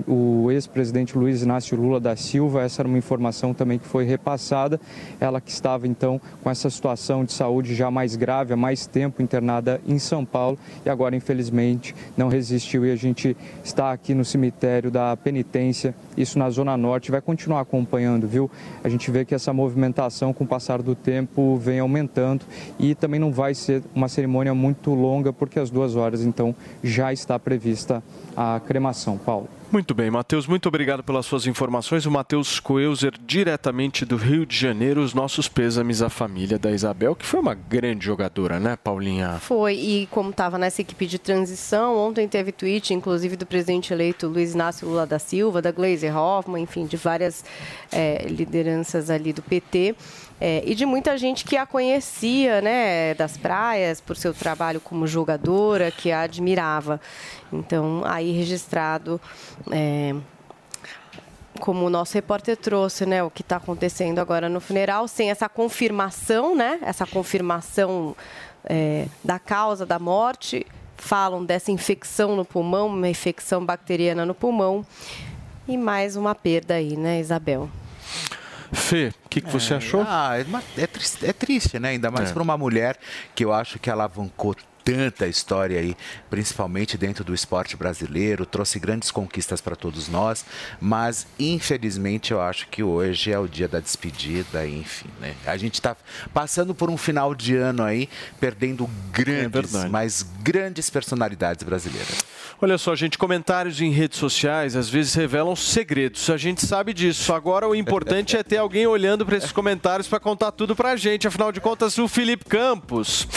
o ex-presidente Luiz Inácio Lula da Silva. Essa era uma informação também que foi repassada. Ela que estava então com essa situação de saúde já mais grave, há mais tempo internada em São Paulo e agora, infelizmente, não resistiu e a gente está aqui no cemitério da penitência, isso na Zona Norte, vai continuar acompanhando, viu? A gente vê que essa movimentação, com o passar do tempo, vem aumentando e também não vai ser uma cerimônia muito longa, porque às duas horas, então, já está prevista a cremação. Paulo. Muito bem, Matheus, muito obrigado pelas suas informações. O Matheus Coelzer, diretamente do Rio de Janeiro. Os nossos pêsames à família da Isabel, que foi uma grande jogadora, né, Paulinha? Foi, e como estava nessa equipe de transição, ontem teve tweet, inclusive, do presidente eleito Luiz Inácio Lula da Silva, da Glaze Hoffmann, enfim, de várias eh, lideranças ali do PT. Eh, e de muita gente que a conhecia, né, das praias, por seu trabalho como jogadora, que a admirava. Então, aí registrado eh, como o nosso repórter trouxe, né, o que está acontecendo agora no funeral, sem essa confirmação, né, essa confirmação é, da causa da morte, falam dessa infecção no pulmão, uma infecção bacteriana no pulmão, e mais uma perda aí, né, Isabel? Fê, o que, que você achou? Ah, é, uma- é triste, é triste, né? Ainda mais É. para uma mulher que eu acho que alavancou tanta história aí, principalmente dentro do esporte brasileiro, trouxe grandes conquistas para todos nós, mas infelizmente eu acho que hoje é o dia da despedida, enfim, né? A gente está passando por um final de ano aí, perdendo grandes, mas grandes personalidades brasileiras. Olha só, gente, comentários em redes sociais às vezes revelam segredos. A gente sabe disso. Agora o importante é ter alguém olhando para esses comentários para contar tudo pra gente. Afinal de contas, o Felipe Campos.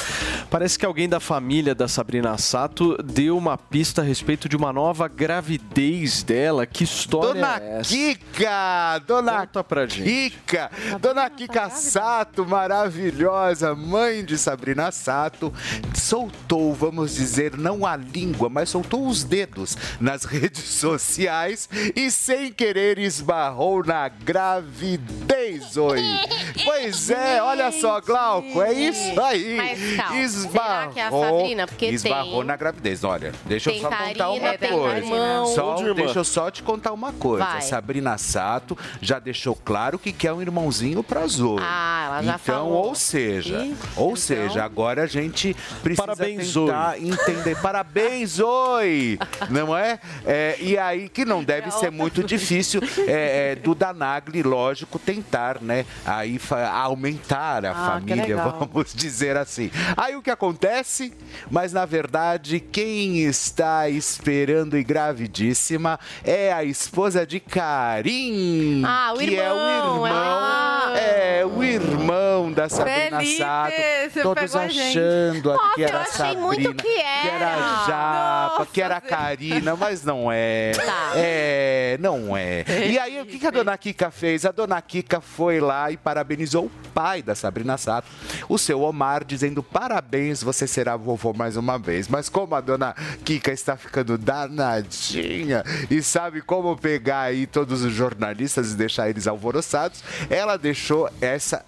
Parece que alguém da família da Sabrina Sato deu uma pista a respeito de uma nova gravidez dela. Que história Dona é essa? Kika! Dona pra gente. Kika! Dona Kika Sato, maravilhosa, mãe de Sabrina Sato, soltou, vamos dizer, não a língua, mas soltou os dedos nas (laughs) redes sociais e sem querer esbarrou na gravidez, oi! (laughs) Pois é, olha só, Glauco, é isso aí! Mas calma, Esbarrou, será que é a Sabrina? Porque esbarrou tem- na gravidez. Olha, deixa eu só contar uma coisa. Só, Onde, deixa eu só te contar uma coisa. Vai. Sabrina Sato já deixou claro que quer um irmãozinho pra Zoe. Ah, ela já então, falou. ou seja, Ih, ou seja, agora a gente precisa Parabéns, tentar entender. Parabéns, Oi! Não é? É, E aí que não deve ser muito difícil é, é, do Danagli, lógico, tentar, né? Aí aumentar a Ah, família, vamos dizer assim. Aí o que acontece? Mas na verdade, quem está esperando e gravidíssima é a esposa de Karim. Ah, o que é o irmão, irmão. É, o irmão da Sabrina Felipe, Sato. Todos achando Nossa, que era eu achei Sabrina. muito que Que era era. Japa, que era Karina, mas não é. Tá. É, não é. E aí, o que que a dona Kika fez? A dona Kika foi lá e parabenizou o pai da Sabrina Sato, o seu Omar, dizendo parabéns, você será vovô mais uma vez. Mas como a dona Kika está ficando danadinha e sabe como pegar aí todos os jornalistas e deixar eles alvoroçados, ela deixou essa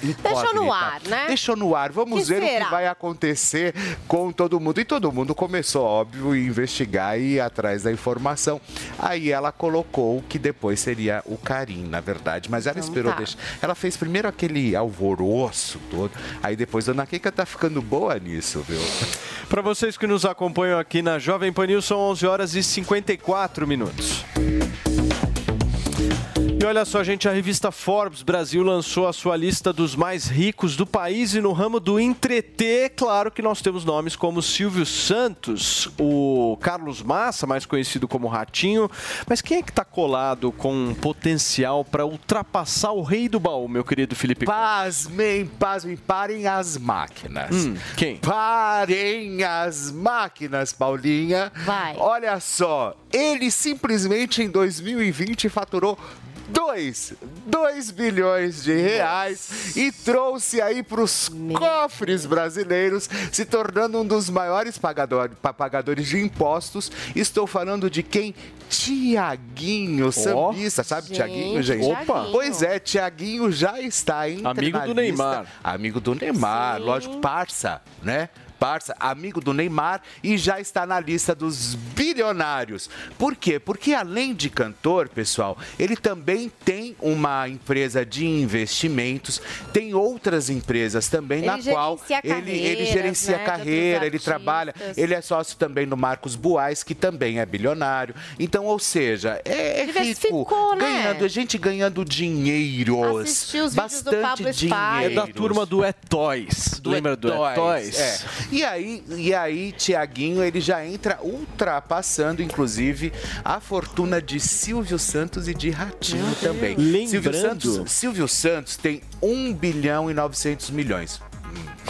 Deixou no ar, né? Deixou no ar. Vamos Que ver o será? que vai acontecer com todo mundo. E todo mundo começou, óbvio, a investigar e ir atrás da informação. Aí ela colocou que depois seria o Karim, na verdade. Mas ela Então esperou tá. deixar. Ela fez primeiro aquele alvoroço todo. Aí depois, Dona Kika tá ficando boa nisso, viu? (laughs) Para vocês que nos acompanham aqui na Jovem Pan News, são 11 horas e 54 minutos. E olha só, gente, a revista Forbes Brasil lançou a sua lista dos mais ricos do país e no ramo do entreter, claro que nós temos nomes como Silvio Santos, o Carlos Massa, mais conhecido como Ratinho, mas quem é que está colado com potencial para ultrapassar o rei do baú, meu querido Felipe? Pasmem, pasmem, parem as máquinas. Hum, quem? Parem as máquinas, Paulinha. Vai. Olha só, ele simplesmente em 2020 faturou 2, 2 bilhões de reais e trouxe aí para os cofres brasileiros, se tornando um dos maiores pagador- pa- pagadores de impostos. Estou falando de quem? Tiaguinho, sambista, sabe Gente, Tiaguinho, gente? Opa. Pois é, Tiaguinho já está entre Amigo do Neymar. Amigo do Neymar, lógico, parça, né? Parça, amigo do Neymar e já está na lista dos bilionários. Por quê? Porque além de cantor, pessoal, ele também tem uma empresa de investimentos, tem outras empresas também Ele na qual ele, ele carreiras, gerencia né, carreira, ele trabalha, ele é sócio também do Marcos Buais, que também é bilionário. Então, ou seja, é, é rico, né? ganhando, é gente ganhando dinheiros. Assisti os vídeos do bastante Pablo Esparza. É da turma do É Toys. Do Lembra do É É Toys? É. E aí, e aí Tiaguinho, ele já entra ultrapassando, inclusive, a fortuna de Silvio Santos e de Ratinho também. Silvio Lembrando- Santos, Silvio Santos tem 1 bilhão e 900 milhões.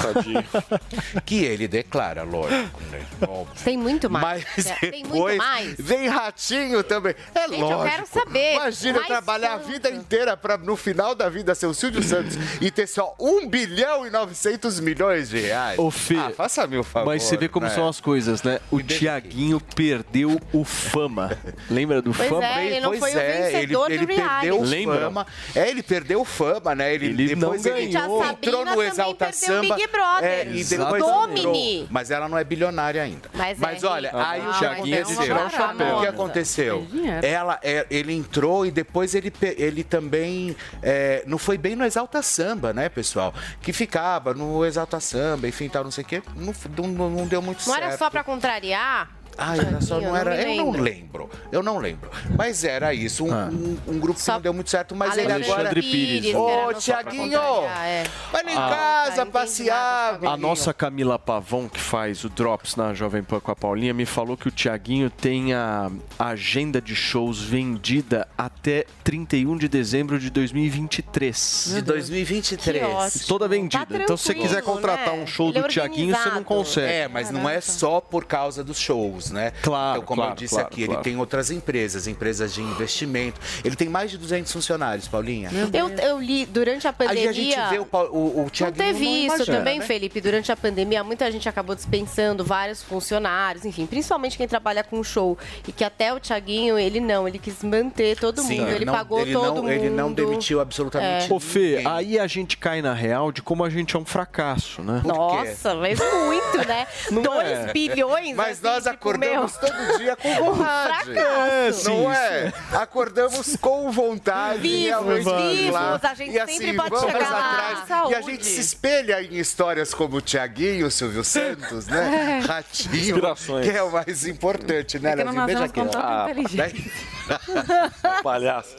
Tadinho. (laughs) que ele declara, lógico, né? Óbvio. Tem muito mais. Mas É, Tem muito depois mais. vem Ratinho também. É Gente, eu lógico. quero saber, Imagina eu trabalhar a vida inteira para no final da vida ser o Silvio Santos e ter só 1 bilhão e 900 milhões de reais. Ô, Fê, ah, faça-me o favor. Mas você vê como né? são as coisas, né? O Tiaguinho perdeu o fama. (laughs) Lembra do Pois fama? é, ele não Pois foi o é, ele, vencedor ele do reality. perdeu Lembra? fama. É, ele perdeu fama, né? Ele, Ele depois não ele entrou no Exalta o Samba. Brother. É, e depois Domini. Mas ela não é bilionária ainda. Mas Mas é olha, rica. aí o que é aconteceu? barata. O que aconteceu? Ela, é, ele entrou e depois ele, ele também é, não foi bem no Exalta Samba, né, pessoal? Que ficava no Exalta Samba, enfim, tal, não sei o quê. Não, não, não deu muito Não certo. era só pra contrariar? Ah, era só, não era. Eu não lembro. Eu não lembro. Mas era isso. Um, um- um grupo que não deu muito certo, mas ele Alexandre agora. Pires, Ô, no Só Pra Tiaguinho! Contrariar, é. Vai lá em Ah. casa passear, A menino. nossa Camila Pavon, que faz o Drops na Jovem Pan com a Paulinha, me falou que o Tiaguinho tem a agenda de shows vendida até 31 de dezembro de 2023. De 2023. Que ótimo. Toda vendida. Tá então, se você quiser tranquilo, contratar né? um show Ele é do Tiaguinho, você não organizado. consegue. É, mas não é só por causa dos shows, né? Claro, Então, como claro, eu disse claro, aqui, claro. ele tem outras empresas, empresas de investimento. Ele tem mais de 200 funcionários, Paulinha. Eu, eu li durante a Aí pandemia. a gente vê o, o, o Não Thiaguinho teve não isso imagina, também, né? Felipe. Durante a pandemia, muita gente acabou dispensando vários funcionários, enfim, principalmente quem trabalha com show. E que até o Thiaguinho, ele não, ele quis manter todo Sim, mundo, ele, não- pagou ele todo não, mundo. Ele não demitiu absolutamente É. Ô Fê, aí a gente cai na real de como a gente é um fracasso, né? Nossa, mas muito, né? Não 2 é. bilhões. Mas assim, nós tipo, acordamos meu. todo dia com (laughs) vontade. É, sim, não é? Acordamos com vontade. Vivos, vivos, lá. a gente e assim, sempre pode vamos chegar lá. atrás. E a Saúde. gente se espelha em histórias como o Tiaguinho, o Silvio Santos, né? É. Ratinho, Inspirações. que é o mais importante, né, É Leozinho? Beija aqui. inteligência. (laughs) Palhaço.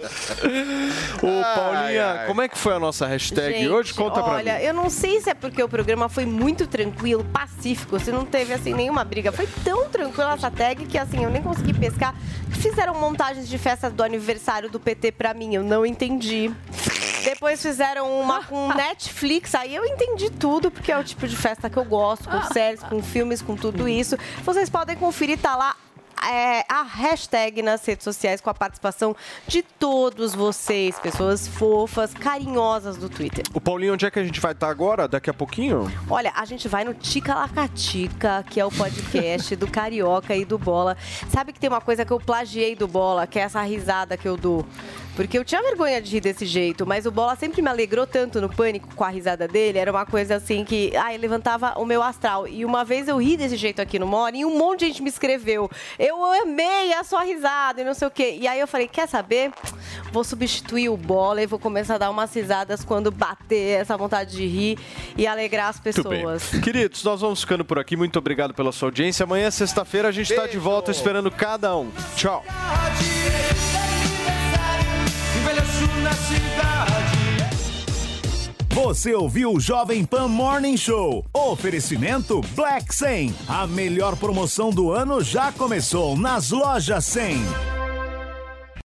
Ô, Paulinha, ai. como é que foi a nossa hashtag Gente, hoje? Conta pra mim. Olha, eu não sei se é porque o programa foi muito tranquilo, pacífico, se não teve assim nenhuma briga. Foi tão tranquila essa tag que assim, eu nem consegui pescar. Fizeram montagens de festa do aniversário do PT pra mim, eu não entendi. Depois fizeram uma com (laughs) Netflix, aí eu entendi tudo, porque é o tipo de festa que eu gosto, com séries, com filmes, com tudo isso. Vocês podem conferir, tá lá é, a hashtag nas redes sociais com a participação de todos vocês, pessoas fofas, carinhosas do Twitter. O Paulinho, onde é que a gente vai estar agora? Daqui a pouquinho? Olha, a gente vai no Tica Lacatica, que é o podcast do Carioca e do Bola. Sabe que tem uma coisa que eu plagiei do Bola, que é essa risada que eu dou. Porque eu tinha vergonha de rir desse jeito, mas o Bola sempre me alegrou tanto no pânico com a risada dele. Era uma coisa assim que, ai, levantava o meu astral. E uma vez eu ri desse jeito aqui no More e um monte de gente me escreveu. Eu amei a sua risada e não sei o quê. E aí eu falei, quer saber? Vou substituir o Bola e vou começar a dar umas risadas quando bater essa vontade de rir e alegrar as pessoas. Queridos, nós vamos ficando por aqui. Muito obrigado pela sua audiência. Amanhã, sexta-feira, a gente está de volta esperando cada um. Tchau. Você ouviu o Jovem Pan Morning Show. Oferecimento Black 100. A melhor promoção do ano já começou nas lojas 100.